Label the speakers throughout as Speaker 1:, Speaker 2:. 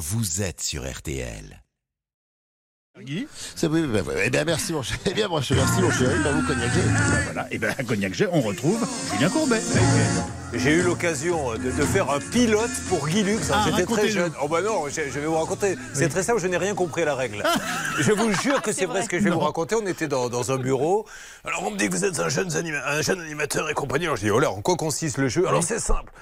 Speaker 1: vous êtes sur RTL.
Speaker 2: Guy
Speaker 3: C'est oui, ben, eh bien, merci mon chéri. Eh bien, moi, je merci mon chéri. Ben, vous cognac G.
Speaker 2: Voilà, et bien à Cognac G, on retrouve Julien Courbet.
Speaker 4: J'ai eu l'occasion de, de faire un pilote pour Guy Lux.
Speaker 2: Ah,
Speaker 4: J'étais très jeune. Oh bah non, je, je vais vous raconter. C'est très simple, je n'ai rien compris à la règle. je vous jure que c'est vrai ce que je vais vous raconter. On était dans, dans un bureau. Alors on me dit que vous êtes un jeune, anima- un jeune animateur et compagnie. Alors je dis, oh là, en quoi consiste le jeu? Alors c'est simple.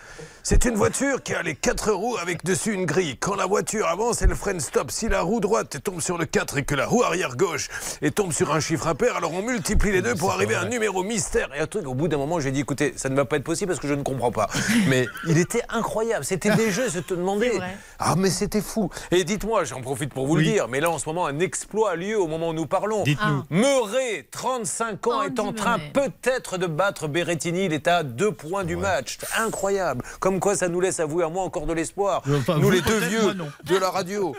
Speaker 4: C'est une voiture qui a les quatre roues avec dessus une grille. Quand la voiture avance, elle freine stop. Si la roue droite tombe sur le 4 et que la roue arrière gauche et tombe sur un chiffre impair, alors on multiplie les deux pour arriver à un numéro mystère. Et un truc, au bout d'un moment, j'ai dit, écoutez, ça ne va pas être possible parce que je ne comprends pas. Mais il était incroyable. C'était des jeux, je te demandais. Ah, mais c'était fou. Et dites-moi, j'en profite pour vous
Speaker 2: Oui.
Speaker 4: le dire, mais là, en ce moment, un exploit a lieu au moment où nous parlons.
Speaker 2: Dites-nous.
Speaker 4: Murray, 35 ans,
Speaker 5: Oh,
Speaker 4: est en train peut-être de battre Berrettini. Il est à deux points du match. Incroyable. Comme quoi, ça nous laisse, à vous et à moi, encore de l'espoir.
Speaker 2: Enfin,
Speaker 4: nous, les deux vieux de la radio.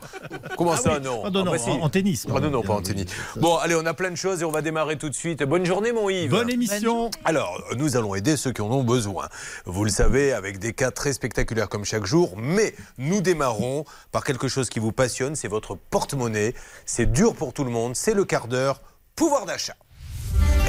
Speaker 4: Comment ça,
Speaker 2: oui.
Speaker 4: non
Speaker 2: Ah, non, non,
Speaker 4: Après,
Speaker 2: en- en tennis,
Speaker 4: Ah, non, non, pas en tennis. Bon, allez, on a plein de choses et on va démarrer tout de suite. Bonne journée, mon Yves.
Speaker 2: Bonne émission.
Speaker 4: Alors, nous allons aider ceux qui en ont besoin. Vous le savez, avec des cas très spectaculaires comme chaque jour, mais nous démarrons par quelque chose qui vous passionne, c'est votre porte-monnaie. C'est dur pour tout le monde, c'est le quart d'heure pouvoir d'achat.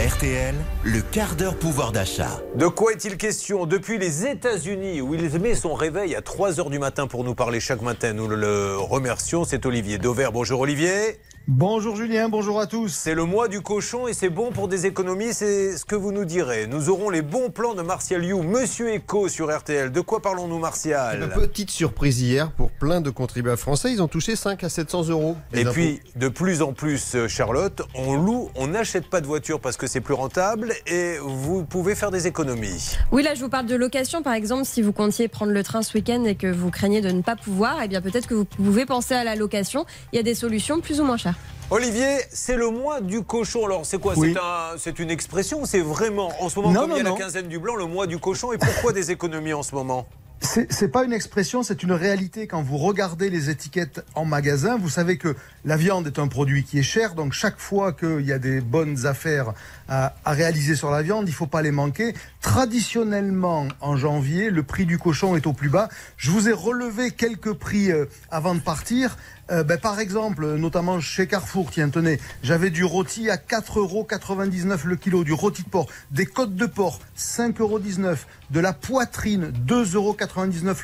Speaker 1: RTL, le quart d'heure pouvoir d'achat.
Speaker 4: De quoi est-il question? Depuis les États-Unis, où il met son réveil à 3 h du matin pour nous parler chaque matin, nous le remercions, c'est Olivier Dauvert. Bonjour Olivier.
Speaker 6: Bonjour Julien, bonjour à tous.
Speaker 4: C'est le mois du cochon et c'est bon pour des économies, c'est ce que vous nous direz. Nous aurons les bons plans de Martial You, Monsieur Eco sur RTL. De quoi parlons-nous, Martial
Speaker 7: Petite surprise hier pour plein de contribuables français, ils ont touché 5 à 700 euros.
Speaker 4: Et
Speaker 7: impôts.
Speaker 4: puis, de plus en plus, euh, Charlotte, on loue, on n'achète pas de voiture parce que c'est plus rentable et vous pouvez faire des économies.
Speaker 5: Oui, là, je vous parle de location, par exemple. Si vous comptiez prendre le train ce week-end et que vous craignez de ne pas pouvoir, eh bien, peut-être que vous pouvez penser à la location. Il y a des solutions plus ou moins chères.
Speaker 4: Olivier, c'est le mois du cochon. Alors, c'est quoi?
Speaker 6: Oui.
Speaker 4: C'est un- C'est une expression c'est vraiment, en ce moment,
Speaker 6: Non,
Speaker 4: comme il y a
Speaker 6: non,
Speaker 4: la quinzaine du blanc, le mois du cochon Et pourquoi des économies en ce moment?
Speaker 6: C'est pas une expression, c'est une réalité. Quand vous regardez les étiquettes en magasin, vous savez que la viande est un produit qui est cher, donc chaque fois qu'il y a des bonnes affaires à, à réaliser sur la viande, il faut pas les manquer. Traditionnellement, en janvier, le prix du cochon est au plus bas. Je vous ai relevé quelques prix euh, avant de partir. Euh, ben, par exemple, notamment chez Carrefour, tiens, tenez, j'avais du rôti à 4,99 euros le kilo, du rôti de porc, des côtes de porc, 5,19 euros, de la poitrine, 2,99 euros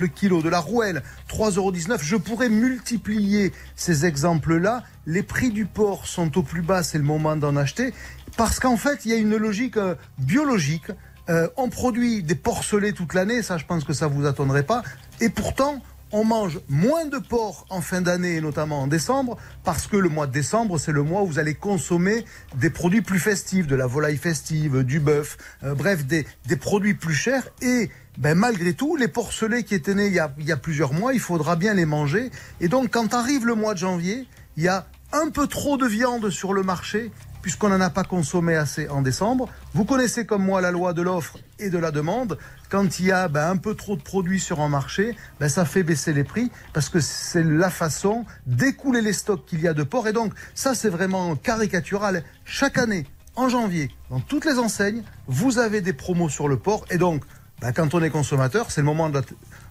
Speaker 6: le kilo, de la rouelle, 3,19 euros. Je pourrais multiplier ces exemples-là. Les prix du porc sont au plus bas, c'est le moment d'en acheter, parce qu'en fait, il y a une logique euh, biologique. Euh, on produit des porcelets toute l'année, ça je pense que ça vous attendrait pas, et pourtant on mange moins de porc en fin d'année notamment en décembre parce que le mois de décembre c'est le mois où vous allez consommer des produits plus festifs, de la volaille festive, du bœuf, euh, bref des, des produits plus chers. Et ben, malgré tout les porcelets qui étaient nés il y, a, il y a plusieurs mois il faudra bien les manger. Et donc quand arrive le mois de janvier il y a un peu trop de viande sur le marché puisqu'on n'en a pas consommé assez en décembre. Vous connaissez comme moi la loi de l'offre et de la demande. Quand il y a ben, un peu trop de produits sur un marché, ben, ça fait baisser les prix parce que c'est la façon d'écouler les stocks qu'il y a de porc. Et donc ça c'est vraiment caricatural. Chaque année, en janvier, dans toutes les enseignes, vous avez des promos sur le porc. Et donc, ben, quand on est consommateur, c'est le moment de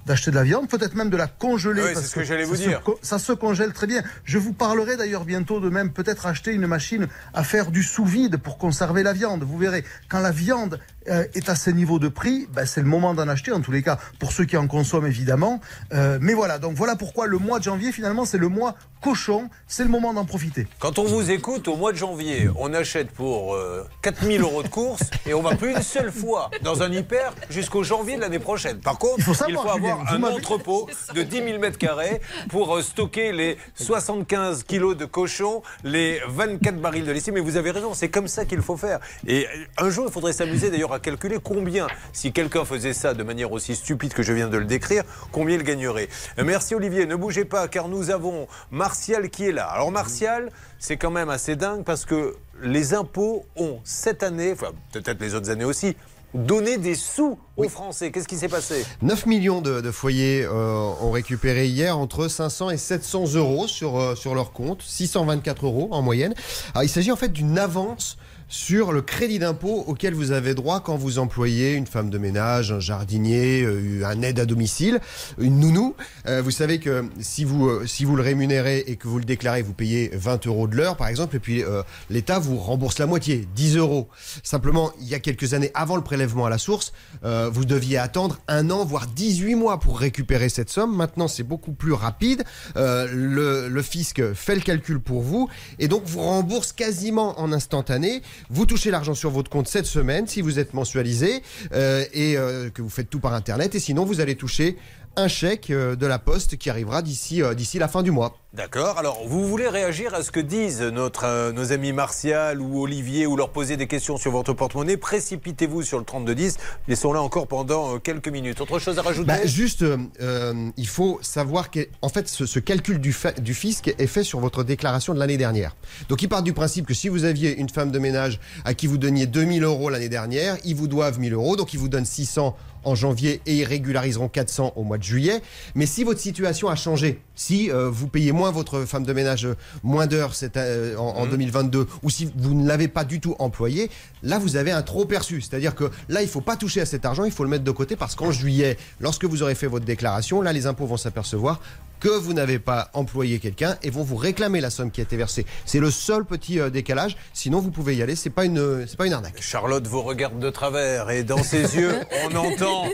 Speaker 6: d'acheter de la viande, peut-être même de la congeler.
Speaker 4: Oui, c'est ce que j'allais
Speaker 6: ça
Speaker 4: vous
Speaker 6: se
Speaker 4: dire.
Speaker 6: ça se congèle très bien. Je vous parlerai d'ailleurs bientôt de même peut-être acheter une machine à faire du sous-vide pour conserver la viande. Vous verrez, quand la viande est à ces niveaux de prix, ben, c'est le moment d'en acheter, en tous les cas, pour ceux qui en consomment évidemment. Euh, mais voilà, donc voilà pourquoi le mois de janvier, finalement, c'est le mois cochon, c'est le moment d'en profiter.
Speaker 4: Quand on vous écoute au mois de janvier, on achète pour euh, 4000 euros de course et on va plus une seule fois dans un hyper jusqu'au janvier de l'année prochaine. Par contre,
Speaker 6: Il faut savoir,
Speaker 4: faut avoir
Speaker 6: Julien,
Speaker 4: un entrepôt de 10 000 mètres carrés pour euh, stocker les 75 kilos de cochon, les 24 barils de lessive. Mais vous avez raison, c'est comme ça qu'il faut faire. Et euh, un jour, il faudrait s'amuser d'ailleurs à calculer combien, si quelqu'un faisait ça de manière aussi stupide que je viens de le décrire, combien il gagnerait. Merci Olivier, ne bougez pas car nous avons Martial qui est là. Alors Martial, c'est quand même assez dingue parce que les impôts ont cette année, enfin peut-être les autres années aussi, donné des sous aux Français. Qu'est-ce qui s'est passé?
Speaker 7: 9 millions de, de foyers euh, ont récupéré hier entre 500 et 700 euros sur, euh, sur leur compte, 624 euros en moyenne. Alors, il s'agit en fait d'une avance sur le crédit d'impôt auquel vous avez droit quand vous employez une femme de ménage, un jardinier, euh, un aide à domicile, une nounou. Euh, vous savez que si vous, euh, si vous le rémunérez et que vous le déclarez, vous payez 20 euros de l'heure par exemple, et puis euh, l'État vous rembourse la moitié, 10 euros. Simplement, il y a quelques années avant le prélèvement à la source, euh, vous deviez attendre un an, voire 18 mois pour récupérer cette somme. Maintenant, c'est beaucoup plus rapide. Le, le fisc fait le calcul pour vous et donc vous rembourse quasiment en instantané. Vous touchez l'argent sur votre compte cette semaine si vous êtes mensualisé euh, et euh, que vous faites tout par Internet. Et sinon, vous allez toucher un chèque euh, de la Poste qui arrivera d'ici euh, d'ici la fin du mois.
Speaker 4: D'accord. Alors, vous voulez réagir à ce que disent notre, euh, nos amis Martial ou Olivier ou leur poser des questions sur votre porte-monnaie? Précipitez-vous sur le 3210. Ils sont là encore pendant euh, quelques minutes. Autre chose à rajouter?
Speaker 7: Bah, juste, euh, il faut savoir que, en fait, ce, ce calcul du, fa- du fisc est fait sur votre déclaration de l'année dernière. Donc, il part du principe que si vous aviez une femme de ménage à qui vous donniez 2000 euros l'année dernière, ils vous doivent 1000 euros, donc ils vous donnent 600 en janvier et ils régulariseront 400 au mois de juillet. Mais si votre situation a changé, si euh, vous payez moins votre femme de ménage, euh, moins d'heures euh, en, en 2022, ou si vous ne l'avez pas du tout employé, là vous avez un trop perçu. C'est-à-dire que là il faut pas toucher à cet argent, il faut le mettre de côté parce qu'en juillet, lorsque vous aurez fait votre déclaration, là les impôts vont s'apercevoir que vous n'avez pas employé quelqu'un et vont vous réclamer la somme qui a été versée. C'est le seul petit euh, décalage. Sinon vous pouvez y aller. C'est pas une, c'est pas une arnaque.
Speaker 4: Charlotte vous regarde de travers et dans ses yeux, on entend.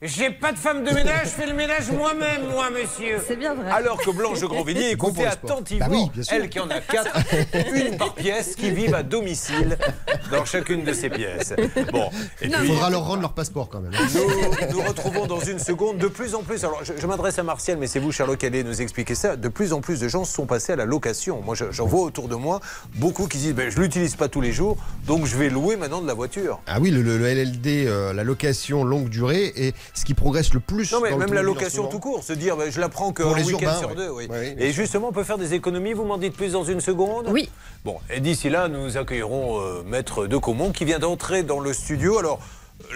Speaker 4: J'ai pas de femme de ménage, je fais le ménage moi-même, moi, monsieur.
Speaker 5: C'est bien vrai.
Speaker 4: Alors que Blanche de Grandvilliers écoutait attentivement,
Speaker 7: Bah oui,
Speaker 4: elle qui en a quatre, une par pièce, qui vivent à domicile dans chacune de ces pièces. Bon, et
Speaker 7: Il
Speaker 4: puis,
Speaker 7: faudra leur rendre leur passeport quand même.
Speaker 4: nous nous retrouvons dans une seconde. De plus en plus, alors je, je m'adresse à Martial, mais c'est vous, Charlotte, qui allez nous expliquer ça. De plus en plus de gens sont passés à la location. Moi, je- j'en vois autour de moi beaucoup qui disent ben, Je l'utilise pas tous les jours, donc je vais louer maintenant de la voiture.
Speaker 7: Ah oui, le, le- le LLD, euh, la location longue durée, est ce qui progresse le plus.
Speaker 4: Non, mais
Speaker 7: dans
Speaker 4: même la location tout court, se dire ben, je la prends qu'un
Speaker 7: les
Speaker 4: week-end
Speaker 7: urbains,
Speaker 4: sur
Speaker 7: ouais.
Speaker 4: deux. Oui.
Speaker 7: Ouais,
Speaker 4: Et justement, on peut faire des économies. Vous m'en dites plus dans une seconde
Speaker 5: Oui.
Speaker 4: Bon, et d'ici là, nous accueillerons euh, Maître de qui vient d'entrer dans le studio. Alors,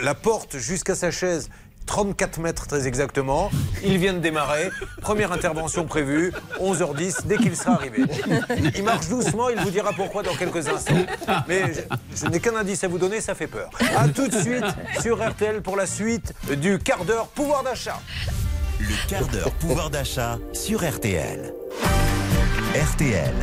Speaker 4: la porte jusqu'à sa chaise. 34 mètres très exactement. Il vient de démarrer. Première intervention prévue, 11h10, dès qu'il sera arrivé. Il marche doucement, il vous dira pourquoi dans quelques instants. Mais je, je n'ai qu'un indice à vous donner, ça fait peur. A tout de suite sur RTL pour la suite du quart d'heure pouvoir d'achat.
Speaker 1: Le quart d'heure pouvoir d'achat sur RTL. RTL.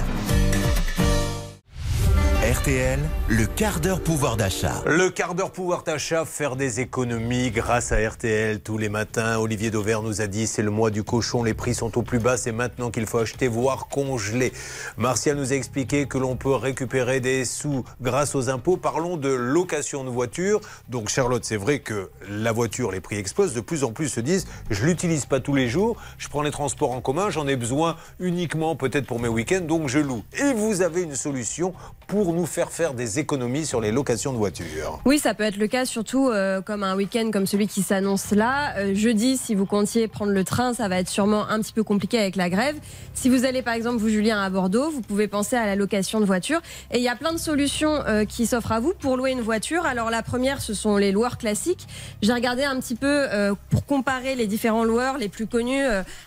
Speaker 1: RTL, le quart d'heure pouvoir d'achat.
Speaker 4: Le quart d'heure pouvoir d'achat, faire des économies grâce à RTL tous les matins. Olivier Dauvert nous a dit c'est le mois du cochon, les prix sont au plus bas, c'est maintenant qu'il faut acheter, voire congeler. Martial nous a expliqué que l'on peut récupérer des sous grâce aux impôts. Parlons de location de voiture. Donc Charlotte, c'est vrai que la voiture, les prix explosent. De plus en plus se disent je l'utilise pas tous les jours, je prends les transports en commun, j'en ai besoin uniquement peut-être pour mes week-ends, donc je loue. Et vous avez une solution pour nous faire faire des économies sur les locations de voitures?
Speaker 5: Oui, ça peut être le cas, surtout euh, comme un week-end comme celui qui s'annonce là. Euh, jeudi, si vous comptiez prendre le train, ça va être sûrement un petit peu compliqué avec la grève. Si vous allez par exemple, vous Julien, à Bordeaux, vous pouvez penser à la location de voiture. Et il y a plein de solutions euh, qui s'offrent à vous pour louer une voiture. Alors la première, ce sont les loueurs classiques. J'ai regardé un petit peu euh, pour comparer les différents loueurs les plus connus,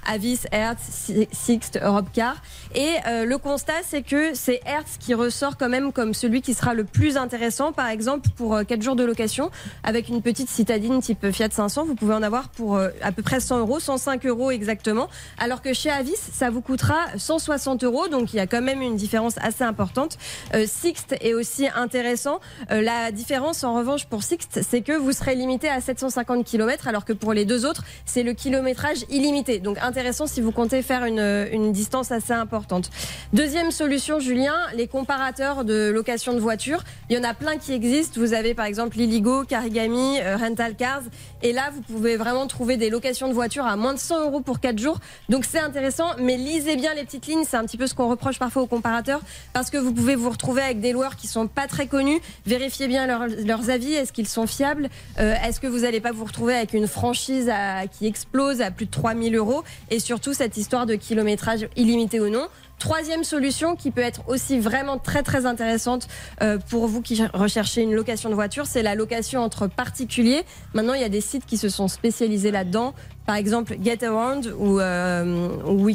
Speaker 5: Avis, Hertz, Si- Sixt, Europcar. Et le constat, c'est que c'est Hertz qui ressort quand même comme celui qui sera le plus intéressant. Par exemple, pour euh, 4 jours de location, avec une petite citadine type Fiat 500, vous pouvez en avoir pour euh, à peu près 100 euros, 105 euros exactement. Alors que chez Avis, ça vous coûtera 160 euros. Donc il y a quand même une différence assez importante. Euh, Sixt est aussi intéressant. Euh, la différence, en revanche, pour Sixt, c'est que vous serez limité à 750 km, alors que pour les deux autres, c'est le kilométrage illimité. Donc intéressant si vous comptez faire une, une distance assez importante. Deuxième solution, Julien, les comparateurs de location de voitures. Il y en a plein qui existent. Vous avez par exemple Liligo, Carigami, euh, Rental Cars. Et là, vous pouvez vraiment trouver des locations de voitures à moins de 100 euros pour 4 jours. Donc c'est intéressant, mais lisez bien les petites lignes. C'est un petit peu ce qu'on reproche parfois aux comparateurs parce que vous pouvez vous retrouver avec des loueurs qui sont pas très connus. Vérifiez bien leur- leurs avis. Est-ce qu'ils sont fiables? Euh, Est-ce que vous n'allez pas vous retrouver avec une franchise qui explose à plus de 3000 euros? Et surtout, cette histoire de kilométrage illimité ou non. Troisième solution qui peut être aussi vraiment très très intéressante euh, pour vous qui recherchez une location de voiture, c'est la location entre particuliers. Maintenant, il y a des sites qui se sont spécialisés là-dedans, par exemple Getaround ou, euh, ou.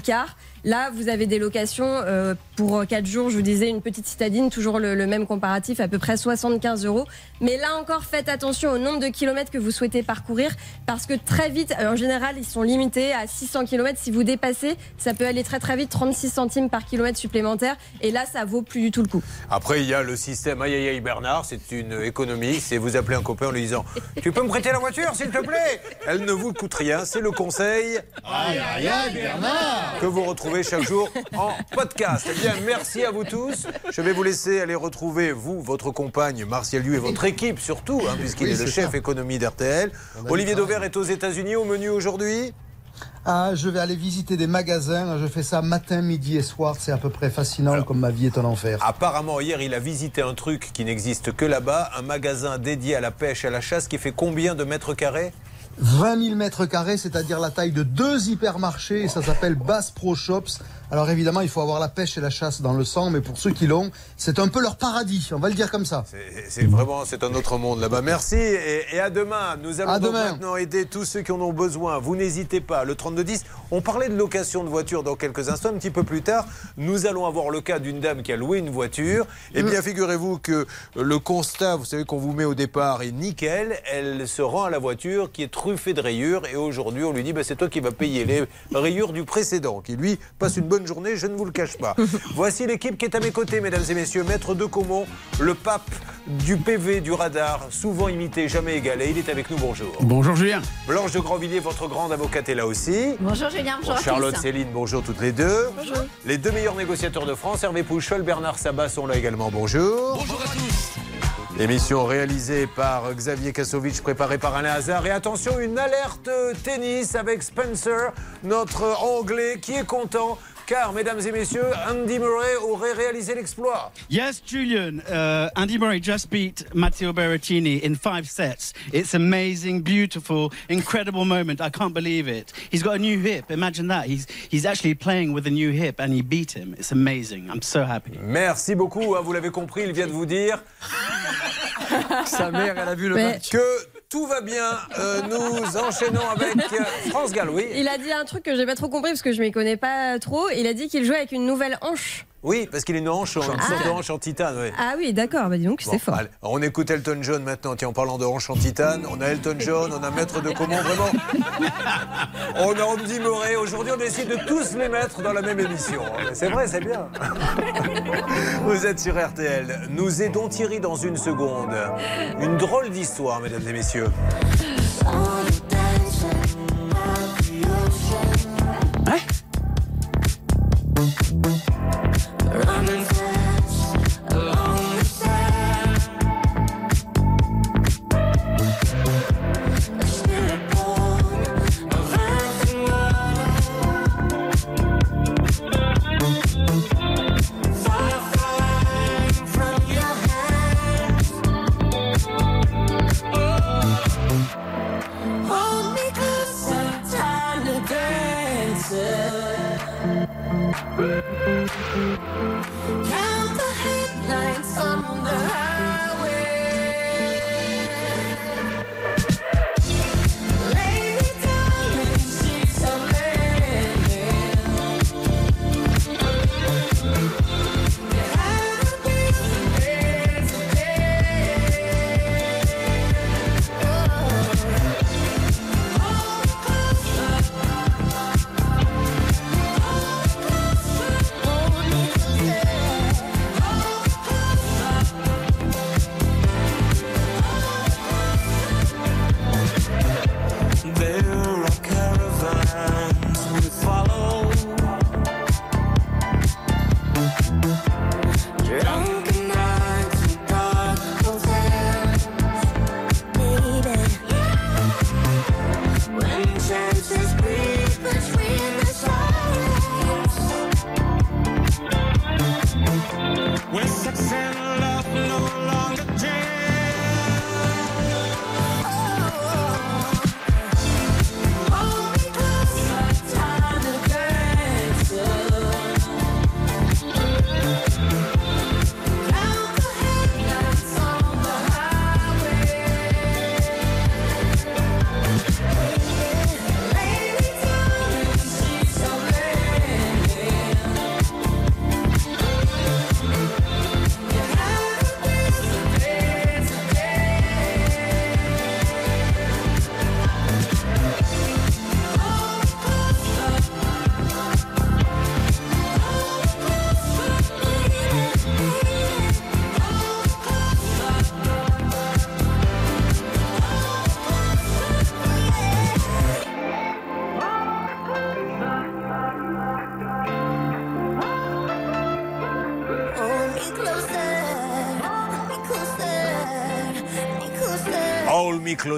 Speaker 5: Là, vous avez des locations euh, pour 4 jours, je vous disais, une petite citadine, toujours le, le même comparatif, à peu près 75 euros. Mais là encore, faites attention au nombre de kilomètres que vous souhaitez parcourir, parce que très vite, euh, en général, ils sont limités à 600 kilomètres. Si vous dépassez, ça peut aller très très vite, 36 centimes par kilomètre supplémentaire. Et là, ça vaut plus du tout le coup.
Speaker 4: Après, il y a le système aïe aïe aïe Bernard, c'est une économie. C'est vous appelez un copain en lui disant Tu peux me prêter la voiture, s'il te plaît? Elle ne vous coûte rien, c'est le conseil
Speaker 2: Aïe, aïe, aïe, Bernard
Speaker 4: que vous retrouvez chaque jour en podcast. Eh bien, merci à vous tous. Je vais vous laisser aller retrouver, vous, votre compagne, Martial Liu et votre équipe surtout, hein, puisqu'il
Speaker 3: Oui,
Speaker 4: est le chef
Speaker 3: ça.
Speaker 4: économie d'RTL. Olivier Dauvert est aux États-Unis au menu aujourd'hui.
Speaker 6: Ah, je vais aller visiter des magasins. Je fais ça matin, midi et soir. C'est à peu près fascinant comme ma vie est un enfer.
Speaker 4: Apparemment, hier, il a visité un truc qui n'existe que là-bas, un magasin dédié à la pêche et à la chasse qui fait combien de mètres carrés?
Speaker 6: 20 000 mètres carrés, c'est-à-dire la taille de deux hypermarchés, et ça s'appelle Bass Pro Shops. Alors évidemment, il faut avoir la pêche et la chasse dans le sang, mais pour ceux qui l'ont, c'est un peu leur paradis, on va le dire comme ça.
Speaker 4: C'est- vraiment, c'est un autre monde là-bas. Merci et, et à demain. Nous allons
Speaker 6: demain.
Speaker 4: maintenant aider tous ceux qui en ont besoin. Vous n'hésitez pas. Le 3210, on parlait de location de voiture dans quelques instants. Un petit peu plus tard, nous allons avoir le cas d'une dame qui a loué une voiture. Eh bien, figurez-vous que le constat, vous savez, qu'on vous met au départ est nickel. Elle se rend à la voiture qui est truffée de rayures et aujourd'hui, on lui dit, bah, c'est toi qui vas payer les rayures du précédent, qui lui passe une bonne journée, je ne vous le cache pas. Voici l'équipe qui est à mes côtés, mesdames et messieurs. Maître de Comont, le pape du PV, du radar, souvent imité, jamais égalé. Il est avec nous, bonjour.
Speaker 2: Bonjour Julien.
Speaker 4: Blanche de Grandvilliers, votre grande avocate est là aussi.
Speaker 8: Bonjour Julien, bonjour
Speaker 4: Bon,
Speaker 8: à
Speaker 4: Charlotte,
Speaker 8: tous.
Speaker 4: Céline, bonjour toutes les deux. Les deux meilleurs négociateurs de France, Hervé Pouchol, Bernard Sabat sont là également. Bonjour. Bonjour à tous. Émission réalisée par Xavier Kasovic, préparée par Alain Hazard. Et attention, une alerte tennis avec Spencer, notre Anglais, qui est content. Car, mesdames et messieurs, Andy Murray aurait réalisé l'exploit.
Speaker 9: Yes, Julian. Uh, Andy Murray just beat Matteo Berrettini in five sets. It's amazing, beautiful, incredible moment. I can't believe it. He's got a new hip. Imagine that. He's he's actually playing with a new hip, and he beat him. It's amazing. I'm so happy.
Speaker 4: Merci beaucoup. hein, vous l'avez compris, il vient de vous dire
Speaker 10: Sa mère, elle a vu le match.
Speaker 4: que tout va bien. Euh, nous enchaînons avec euh, France Gall, oui.
Speaker 5: Il a dit un truc que j'ai pas trop compris parce que je m'y connais pas trop. Il a dit qu'il jouait avec une nouvelle hanche.
Speaker 4: Oui, parce qu'il est une hanche, sorte ah. en titane. Oui.
Speaker 5: Ah oui, d'accord, bah dis donc, c'est fort.
Speaker 4: On écoute Elton John maintenant. Tiens, en parlant de hanche en titane, on a Elton John, on a Maître de Comment, vraiment. On a Andy Moré. Aujourd'hui, on décide de tous les mettre dans la même émission. C'est vrai, c'est bien. Vous êtes sur RTL. Nous aidons Thierry dans une seconde. Une drôle d'histoire, mesdames et messieurs. Hein? running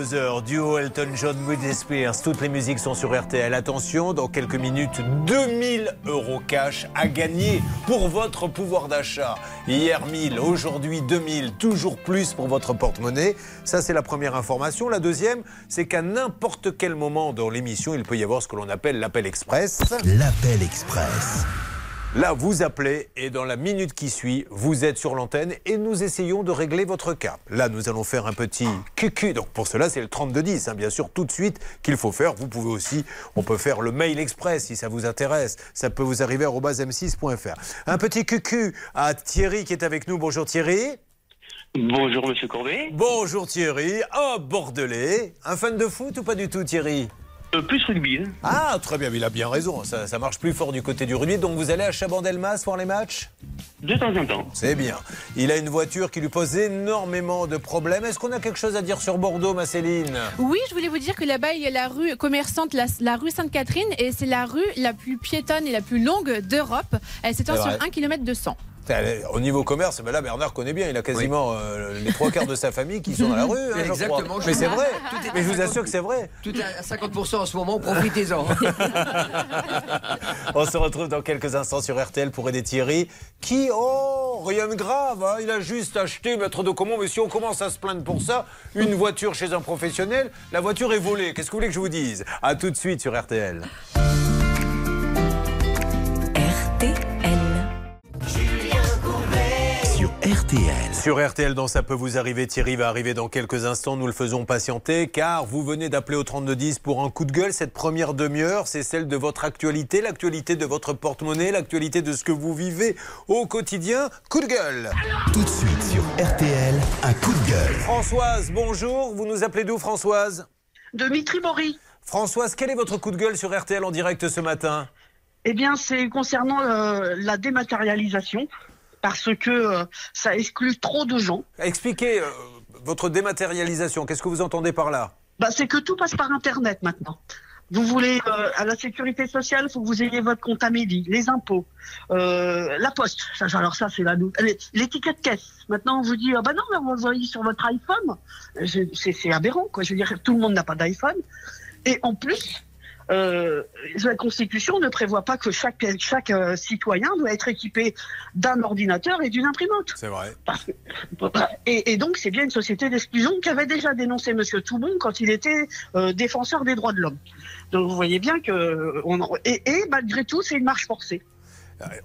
Speaker 4: Duo Elton John, Britney Spears. Toutes les musiques sont sur RTL. Attention, dans quelques minutes, 2000 euros cash à gagner pour votre pouvoir d'achat. Hier 1000, aujourd'hui 2000, toujours plus pour votre porte-monnaie. Ça, c'est la première information. La deuxième, c'est qu'à n'importe quel moment dans l'émission, il peut y avoir ce que l'on appelle l'appel express.
Speaker 1: L'appel express.
Speaker 4: Là, vous appelez et dans la minute qui suit, vous êtes sur l'antenne et nous essayons de régler votre cas. Là, nous allons faire un petit cucu. Donc pour cela, c'est le 3210, hein, bien sûr, tout de suite qu'il faut faire. Vous pouvez aussi, on peut faire le mail express si ça vous intéresse. Ça peut vous arriver à m6.fr. Un petit cucu à Thierry qui est avec nous. Bonjour Thierry.
Speaker 8: Bonjour Monsieur Courbet.
Speaker 4: Bonjour Thierry. Un Bordelais. Un fan de foot ou pas du tout Thierry?
Speaker 8: Euh, plus rugby. Hein.
Speaker 4: Ah, très bien, il a bien raison. Ça, ça, marche plus fort du côté du rugby. Donc vous allez à Chabandelmas voir les matchs?
Speaker 8: De temps en temps.
Speaker 4: C'est bien. Il a une voiture qui lui pose énormément de problèmes. Est-ce qu'on a quelque chose à dire sur Bordeaux, ma Céline?
Speaker 11: Oui, je voulais vous dire que là-bas, il y a la rue commerçante, la, rue Sainte-Catherine, et c'est la rue la plus piétonne et la plus longue d'Europe. Elle s'étend sur 1 km 200.
Speaker 4: Au niveau commerce, ben là, Bernard connaît bien. Il a quasiment euh, les trois quarts de sa famille qui sont dans la rue. Hein,
Speaker 10: Exactement.
Speaker 4: Mais c'est vrai. Mais je vous assure que c'est vrai.
Speaker 10: Tout est à 50% en ce moment. Profitez-en.
Speaker 4: On se retrouve dans quelques instants sur RTL pour aider Thierry. Qui, oh, rien de grave. Hein. il a juste acheté, maître de comment. Mais si on commence à se plaindre pour ça, une voiture chez un professionnel, la voiture est volée. Qu'est-ce que vous voulez que je vous dise? À tout de suite sur RTL.
Speaker 1: RTL.
Speaker 4: Sur RTL, dans Ça peut vous arriver, Thierry va arriver dans quelques instants. Nous le faisons patienter car vous venez d'appeler au 3210 pour un coup de gueule. Cette première demi-heure, c'est celle de votre actualité, l'actualité de votre porte-monnaie, l'actualité de ce que vous vivez au quotidien. Coup de gueule.
Speaker 1: Tout de suite sur RTL, un coup de gueule.
Speaker 4: Françoise, bonjour. Vous nous appelez d'où, Françoise?
Speaker 12: De Mitri-Mori.
Speaker 4: Françoise, quel est votre coup de gueule sur RTL en direct ce matin?
Speaker 12: Eh bien, c'est concernant euh, la dématérialisation parce que euh, ça exclut trop de gens.
Speaker 4: Expliquez euh, votre dématérialisation. Qu'est-ce que vous entendez par là?
Speaker 12: Bah, C'est que tout passe par Internet maintenant. Vous voulez euh, à la sécurité sociale, il faut que vous ayez votre compte à midi, les impôts, la poste. Ça, alors ça, c'est la l'étiquette caisse. Maintenant, on vous dit ah bah non, mais vous voyez sur votre iPhone. C'est aberrant, quoi. Je veux dire, tout le monde n'a pas d'iPhone. Et en plus, euh, la Constitution ne prévoit pas que chaque, chaque euh, citoyen doit être équipé d'un ordinateur et d'une imprimante.
Speaker 4: C'est vrai.
Speaker 12: et, donc, c'est bien une société d'exclusion qu'avait déjà dénoncé M. Toubon quand il était euh, défenseur des droits de l'homme. Donc, vous voyez bien que. On, et, et malgré tout, c'est une marche forcée.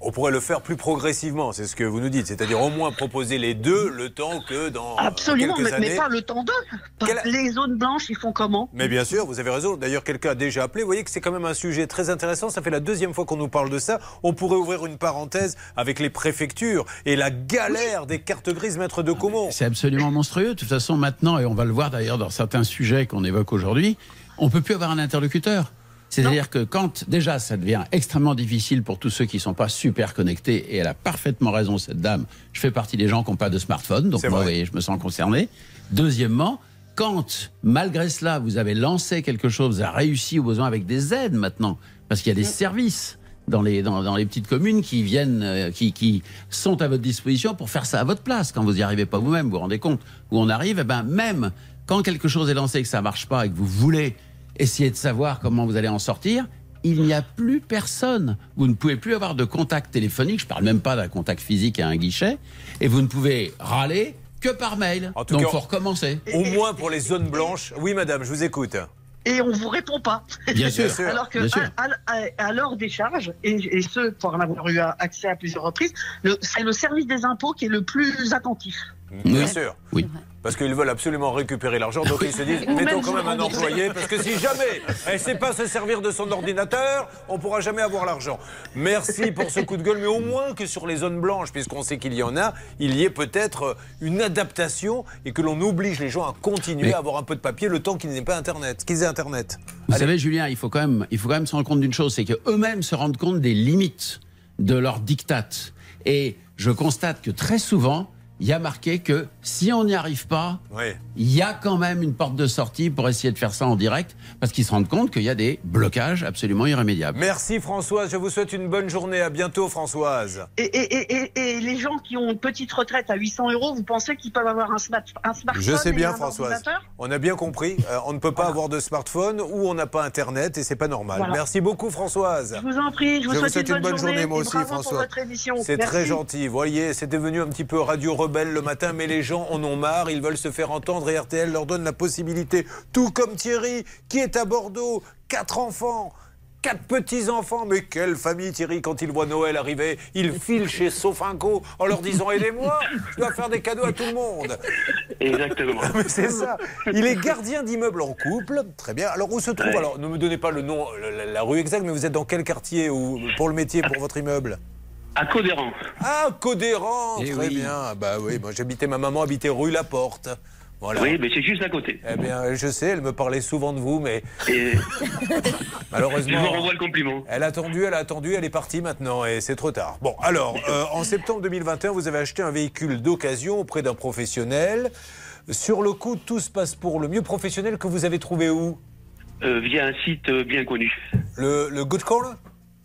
Speaker 4: On pourrait le faire plus progressivement, c'est ce que vous nous dites. C'est-à-dire au moins proposer les deux le temps que dans.
Speaker 12: Absolument,
Speaker 4: quelques
Speaker 12: mais, pas le temps d'eux. Les zones blanches, ils font comment?
Speaker 4: Mais bien sûr, vous avez raison. D'ailleurs, quelqu'un a déjà appelé. Vous voyez que c'est quand même un sujet très intéressant. Ça fait la deuxième fois qu'on nous parle de ça. On pourrait ouvrir une parenthèse avec les préfectures et la galère des cartes grises maître de Comont.
Speaker 13: C'est absolument monstrueux. De toute façon, maintenant, et on va le voir d'ailleurs dans certains sujets qu'on évoque aujourd'hui, on peut plus avoir un interlocuteur. C'est-à-dire que quand déjà ça devient extrêmement difficile pour tous ceux qui ne sont pas super connectés, et elle a parfaitement raison cette dame, je fais partie des gens qui n'ont pas de smartphone, donc moi voyez, je me sens concerné. Deuxièmement, quand malgré cela vous avez lancé quelque chose, vous avez réussi au besoin avec des aides maintenant, parce qu'il y a des services dans les, dans, les petites communes qui viennent, euh, qui, qui, sont à votre disposition pour faire ça à votre place. Quand vous n'y arrivez pas vous-même, vous vous rendez compte où on arrive, et eh ben même quand quelque chose est lancé et que ça marche pas et que vous voulez essayez de savoir comment vous allez en sortir. Il n'y a plus personne. Vous ne pouvez plus avoir de contact téléphonique. Je ne parle même pas d'un contact physique à un guichet. Et vous ne pouvez râler que par mail. Donc, il faut recommencer.
Speaker 4: Au moins pour les zones blanches. Oui, madame, je vous écoute
Speaker 12: et on vous répond pas.
Speaker 13: Bien sûr.
Speaker 12: Alors que À, l'heure des charges, et, ce pour en avoir eu accès à plusieurs reprises, c'est le service des impôts qui est le plus attentif.
Speaker 4: Bien sûr. Oui. Parce qu'ils veulent absolument récupérer l'argent, donc ils se disent mettons quand même un employé, parce que si jamais elle ne sait pas se servir de son ordinateur, on ne pourra jamais avoir l'argent. Merci pour ce coup de gueule, mais au moins que sur les zones blanches, puisqu'on sait qu'il y en a, il y ait peut-être une adaptation et que l'on oblige les gens à continuer à avoir un peu de papier le temps qu'ils n'aient pas Internet, qu'ils aient Internet.
Speaker 13: Vous savez, Julien, il faut quand même, il faut quand même se rendre compte d'une chose, c'est qu'eux-mêmes se rendent compte des limites de leur diktat. Et je constate que très souvent, il y a marqué que si on n'y arrive pas,
Speaker 4: Ouais.
Speaker 13: il y a quand même une porte de sortie pour essayer de faire ça en direct, parce qu'ils se rendent compte qu'il y a des blocages absolument irrémédiables.
Speaker 4: Merci Françoise, je vous souhaite une bonne journée. À bientôt Françoise.
Speaker 12: Et, et, et, et, et les gens qui ont une petite retraite à 800 euros, vous pensez qu'ils peuvent avoir un, smart, un smartphone
Speaker 4: Je sais
Speaker 12: et
Speaker 4: bien
Speaker 12: un
Speaker 4: Françoise. On a bien compris. Euh, on ne peut pas avoir de smartphone ou on n'a pas internet et c'est pas normal.
Speaker 12: Voilà.
Speaker 4: Merci beaucoup Françoise.
Speaker 12: Je vous en prie, je vous souhaite une bonne journée,
Speaker 4: moi
Speaker 12: et
Speaker 4: aussi
Speaker 12: bravo pour
Speaker 4: François.
Speaker 12: votre émission.
Speaker 4: C'est très gentil. Vous voyez, c'est devenu un petit peu radio rebelle le matin, mais les gens en ont marre. Ils veulent se faire entendre et RTL leur donne la possibilité, tout comme Thierry, qui est à Bordeaux, quatre enfants. Quatre petits-enfants, mais quelle famille Thierry quand il voit Noël arriver, il file chez Sofinco en leur disant aidez-moi, je dois faire des cadeaux à tout le monde.
Speaker 8: Exactement.
Speaker 4: Mais c'est ça. Il est gardien d'immeuble en couple. Très bien. Alors où se trouve
Speaker 8: Ouais.
Speaker 4: Alors ne me donnez pas le nom, la, la rue exacte, mais vous êtes dans quel quartier ou pour le métier pour votre immeuble?
Speaker 8: À Codéran.
Speaker 4: Ah, Codéran.
Speaker 8: Eh
Speaker 4: Très
Speaker 8: oui.
Speaker 4: bien. Bah oui, moi j'habitais ma maman habitait rue La Porte. Voilà.
Speaker 8: Oui, mais c'est juste à côté.
Speaker 4: Eh bien, je sais, elle me parlait souvent de vous, mais
Speaker 8: Et
Speaker 4: malheureusement.
Speaker 8: je vous renvoie le compliment.
Speaker 4: Elle a attendu, elle a attendu, elle est partie maintenant et c'est trop tard. Bon, alors, euh, en septembre 2021, vous avez acheté un véhicule d'occasion auprès d'un professionnel. Sur le coup, tout se passe pour le mieux professionnel que vous avez trouvé où?
Speaker 8: Euh, via un site euh, bien connu.
Speaker 4: le, le Good Corner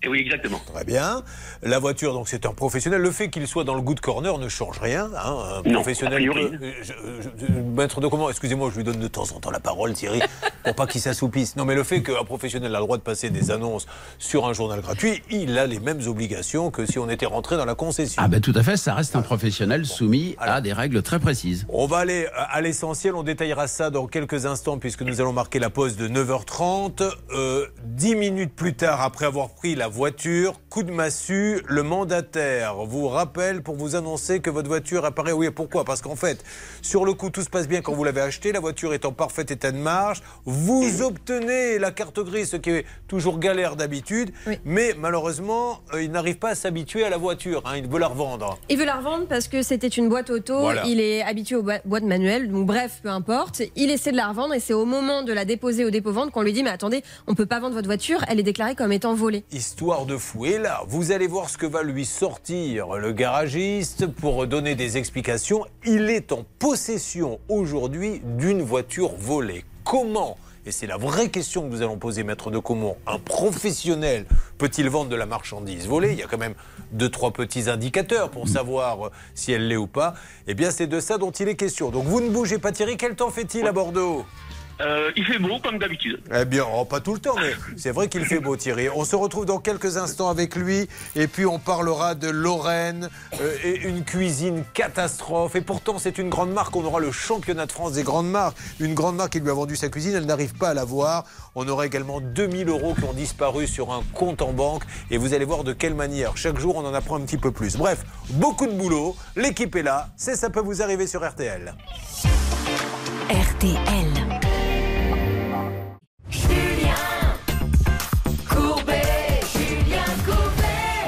Speaker 8: Et oui, exactement.
Speaker 4: Très bien. La voiture, donc c'est un professionnel. Le fait qu'il soit dans le Good Corner ne change rien. hein. Un
Speaker 8: Non,
Speaker 4: professionnel.
Speaker 8: a priori.
Speaker 4: peut- je- je- je- maître de comment? Excusez-moi, je lui donne de temps en temps la parole, Thierry, pour pas qu'il s'assoupisse. Non, mais le fait qu'un professionnel a le droit de passer des annonces sur un journal gratuit, il a les mêmes obligations que si on était rentré dans la concession.
Speaker 13: Ah ben tout à fait, ça reste un professionnel soumis à des règles très précises.
Speaker 4: On va aller euh, à l'essentiel, on détaillera ça dans quelques instants puisque nous allons marquer la pause de 9h30. Euh, Dix minutes plus tard, après avoir pris la voiture, coup de massue, le mandataire vous rappelle pour vous annoncer que votre voiture apparaît. Oui, pourquoi? Parce qu'en fait, sur le coup, tout se passe bien quand vous l'avez acheté, la voiture est en parfait état de marche, vous obtenez la carte grise, ce qui est toujours galère d'habitude, mais malheureusement, euh, il n'arrive pas à s'habituer à la voiture, hein, il veut la revendre.
Speaker 5: Il veut la revendre parce que c'était une boîte auto,
Speaker 4: Voilà.
Speaker 5: il est habitué aux boîtes manuelles, donc bref, peu importe. Il essaie de la revendre et c'est au moment de la déposer au dépôt-vente qu'on lui dit Mais attendez, on peut pas vendre votre voiture, elle est déclarée comme étant volée.
Speaker 4: Histoire de fou. Et là, vous allez voir ce que va lui sortir le garagiste pour donner des explications. Il est en possession aujourd'hui d'une voiture volée. Comment? Et c'est la vraie question que nous allons poser, maître de Comont. Un professionnel peut-il vendre de la marchandise volée? Il y a quand même deux, trois petits indicateurs pour savoir euh, si elle l'est ou pas. Eh bien, c'est de ça dont il est question. Donc, vous ne bougez pas, Thierry. Quel temps fait-il à Bordeaux?
Speaker 8: Euh, il fait beau, comme d'habitude.
Speaker 4: eh bien, oh, pas tout le temps, mais c'est vrai qu'il fait beau, Thierry. On se retrouve dans quelques instants avec lui, et puis on parlera de Lorraine, euh, et une cuisine catastrophe. Et pourtant, c'est une grande marque. On aura le championnat de France des grandes marques. Une grande marque qui lui a vendu sa cuisine, elle n'arrive pas à la voir. On aura également 2000 euros qui ont disparu sur un compte en banque, et vous allez voir de quelle manière. Chaque jour, on en apprend un petit peu plus. Bref, beaucoup de boulot. L'équipe est là. C'est ça peut vous arriver sur RTL.
Speaker 14: RTL.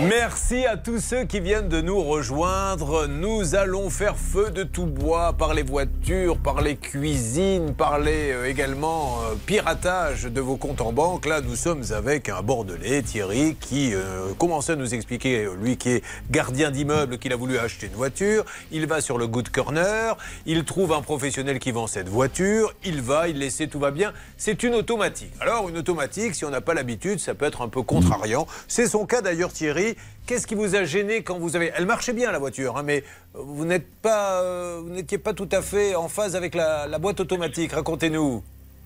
Speaker 4: Merci à tous ceux qui viennent de nous rejoindre. Nous allons faire feu de tout bois par les voitures, par les cuisines, par les euh, également euh, piratage de vos comptes en banque. Là, nous sommes avec un Bordelais, Thierry, qui euh, commençait à nous expliquer, euh, lui qui est gardien d'immeuble, qu'il a voulu acheter une voiture. Il va sur le Good Corner, il trouve un professionnel qui vend cette voiture, il va, il laisse, tout va bien. C'est une automatique. Alors, une automatique, si on n'a pas l'habitude, ça peut être un peu contrariant. C'est son cas d'ailleurs, Thierry. Qu'est-ce qui vous a gêné quand vous avez... Elle marchait bien la voiture, hein, mais pas, euh, vous n'étiez pas tout à fait en phase avec la, boîte automatique. Racontez-nous.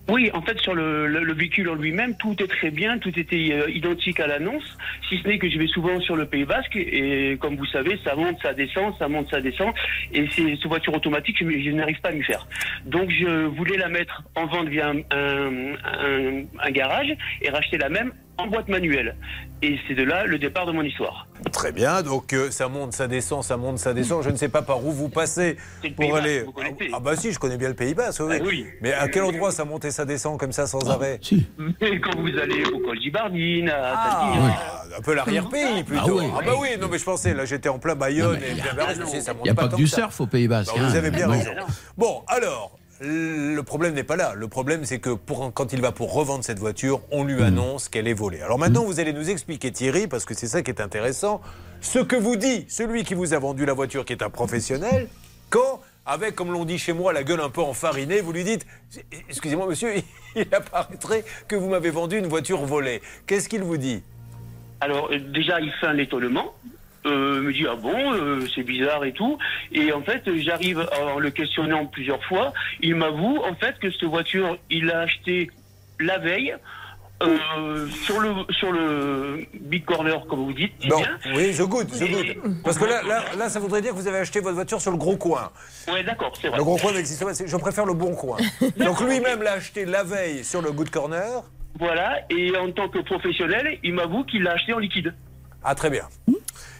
Speaker 8: Oui, en fait, sur le, le- le véhicule en lui-même, tout est très bien, tout était euh, identique à l'annonce, si ce n'est que je vais souvent sur le Pays Basque et comme vous savez, ça monte, ça descend, ça monte, ça descend, et cette voiture automatique, je, n'arrive pas à m'y faire. Donc, je voulais la mettre en vente via un garage et racheter la même en boîte manuelle. Et c'est de là le départ de mon histoire.
Speaker 4: Très bien, donc euh, ça monte, ça descend, ça monte, ça descend. Je ne sais pas par où vous passez pour
Speaker 8: Basque,
Speaker 4: aller.
Speaker 8: vous connaissez.
Speaker 4: Ah bah si, je connais bien le Pays Basque. oui.
Speaker 8: Ah oui.
Speaker 4: Mais à quel endroit ça monte et ça descend comme ça sans arrêt
Speaker 8: Mais quand vous allez au Col Gibardine, à
Speaker 4: Ah, Un peu l'arrière-pays plutôt.
Speaker 13: Ah oui.
Speaker 4: bah oui, non mais je pensais, là j'étais en plein Bayonne
Speaker 13: Non, mais
Speaker 4: et
Speaker 13: il y a-
Speaker 4: je sais, ça monte
Speaker 13: Il n'y a pas
Speaker 4: tant
Speaker 13: que du
Speaker 4: ça.
Speaker 13: surf au Pays Basque.
Speaker 4: Bah, vous
Speaker 13: hein.
Speaker 4: avez bien
Speaker 13: Non.
Speaker 4: raison. Bon, alors, le problème n'est pas là. Le problème, c'est que pour, quand il va pour revendre cette voiture, on lui annonce qu'elle est volée. Alors maintenant, vous allez nous expliquer, Thierry, parce que c'est ça qui est intéressant, ce que vous dit celui qui vous a vendu la voiture, qui est un professionnel, Quand, avec, comme l'on dit chez moi, la gueule un peu enfarinée, vous lui dites Excusez-moi, monsieur, il apparaîtrait que vous m'avez vendu une voiture volée. Qu'est-ce qu'il vous dit?
Speaker 8: Alors, déjà, il fait un étonnement. Euh, me dit ah bon euh, c'est bizarre et tout et en fait j'arrive en le questionnant plusieurs fois il m'avoue en fait que cette voiture il l'a achetée la veille euh, sur le sur le big corner comme vous dites bien.
Speaker 4: oui, je goûte, je goûte. Parce que là, là, là, ça voudrait dire que vous avez acheté votre voiture sur le gros coin.
Speaker 8: ouais d'accord c'est vrai
Speaker 4: Le gros coin n'existe pas, je préfère le bon coin. Donc lui-même l'a acheté la veille sur le good corner.
Speaker 8: voilà et en tant que professionnel il m'avoue qu'il l'a acheté en liquide
Speaker 4: Ah, très bien.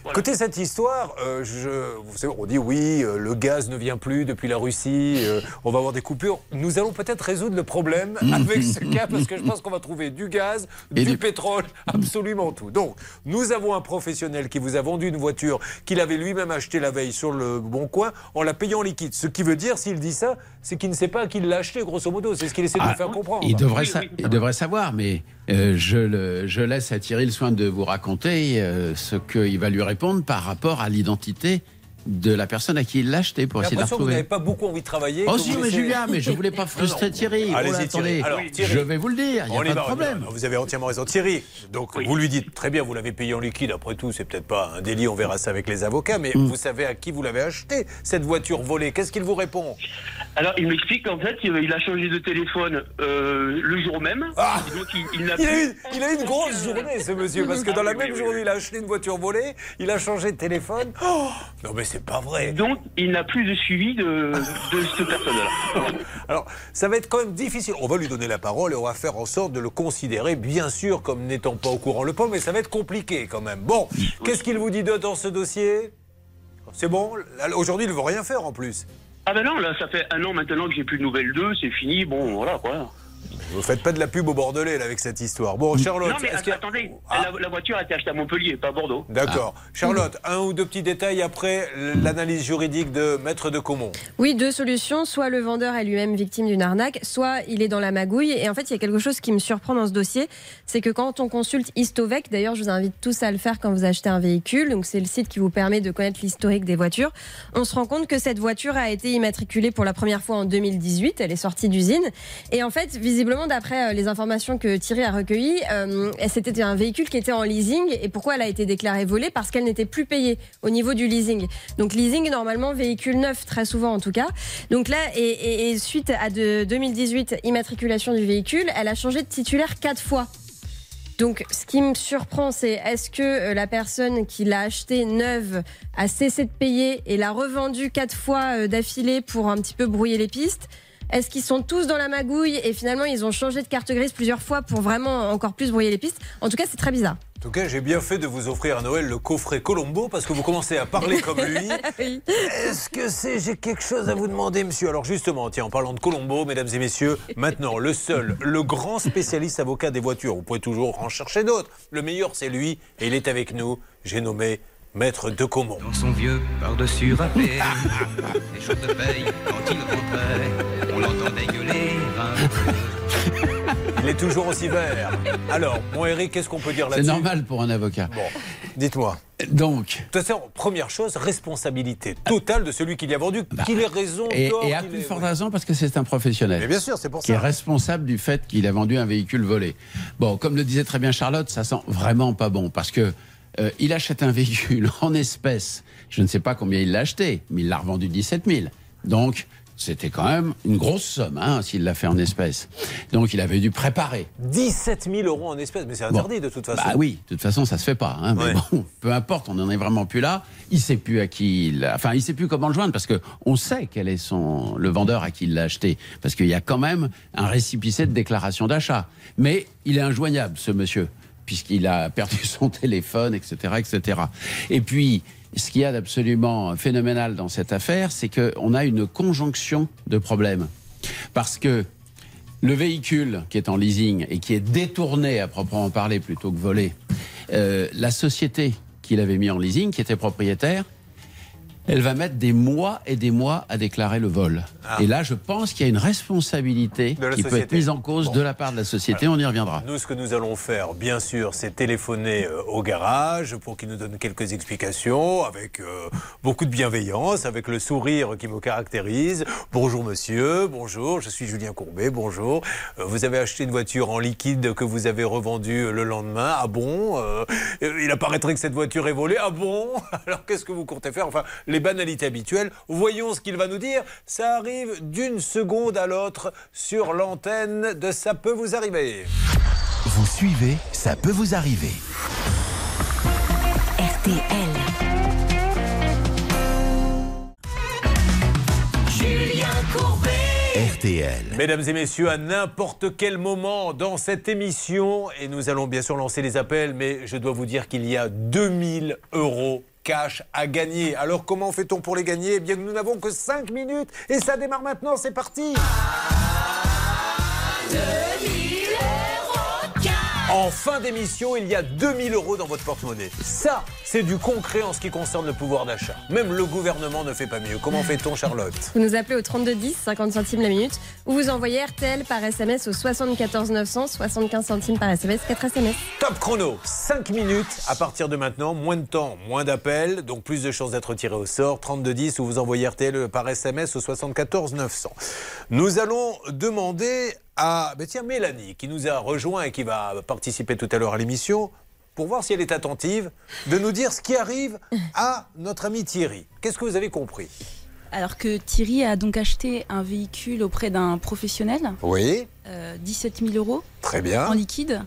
Speaker 4: Écoutez, cette histoire, euh, je, vous savez, on dit oui, euh, le gaz ne vient plus depuis la Russie, euh, on va avoir des coupures. Nous allons peut-être résoudre le problème avec ce cas parce que je pense qu'on va trouver du gaz,
Speaker 13: Et
Speaker 4: du
Speaker 13: du-
Speaker 4: pétrole, absolument tout. Donc, nous avons un professionnel qui vous a vendu une voiture qu'il avait lui-même achetée la veille sur le Bon Coin en la payant en liquide. Ce qui veut dire, s'il dit ça, c'est qu'il ne sait pas à qui il l'a acheté, grosso modo. C'est ce qu'il essaie de
Speaker 13: Ah,
Speaker 4: nous faire comprendre.
Speaker 13: Il devrait, sa- il devrait savoir, mais euh, je, le- je laisse à Thierry le soin de vous raconter euh, ce qu'il va lui répondre par rapport à l'identité de la personne à qui il l'a acheté pour essayer de la
Speaker 4: que vous n'avez
Speaker 13: retrouver.
Speaker 4: pas beaucoup envie de travailler.
Speaker 13: Oh si, mais Julien, mais je voulais pas frustrer Thierry. Oh
Speaker 4: Allez-y,
Speaker 13: là,
Speaker 4: Thierry.
Speaker 13: attendez,
Speaker 4: Alors, Thierry.
Speaker 13: je vais vous le dire, il n'y
Speaker 4: On
Speaker 13: a pas de
Speaker 4: va.
Speaker 13: problème.
Speaker 4: Vous avez entièrement raison. Thierry, donc vous lui dites, très bien, vous l'avez payé en liquide, après tout, c'est peut-être pas un délit, on verra ça avec les avocats, mais
Speaker 13: Mm.
Speaker 4: vous savez à qui vous l'avez acheté, cette voiture volée. Qu'est-ce qu'il vous répond?
Speaker 8: Alors il m'explique qu'en fait il a changé de téléphone euh, le jour même
Speaker 4: Ah
Speaker 8: donc il, il n'a
Speaker 4: il a, eu, il a eu une grosse journée, ce monsieur, parce que dans la même journée, il a acheté une voiture volée, il a changé de téléphone. Oh non, mais c'est pas vrai.
Speaker 8: donc il n'a plus de suivi de, de cette personne-là
Speaker 4: Alors, ça va être quand même difficile. On va lui donner la parole et on va faire en sorte de le considérer, bien sûr, comme n'étant pas au courant le pot, mais ça va être compliqué quand même. Bon, qu'est-ce qu'il vous dit d'autre dans ce dossier? C'est bon? Aujourd'hui, il ne veut rien faire en plus.
Speaker 8: Ah ben non, là, ça fait un an maintenant que j'ai plus de nouvelles d'eux, c'est fini, bon, voilà, quoi.
Speaker 4: Vous faites pas de la pub au Bordelais là, avec cette histoire. Bon, Charlotte,
Speaker 8: non, mais
Speaker 4: a-
Speaker 8: attendez,
Speaker 4: Ah.
Speaker 8: la, la voiture a été achetée à Montpellier, pas à Bordeaux.
Speaker 4: D'accord. Charlotte, un ou deux petits détails après l'analyse juridique de Maître de Caumont.
Speaker 5: Oui, deux solutions. Soit le vendeur est lui-même victime d'une arnaque, soit il est dans la magouille. Et en fait, il y a quelque chose qui me surprend dans ce dossier, c'est que quand on consulte Histovec, d'ailleurs, je vous invite tous à le faire quand vous achetez un véhicule, donc c'est le site qui vous permet de connaître l'historique des voitures, on se rend compte que cette voiture a été immatriculée pour la première fois en 2018, elle est sortie d'usine. Et en fait, visiblement, d'après euh, les informations que Thierry a recueillies, euh, c'était un véhicule qui était en leasing. Et pourquoi elle a été déclarée volée? Parce qu'elle n'était plus payée au niveau du leasing. Donc leasing, normalement, véhicule neuf, très souvent en tout cas. Donc là, et, suite à de 2018, immatriculation du véhicule, elle a changé de titulaire quatre fois. Donc, ce qui me surprend, c'est est-ce que euh, la personne qui l'a acheté neuve a cessé de payer et l'a revendue quatre fois d'affilée pour un petit peu brouiller les pistes? Est-ce qu'ils sont tous dans la magouille et finalement ils ont changé de carte grise plusieurs fois pour vraiment encore plus brouiller les pistes? En tout cas, c'est très bizarre.
Speaker 4: En tout cas, j'ai bien fait de vous offrir à Noël le coffret Colombo parce que vous commencez à parler comme lui.
Speaker 5: Oui.
Speaker 4: Est-ce que c'est j'ai quelque chose à vous demander, monsieur? Alors justement, tiens, en parlant de Colombo, mesdames et messieurs, maintenant le seul, le grand spécialiste avocat des voitures. Vous pouvez toujours en chercher d'autres. Le meilleur, c'est lui, et il est avec nous. J'ai nommé Maître de Caumont.
Speaker 14: Dans son vieux par-dessus râpé, les jours de veille, quand il rentrait, on l'entendait gueuler un peu.
Speaker 4: Il est toujours aussi vert. Alors, mon Eric, qu'est-ce qu'on peut dire
Speaker 13: C'est
Speaker 4: là-dessus
Speaker 13: normal pour un avocat.
Speaker 4: Bon, dites-moi.
Speaker 13: Donc,
Speaker 4: De toute façon, première chose, responsabilité totale de celui qui l'y a vendu, qu'il ait raison,
Speaker 13: Bah, et, et à plus forte raison parce que c'est un professionnel.
Speaker 4: Mais bien sûr, c'est pour
Speaker 13: qui est
Speaker 4: ça.
Speaker 13: responsable du fait qu'il a vendu un véhicule volé. Bon, comme le disait très bien Charlotte, ça sent vraiment pas bon parce que euh, il achète un véhicule en espèces. Je ne sais pas combien il l'a acheté, mais il l'a revendu 17 000. Donc, c'était quand même une grosse somme hein, s'il l'a fait en espèces. Donc, il avait dû préparer.
Speaker 4: 17 000 euros en espèces, mais c'est interdit de toute façon.
Speaker 13: Bah oui, de toute façon, ça se fait pas. hein, mais
Speaker 4: Ouais.
Speaker 13: bon, peu importe, on n'en est vraiment plus là. Il sait plus à qui il, enfin, il sait plus comment le joindre parce que on sait quel est son le vendeur à qui il l'a acheté, parce qu'il y a quand même un récipicé de déclaration d'achat. Mais il est injoignable, ce monsieur, puisqu'il a perdu son téléphone, etc., etc. Et puis. Ce qu'il y a d'absolument phénoménal dans cette affaire, c'est qu'on a une conjonction de problèmes. Parce que le véhicule qui est en leasing et qui est détourné à proprement parler plutôt que volé, euh, la société qu'il avait mis en leasing, qui était propriétaire, elle va mettre des mois et des mois à déclarer le vol.
Speaker 4: Ah.
Speaker 13: Et là, je pense qu'il y a une responsabilité qui peut être mise en cause
Speaker 4: Bon.
Speaker 13: de la part de la société.
Speaker 4: Alors,
Speaker 13: On y reviendra.
Speaker 4: Nous, ce que nous allons faire, bien sûr, c'est téléphoner euh, au garage pour qu'il nous donne quelques explications avec euh, beaucoup de bienveillance, avec le sourire qui me caractérise. Bonjour monsieur, bonjour, je suis Julien Courbet, bonjour. Euh, vous avez acheté une voiture en liquide que vous avez revendue le lendemain. Ah bon Euh, Il apparaîtrait que cette voiture est volée. Ah bon Alors qu'est-ce que vous comptez faire? Enfin, les banalités habituelles. Voyons ce qu'il va nous dire. Ça arrive d'une seconde à l'autre sur l'antenne de Ça peut vous arriver.
Speaker 1: Vous suivez, ça peut vous arriver.
Speaker 15: RTL. Julien Courbet.
Speaker 1: RTL.
Speaker 4: Mesdames et messieurs, à n'importe quel moment dans cette émission, et nous allons bien sûr lancer les appels, mais je dois vous dire qu'il y a 2000 euros cash à gagner. Alors comment fait-on pour les gagner? Eh bien nous n'avons que 5 minutes et ça démarre maintenant, c'est parti En fin d'émission, il y a 2000 euros dans votre porte-monnaie. Ça, c'est du concret en ce qui concerne le pouvoir d'achat. Même le gouvernement ne fait pas mieux. Comment fait-on, Charlotte?
Speaker 5: Vous nous appelez au 3210, 50 centimes la minute, ou vous envoyez RTL par SMS au 74 900, 75 centimes par SMS, 4 SMS.
Speaker 4: Top chrono, 5 minutes à partir de maintenant, moins de temps, moins d'appels, donc plus de chances d'être tiré au sort. 3210 ou vous envoyez RTL par SMS au 74 900. Nous allons demander à ben tiens, Mélanie qui nous a rejoint et qui va participer tout à l'heure à l'émission pour voir si elle est attentive, de nous dire ce qui arrive à notre ami Thierry. Qu'est-ce que vous avez compris?
Speaker 16: Alors que Thierry a donc acheté un véhicule auprès d'un professionnel,
Speaker 4: Oui,
Speaker 16: euh, 17 000 euros
Speaker 4: très bien.
Speaker 16: en liquide.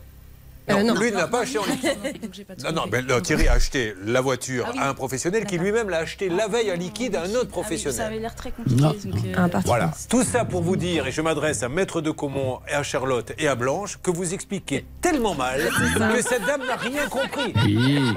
Speaker 4: Non, lui il n'a pas acheté en liquide.
Speaker 16: Donc j'ai pas tout
Speaker 4: Non, non, mais non, Thierry a acheté la voiture
Speaker 16: Ah oui.
Speaker 4: à un professionnel qui lui-même l'a acheté la veille en liquide à un autre
Speaker 16: Ah oui,
Speaker 4: professionnel.
Speaker 16: ça avait l'air très compliqué.
Speaker 4: Non.
Speaker 16: donc, euh,
Speaker 4: Voilà, tout ça pour vous dire, et je m'adresse à Maître de Comont, et à Charlotte et à Blanche, que vous expliquez tellement mal que cette dame n'a rien compris.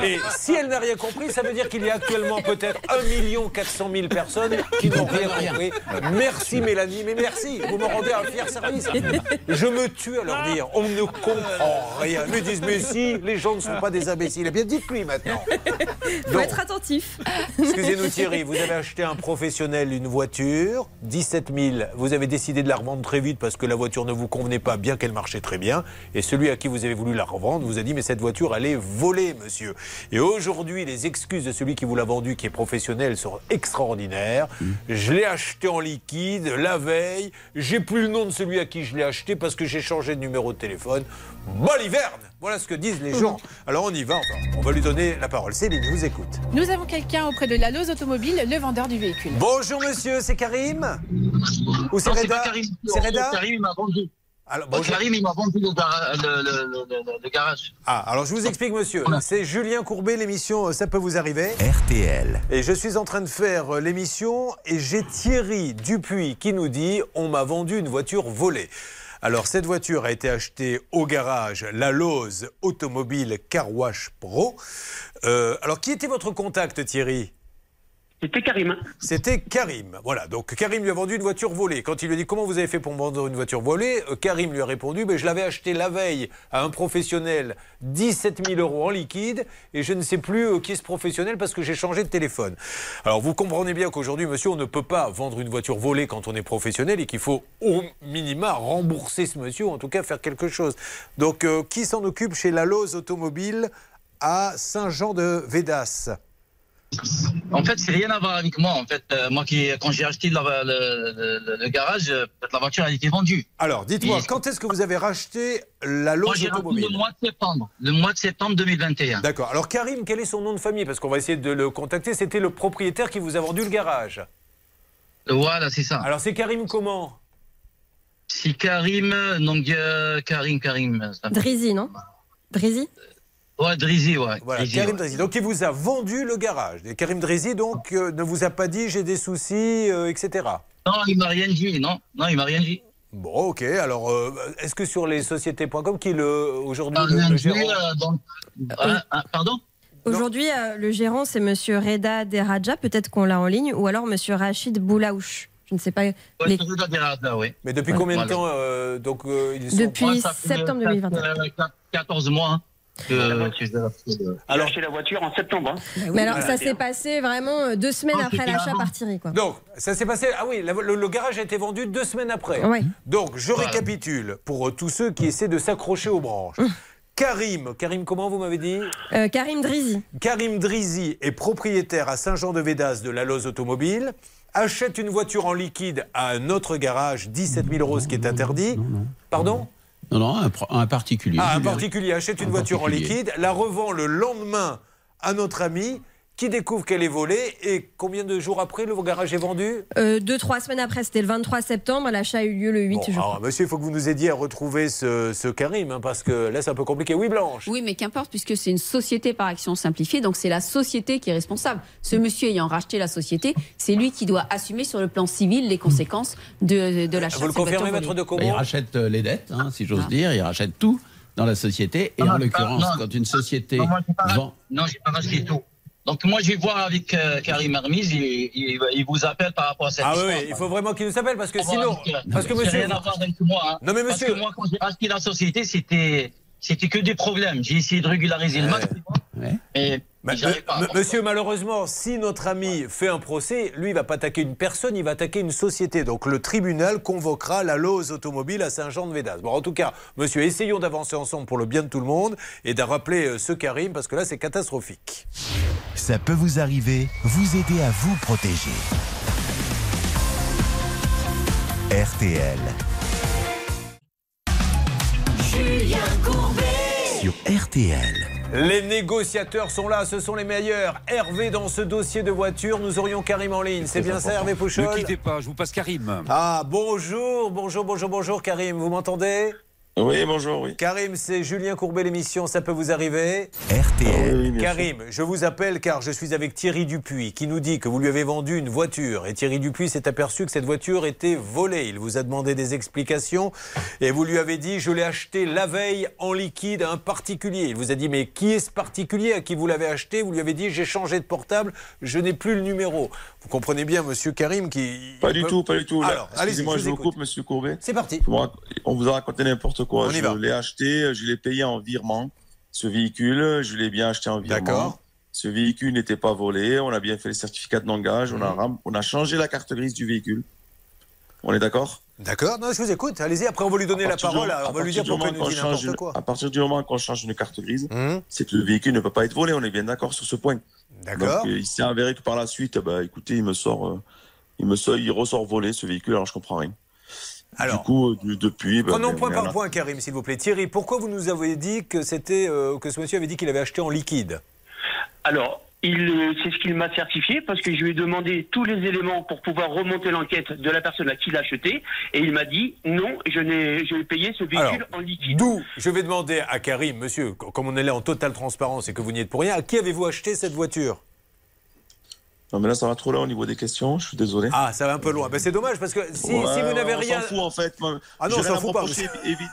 Speaker 4: Et si elle n'a rien compris, ça veut dire qu'il y a actuellement peut-être 1 400 000 personnes qui n'ont rien compris. Merci Mélanie, mais merci, vous me rendez un fier service. Je me tue à leur dire, on ne comprend rien. Ils disent, mais si, les gens ne sont pas des imbéciles. Eh bien, dites-lui maintenant.
Speaker 5: Faut être attentif.
Speaker 4: Excusez-nous Thierry, vous avez acheté un professionnel une voiture, 17 000. Vous avez décidé de la revendre très vite parce que la voiture ne vous convenait pas, bien qu'elle marchait très bien. Et celui à qui vous avez voulu la revendre vous a dit mais cette voiture elle est volée, monsieur. Et aujourd'hui, les excuses de celui qui vous l'a vendue, qui est professionnel, sont extraordinaires. Je l'ai acheté en liquide la veille. J'ai plus le nom de celui à qui je l'ai acheté parce que j'ai changé de numéro de téléphone. Boliverne Voilà ce que disent les gens. Alors on y va. On va lui donner la parole. Céline, je vous écoute.
Speaker 11: Nous avons quelqu'un auprès de la Lose Automobile, le vendeur du véhicule.
Speaker 4: Bonjour monsieur, c'est Karim Ou c'est Reda. C'est Reda
Speaker 17: Karim, il m'a vendu.
Speaker 4: Alors,
Speaker 17: Bon,
Speaker 4: bonjour.
Speaker 17: Karim, il m'a vendu le, gara- le- le- le- le- le garage.
Speaker 4: Ah, alors je vous explique monsieur. C'est Julien Courbet, l'émission euh, Ça peut vous arriver.
Speaker 1: RTL.
Speaker 4: Et je suis en train de faire euh, l'émission et j'ai Thierry Dupuis qui nous dit on m'a vendu une voiture volée. Alors cette voiture a été achetée au garage La Lose Automobile Car Wash Pro. Euh, alors qui était votre contact Thierry?
Speaker 8: C'était Karim.
Speaker 4: C'était Karim. Voilà, donc Karim lui a vendu une voiture volée. Quand il lui a dit comment vous avez fait pour me vendre une voiture volée, euh, Karim lui a répondu ben, je l'avais acheté la veille à un professionnel 17 000 euros en liquide et je ne sais plus euh, qui est ce professionnel parce que j'ai changé de téléphone. Alors vous comprenez bien qu'aujourd'hui, monsieur, on ne peut pas vendre une voiture volée quand on est professionnel et qu'il faut au minima rembourser ce monsieur ou en tout cas faire quelque chose. Donc euh, qui s'en occupe chez La Lose Automobile à Saint-Jean-de-Védas?
Speaker 17: En fait, c'est rien à voir avec moi. En fait, euh, moi, qui, quand j'ai acheté la- le, le- le garage, euh, la voiture a été vendue.
Speaker 4: Alors, dites-moi,
Speaker 17: Et-
Speaker 4: quand est-ce que vous avez racheté la Automobile
Speaker 17: le mois de septembre. Le mois de septembre 2021.
Speaker 4: D'accord. Alors Karim, quel est son nom de famille? Parce qu'on va essayer de le contacter. C'était le propriétaire qui vous a vendu le garage.
Speaker 17: Voilà, c'est ça.
Speaker 4: Alors c'est Karim comment?
Speaker 17: C'est Karim, donc euh, Karim, Karim. ça-
Speaker 5: Drizzy, non? Drizzy?
Speaker 17: Ouais, Drizzy, ouais.
Speaker 4: Voilà,
Speaker 17: Drizzy,
Speaker 4: Karim
Speaker 17: ouais.
Speaker 4: Drizzy. Donc il vous a vendu le garage. Et Karim Drizzy donc euh, ne vous a pas dit j'ai des soucis, euh, etc.
Speaker 17: Non, il m'a rien dit, non. Non, il m'a rien dit.
Speaker 4: Bon, ok. Alors euh, est-ce que sur les sociétés.com qui le aujourd'hui
Speaker 17: Ah,
Speaker 4: le, gérant
Speaker 17: euh, donc- Ah, ah, pardon?
Speaker 5: Aujourd'hui, euh, le gérant, c'est Monsieur Reda Deraja, peut-être qu'on l'a en ligne, ou alors Monsieur Rachid Boulaouch. Je ne sais pas. Les-
Speaker 17: oui.
Speaker 4: Mais depuis
Speaker 5: Ouais.
Speaker 4: combien de temps euh, donc euh, ils sont
Speaker 5: Depuis septembre
Speaker 17: euh,
Speaker 5: 2021.
Speaker 17: euh, 14 mois. Je-
Speaker 8: Alors, acheté la voiture en septembre. hein.
Speaker 5: Mais alors,
Speaker 8: Voilà.
Speaker 5: ça s'est passé vraiment euh, deux semaines
Speaker 8: Non,
Speaker 5: après l'achat par Thierry. Quoi.
Speaker 4: Donc, ça s'est passé. Ah oui, la- le, le garage a été vendu deux semaines après.
Speaker 5: Oui.
Speaker 4: Donc, je récapitule pour euh, tous ceux qui essaient de s'accrocher aux branches. Karim, Karim, comment vous m'avez dit?
Speaker 5: Euh, Karim Drizi.
Speaker 4: Karim Drizi est propriétaire à Saint-Jean-de-Védas de la Loze Automobile, achète une voiture en liquide à un autre garage, 17 000 euros, ce qui est interdit. Pardon?
Speaker 13: Non, non, un, particulier.
Speaker 4: Ah, un particulier achète une
Speaker 13: Un
Speaker 4: voiture en liquide, la revend le lendemain à notre ami qui découvre qu'elle est volée et combien de jours après le garage est vendu
Speaker 5: Euh, deux, trois semaines après, c'était le 23 septembre. L'achat a eu lieu le 8
Speaker 4: Bon, alors, monsieur, il faut que vous nous aidiez à retrouver ce, ce Karim, hein, parce que là, c'est un peu compliqué. Oui, Blanche
Speaker 18: Oui, mais qu'importe, puisque c'est une société par action simplifiée, donc c'est la société qui est responsable. Ce monsieur ayant racheté la société, c'est lui qui doit assumer sur le plan civil les conséquences de, de l'achat.
Speaker 4: Vous le confirmez, maître de
Speaker 13: Bah,
Speaker 4: Comont
Speaker 13: il rachète euh, les dettes, hein, si j'ose
Speaker 18: Ah.
Speaker 13: dire, il rachète tout dans la société. Et
Speaker 17: Non,
Speaker 13: en l'occurrence, quand une société
Speaker 17: Non, moi,
Speaker 13: vend.
Speaker 17: non, j'ai pas racheté tout. Donc moi, je vais voir avec euh, Karim Hermise, il, il, il vous appelle par rapport à cette
Speaker 4: Ah oui,
Speaker 17: histoire.
Speaker 4: oui, il faut vraiment qu'il nous appelle, parce que
Speaker 17: Ah,
Speaker 4: sinon...
Speaker 17: voilà,
Speaker 4: Parce que
Speaker 17: c'est
Speaker 4: monsieur...
Speaker 17: rien à voir avec moi. hein.
Speaker 4: Non, mais
Speaker 17: Parce
Speaker 4: monsieur-
Speaker 17: que moi, quand j'ai racheté la société, c'était c'était que des problèmes. J'ai essayé de régulariser le maximum. Et
Speaker 4: Bah,
Speaker 17: pas.
Speaker 4: monsieur, malheureusement, si notre ami fait un procès, lui, il va pas attaquer une personne, il va attaquer une société. Donc le tribunal convoquera la Lose Automobile à Saint-Jean-de-Védas. Bon, en tout cas, monsieur, essayons d'avancer ensemble pour le bien de tout le monde et de rappeler euh, ce Karim, parce que là, c'est catastrophique.
Speaker 1: Ça peut vous arriver, vous aider à vous protéger. RTL.
Speaker 15: Julien Courbet.
Speaker 1: Sur RTL.
Speaker 4: Les négociateurs sont là, ce sont les meilleurs. Hervé, dans ce dossier de voiture, nous aurions Karim en ligne. C'est bien ça, Hervé Pouchol
Speaker 19: Ne quittez pas, je vous passe Karim.
Speaker 4: Ah, bonjour, bonjour, bonjour, bonjour, Karim. Vous m'entendez?
Speaker 20: Oui, bonjour, oui.
Speaker 4: Karim, c'est Julien Courbet, l'émission Ça peut vous arriver
Speaker 1: RTL.
Speaker 4: Karim, je vous appelle car je suis avec Thierry Dupuis qui nous dit que vous lui avez vendu une voiture et Thierry Dupuis s'est aperçu que cette voiture était volée. Il vous a demandé des explications et vous lui avez dit je l'ai acheté la veille en liquide à un particulier. Il vous a dit mais qui est ce particulier à qui vous l'avez acheté? Vous lui avez dit j'ai changé de portable, je n'ai plus le numéro. Vous comprenez bien monsieur Karim qui...
Speaker 20: Pas du tout, pas du tout.
Speaker 4: Alors, allez-y,
Speaker 20: Excusez-moi,
Speaker 4: je
Speaker 20: je
Speaker 4: vous
Speaker 20: coupe, monsieur Courbet.
Speaker 4: C'est parti.
Speaker 20: On vous a raconté n'importe quoi.
Speaker 4: On
Speaker 20: je l'ai acheté, je l'ai payé en virement. Ce véhicule, je l'ai bien acheté en virement.
Speaker 4: D'accord.
Speaker 20: Ce véhicule n'était pas volé. On a bien fait les certificats de langage. On, a
Speaker 4: Mhm.
Speaker 20: on a changé la carte grise du véhicule. On est d'accord?
Speaker 4: D'accord, non, je vous écoute. Allez-y, après on va lui donner la
Speaker 20: du
Speaker 4: parole. on va lui dire pourquoi il nous dit
Speaker 20: une-. À partir du moment qu'on change une carte grise,
Speaker 4: Mhm.
Speaker 20: c'est que le véhicule ne peut pas être volé. On est bien d'accord sur ce point.
Speaker 4: D'accord.
Speaker 20: Euh, il s'est avéré que par la suite, bah, écoutez, il me sort, euh, il me sort, il ressort volé ce véhicule. Alors je comprends rien.
Speaker 4: Alors,
Speaker 20: du coup, du- depuis. bah,
Speaker 4: Prenons point par point, Karim, s'il vous plaît. Thierry, pourquoi vous nous avez dit que c'était euh, que ce monsieur avait dit qu'il avait acheté en liquide?
Speaker 8: Alors, il, euh, c'est ce qu'il m'a certifié parce que je lui ai demandé tous les éléments pour pouvoir remonter l'enquête de la personne à qui l'a acheté et il m'a dit non, je n'ai, je vais payer ce véhicule
Speaker 4: Alors,
Speaker 8: en liquide.
Speaker 4: D'où je vais demander à Karim, monsieur, co- comme on est là en totale transparence et que vous n'y êtes pour rien, à qui avez-vous acheté cette voiture?
Speaker 20: Non, mais là, ça va trop loin au niveau des questions. Je suis désolé.
Speaker 4: Ah, ça va un peu loin. Ben, c'est dommage parce que si,
Speaker 20: Ouais,
Speaker 4: si vous n'avez
Speaker 20: on
Speaker 4: rien.
Speaker 20: s'en fout en fait.
Speaker 4: Ah non,
Speaker 20: j'ai
Speaker 4: on s'en fout pas.
Speaker 20: évi-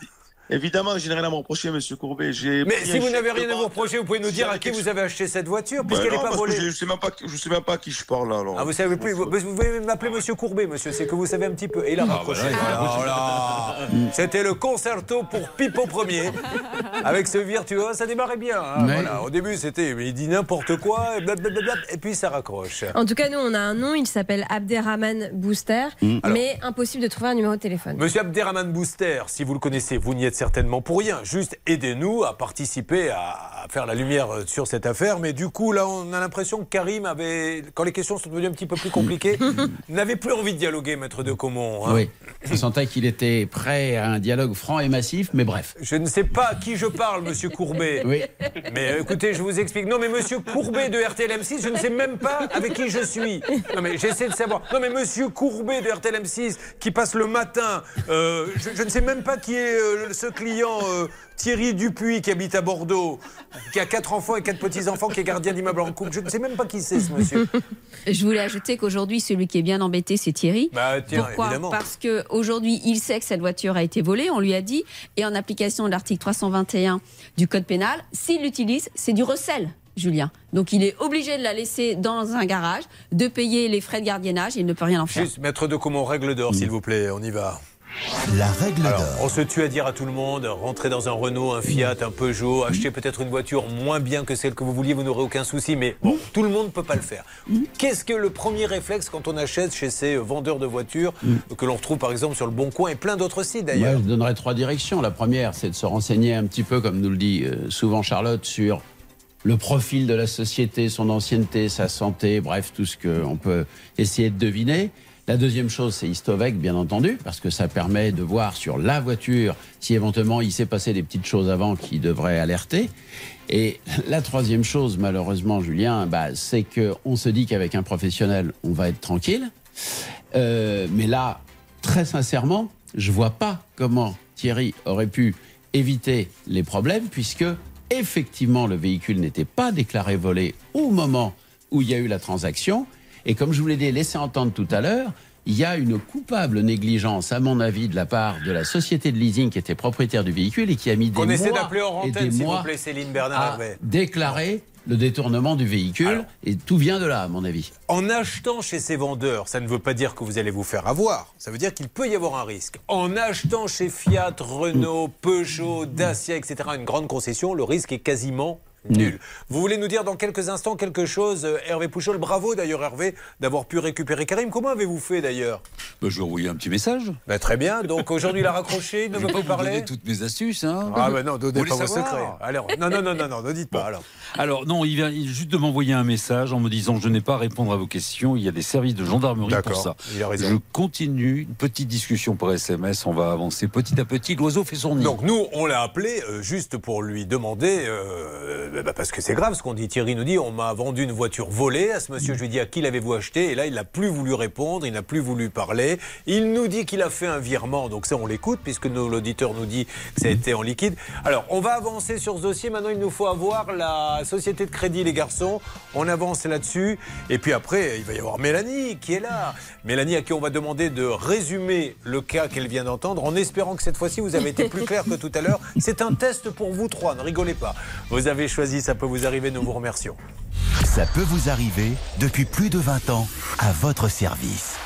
Speaker 20: Évidemment, j'ai rien à me reprocher, monsieur Courbet. J'ai
Speaker 4: Mais si vous n'avez rien à vous reprocher, vous pouvez nous dire à qui vous avez acheté cette voiture, puisqu'elle
Speaker 20: Ben
Speaker 4: n'est
Speaker 20: non,
Speaker 4: pas
Speaker 20: parce que
Speaker 4: volée.
Speaker 20: Je ne sais même pas, je sais même pas à qui je parle là. Alors.
Speaker 4: Ah, vous savez plus, vous, vous pouvez m'appeler Monsieur Courbet, monsieur, c'est que vous savez un petit peu. Et il a raccroché.
Speaker 20: voilà,
Speaker 4: Voilà, voilà. C'était le concerto pour Pipo Premier. Avec ce virtuose, ça démarrait bien. hein,
Speaker 13: Mais-
Speaker 4: voilà. Au début, c'était, il dit n'importe quoi, et, blablabla, et puis ça raccroche.
Speaker 5: En tout cas, nous, on a un nom, il s'appelle Abderrahman Booster,
Speaker 4: Mm.
Speaker 5: mais impossible de trouver un numéro de téléphone.
Speaker 4: Monsieur Abderrahman Booster, si vous le connaissez, vous n'y êtes certainement pour rien. Juste aidez-nous à participer à, à faire la lumière euh, sur cette affaire. Mais du coup, là, on a l'impression que Karim avait, quand les questions sont devenues un petit peu plus compliquées, n'avait plus envie de dialoguer, maître de Comont. hein.
Speaker 13: Oui, on sentait qu'il était prêt à un dialogue franc et massif, mais bref.
Speaker 4: Je ne sais pas à qui je parle, monsieur Courbet.
Speaker 13: Oui.
Speaker 4: Mais euh, écoutez, je vous explique. Non, mais monsieur Courbet de RTLM6, je ne sais même pas avec qui je suis. Non, mais j'essaie de savoir. Non, mais monsieur Courbet de RTLM6 qui passe le matin, euh, je, je ne sais même pas qui est euh, ce client. euh, Thierry Dupuis qui habite à Bordeaux, qui a quatre enfants et quatre petits-enfants, qui est gardien d'immeuble en couple. Je ne sais même pas qui c'est ce monsieur.
Speaker 18: Je voulais ajouter qu'aujourd'hui, celui qui est bien embêté, c'est Thierry.
Speaker 4: Bah, tiens,
Speaker 18: Pourquoi
Speaker 4: évidemment.
Speaker 18: Parce qu'aujourd'hui, il sait que cette voiture a été volée, on lui a dit, et en application de l'article 321 du Code pénal, s'il l'utilise, c'est du recel. Julien. Donc il est obligé de la laisser dans un garage, de payer les frais de gardiennage, il ne peut rien en faire.
Speaker 4: Juste, maître de Comont, règle d'or, s'il vous plaît, on y va.
Speaker 21: La règle d'or.
Speaker 4: on se tue à dire à tout le monde, rentrez dans un Renault, un Fiat, un Peugeot, achetez peut-être une voiture moins bien que celle que vous vouliez, vous n'aurez aucun souci, mais bon, tout le monde ne peut pas le faire. Qu'est-ce que le premier réflexe quand on achète chez ces vendeurs de voitures que l'on retrouve par exemple sur le Bon Coin et plein d'autres sites
Speaker 13: Moi,
Speaker 4: d'ailleurs
Speaker 13: je donnerais trois directions. La première, c'est de se renseigner un petit peu, comme nous le dit euh, souvent Charlotte, sur le profil de la société, son ancienneté, sa santé, bref, tout ce qu'on peut essayer de deviner. La deuxième chose, c'est Istovec, bien entendu, parce que ça permet de voir sur la voiture si éventuellement il s'est passé des petites choses avant qui devraient alerter. Et la troisième chose, malheureusement, Julien, bah, c'est qu'on se dit qu'avec un professionnel, on va être tranquille. Euh, mais là, très sincèrement, je vois pas comment Thierry aurait pu éviter les problèmes, puisque effectivement le véhicule n'était pas déclaré volé au moment où il y a eu la transaction. Et comme je vous l'ai laissé entendre tout à l'heure, il y a une coupable négligence, à mon avis, de la part de la société de leasing qui était propriétaire du véhicule et qui a mis des
Speaker 4: essaie
Speaker 13: mois
Speaker 4: d'appeler hors
Speaker 13: et
Speaker 4: antenne,
Speaker 13: des
Speaker 4: s'il vous
Speaker 13: mois
Speaker 4: plaît, Céline Bernard
Speaker 13: à déclarer le détournement du véhicule. et tout vient de là, à mon avis.
Speaker 4: En achetant chez ces vendeurs, ça ne veut pas dire que vous allez vous faire avoir. Ça veut dire qu'il peut y avoir un risque. En achetant chez Fiat, Renault, Peugeot, Dacia, etc., une grande concession, le risque est quasiment nul. Vous voulez nous dire dans quelques instants quelque chose, euh, Hervé Pouchol? Bravo d'ailleurs, Hervé, d'avoir pu récupérer Karim. Comment avez-vous fait d'ailleurs?
Speaker 19: Bah, je lui ai envoyé un petit message.
Speaker 4: Bah, Très bien. Donc aujourd'hui, il a raccroché, il ne veut pas vous parler
Speaker 19: donner toutes mes astuces. Hein.
Speaker 4: Ah, bah non, donnez
Speaker 19: Vous
Speaker 4: pas vos secrets. Alors, non, non, non, non, non, ne dites pas. Alors.
Speaker 19: Alors non, il vient juste de m'envoyer un message en me disant je n'ai pas à répondre à vos questions. Il y a des services de gendarmerie pour ça.
Speaker 4: il a raison.
Speaker 19: Je continue une petite discussion par SMS. On va avancer petit à petit. L'oiseau fait son nid.
Speaker 4: Donc nous, on l'a appelé euh, juste pour lui demander, euh, bah, parce que c'est grave ce qu'on dit. Thierry nous dit, on m'a vendu une voiture volée. À ce monsieur, je lui dis, à qui l'avez-vous acheté? Et là, il n'a plus voulu répondre, il n'a plus voulu parler. Il nous dit qu'il a fait un virement, donc ça, on l'écoute, puisque l'auditeur nous dit que ça a été en liquide. Alors, on va avancer sur ce dossier. Maintenant, il nous faut avoir la société de crédit, les garçons. On avance là-dessus. Et puis après, il va y avoir Mélanie qui est là. Mélanie, à qui on va demander de résumer le cas qu'elle vient d'entendre, en espérant que cette fois-ci, vous avez été plus clair que tout à l'heure. C'est un test pour vous trois, ne rigolez pas. Vous avez ça peut vous arriver, nous vous remercions.
Speaker 21: Ça peut vous arriver depuis plus de 20 ans à votre service.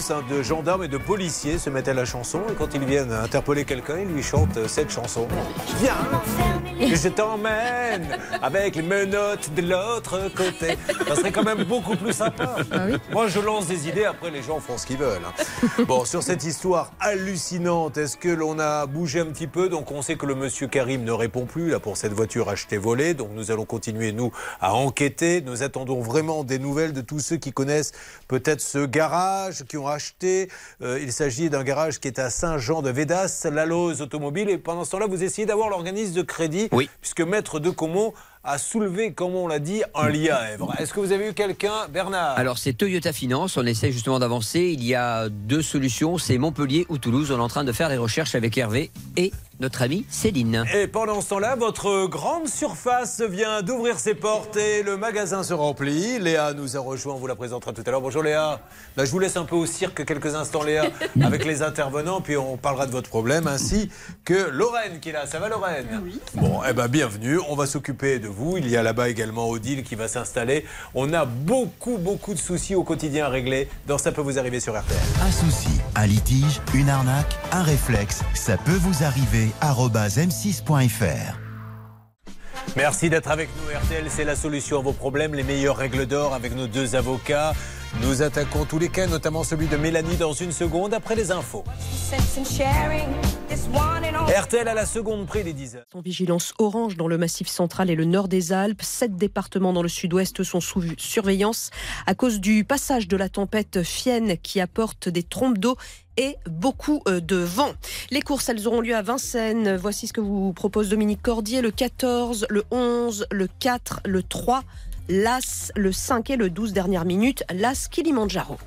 Speaker 4: Plus hein, de gendarmes et de policiers se mettent à la chanson et quand ils viennent interpeller quelqu'un, ils lui chantent euh, cette chanson. Viens, je t'emmène avec les menottes de l'autre côté. Ça serait quand même beaucoup plus sympa. Moi, je lance des idées, après les gens font ce qu'ils veulent. hein. Bon, sur cette histoire hallucinante, est-ce que l'on a bougé un petit peu? Donc, on sait que le monsieur Karim ne répond plus là pour cette voiture achetée volée. Donc, nous allons continuer nous à enquêter. Nous attendons vraiment des nouvelles de tous ceux qui connaissent peut-être ce garage, qui ont acheté. Euh, il s'agit d'un garage qui est à Saint-Jean-de-Védas, la Lose Automobile. Et pendant ce temps-là, vous essayez d'avoir l'organisme de crédit, puisque Maître de Comont a soulevé, comme on l'a dit, un lièvre. Est-ce que vous avez eu quelqu'un, Bernard?
Speaker 10: Alors c'est Toyota Finance, on essaie justement d'avancer. Il y a deux solutions, c'est Montpellier ou Toulouse. On est en train de faire des recherches avec Hervé et notre amie Céline.
Speaker 4: Et pendant ce temps-là, votre grande surface vient d'ouvrir ses portes et le magasin se remplit. Léa nous a rejoint, on vous la présentera tout à l'heure. Bonjour Léa. Là, je vous laisse un peu au cirque quelques instants Léa avec les intervenants, puis on parlera de votre problème, ainsi que Lorraine qui est là. Ça va Lorraine? Oui. Bon, eh ben bienvenue, on va s'occuper de vous. Il y a là-bas également Odile qui va s'installer. On a beaucoup, beaucoup de soucis au quotidien à régler. Dans Ça peut vous arriver sur RTL.
Speaker 1: Un souci, un litige, une arnaque, un réflexe, ça peut vous arriver. Arobase m6.fr.
Speaker 4: Merci d'être avec nous. RTL, c'est la solution à vos problèmes, les meilleures règles d'or avec nos deux avocats. Nous attaquons tous les cas, notamment celui de Mélanie dans une seconde après les infos. RTL à la seconde près des 10 heures.
Speaker 22: En vigilance orange dans le massif central et le nord des Alpes. Sept départements dans le sud-ouest sont sous surveillance à cause du passage de la tempête Fienne qui apporte des trompes d'eau et beaucoup euh, de vent. Les courses, elles auront lieu à Vincennes. Voici ce que vous propose Dominique Cordier. Le 14, le 11, le 4, le 3, l'As, le 5 et le 12 dernières minutes. L'As Kilimanjaro.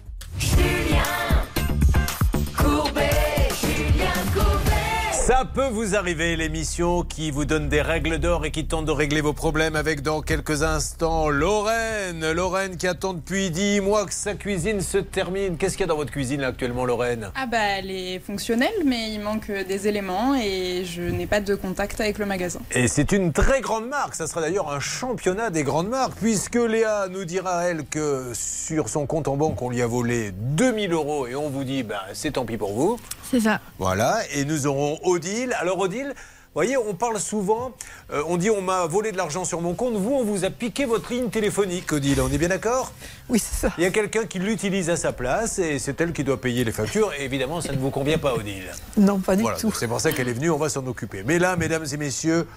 Speaker 4: Ça peut vous arriver, l'émission qui vous donne des règles d'or et qui tente de régler vos problèmes avec dans quelques instants Lorraine. Lorraine qui attend depuis 10 mois que sa cuisine se termine. Qu'est-ce qu'il y a dans votre cuisine là, actuellement, Lorraine?
Speaker 23: Ah bah elle est fonctionnelle mais il manque des éléments et je n'ai pas de contact avec le magasin.
Speaker 4: Et c'est une très grande marque. Ça sera d'ailleurs un championnat des grandes marques, puisque Léa nous dira, elle, que sur son compte en banque, on lui a volé 2000 euros et on vous dit, ben, c'est tant pis pour vous.
Speaker 5: C'est ça.
Speaker 4: Voilà. Et nous aurons Odile. Alors, Odile. Vous voyez, on parle souvent, euh, on dit on m'a volé de l'argent sur mon compte. Vous, on vous a piqué votre ligne téléphonique, Odile. On est bien d'accord?
Speaker 24: Oui, c'est ça.
Speaker 4: Il y a quelqu'un qui l'utilise à sa place et c'est elle qui doit payer les factures. Et évidemment, ça ne vous convient pas, Odile.
Speaker 24: Non, pas du
Speaker 4: Voilà,
Speaker 24: tout.
Speaker 4: c'est pour ça qu'elle est venue, on va s'en occuper. Mais là, mesdames et messieurs,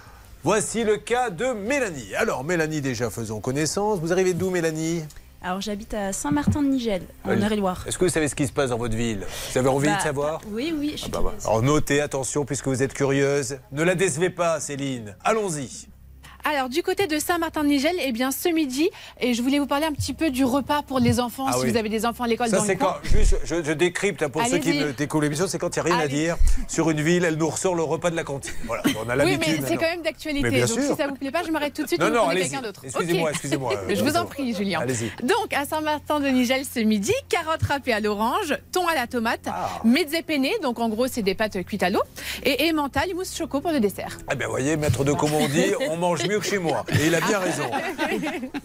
Speaker 4: voici le cas de Mélanie. Alors, Mélanie, déjà, faisons connaissance. Vous arrivez d'où, Mélanie?
Speaker 16: Alors j'habite à Saint-Martin-de-Nigel, en
Speaker 4: Allez.
Speaker 16: Eure-et-Loire.
Speaker 4: Est-ce que vous savez ce qui se passe dans votre ville? Vous avez envie
Speaker 16: Bah,
Speaker 4: de savoir?
Speaker 16: Oui, oui, je suis
Speaker 4: Bah, bah. Alors notez, attention, puisque vous êtes curieuse. Ne la décevez pas, Céline. Allons-y.
Speaker 11: Alors, du côté de Saint-Martin-de-Nigel, eh bien, ce midi, et je voulais vous parler un petit peu du repas pour les enfants,
Speaker 4: Ah
Speaker 11: si
Speaker 4: oui.
Speaker 11: vous avez des enfants à l'école
Speaker 4: Ça,
Speaker 11: dans le
Speaker 4: c'est quand, juste, je, je décrypte hein, pour ceux qui découvrent l'émission, c'est quand il n'y a rien à dire sur une ville, elle nous ressort le repas de la cantine. Voilà, on a
Speaker 11: Oui,
Speaker 4: l'habitude.
Speaker 11: mais c'est quand même d'actualité. Donc,
Speaker 4: sûr.
Speaker 11: si ça vous plaît pas, je m'arrête tout de suite
Speaker 4: Non,
Speaker 11: et vous
Speaker 4: non,
Speaker 11: quelqu'un d'autre.
Speaker 4: Excusez-moi, excusez-moi, euh,
Speaker 11: je vous en prie, Julien.
Speaker 4: Allez-y.
Speaker 11: Donc, à Saint-Martin-de-Nigel ce midi, carottes râpées à l'orange, thon à la tomate,
Speaker 4: Ah.
Speaker 11: mezzepene, donc en gros, c'est des pâtes cuites à l'eau, et emmental, mousse choco pour le dessert.
Speaker 4: Eh bien, voyez, maître de dit, on mange mieux que chez moi. Et il a bien raison.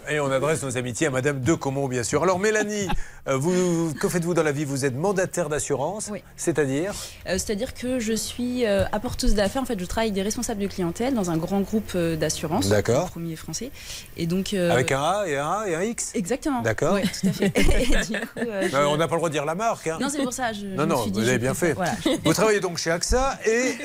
Speaker 4: Et on adresse nos amitiés à Madame de Comont, bien sûr. Alors, Mélanie, euh, vous, que faites-vous dans la vie? Vous êtes mandataire d'assurance,
Speaker 16: Oui.
Speaker 4: c'est-à-dire?
Speaker 16: Euh, C'est-à-dire que je suis euh, apporteuse d'affaires. En fait, je travaille avec des responsables de clientèle dans un grand groupe d'assurance.
Speaker 4: D'accord.
Speaker 16: Premier français. Et donc. euh,
Speaker 4: avec un A et un A et un X?
Speaker 16: Exactement.
Speaker 4: D'accord.
Speaker 16: Tout à fait. Coup, je-
Speaker 4: on n'a pas le droit de dire la marque. hein.
Speaker 16: Non, c'est pour ça. Je,
Speaker 4: Non,
Speaker 16: je me
Speaker 4: non,
Speaker 16: suis dit,
Speaker 4: vous avez bien fait.
Speaker 16: Voilà.
Speaker 4: Vous travaillez donc chez AXA et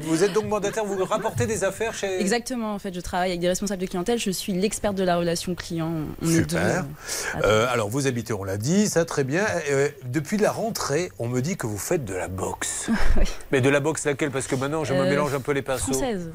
Speaker 4: vous êtes donc mandataire, vous rapportez des affaires chez.
Speaker 16: Exactement. En fait, je travaille avec des responsables de clientèle. Je suis l'experte de la relation client. On
Speaker 4: Super.
Speaker 16: euh,
Speaker 4: Euh, alors, vous habitez, on l'a dit, ça très bien. Euh, depuis la rentrée, on me dit que vous faites de la boxe. Mais de la boxe laquelle? Parce que maintenant, je me
Speaker 16: Euh,
Speaker 4: mélange un peu les pinceaux.
Speaker 16: Française.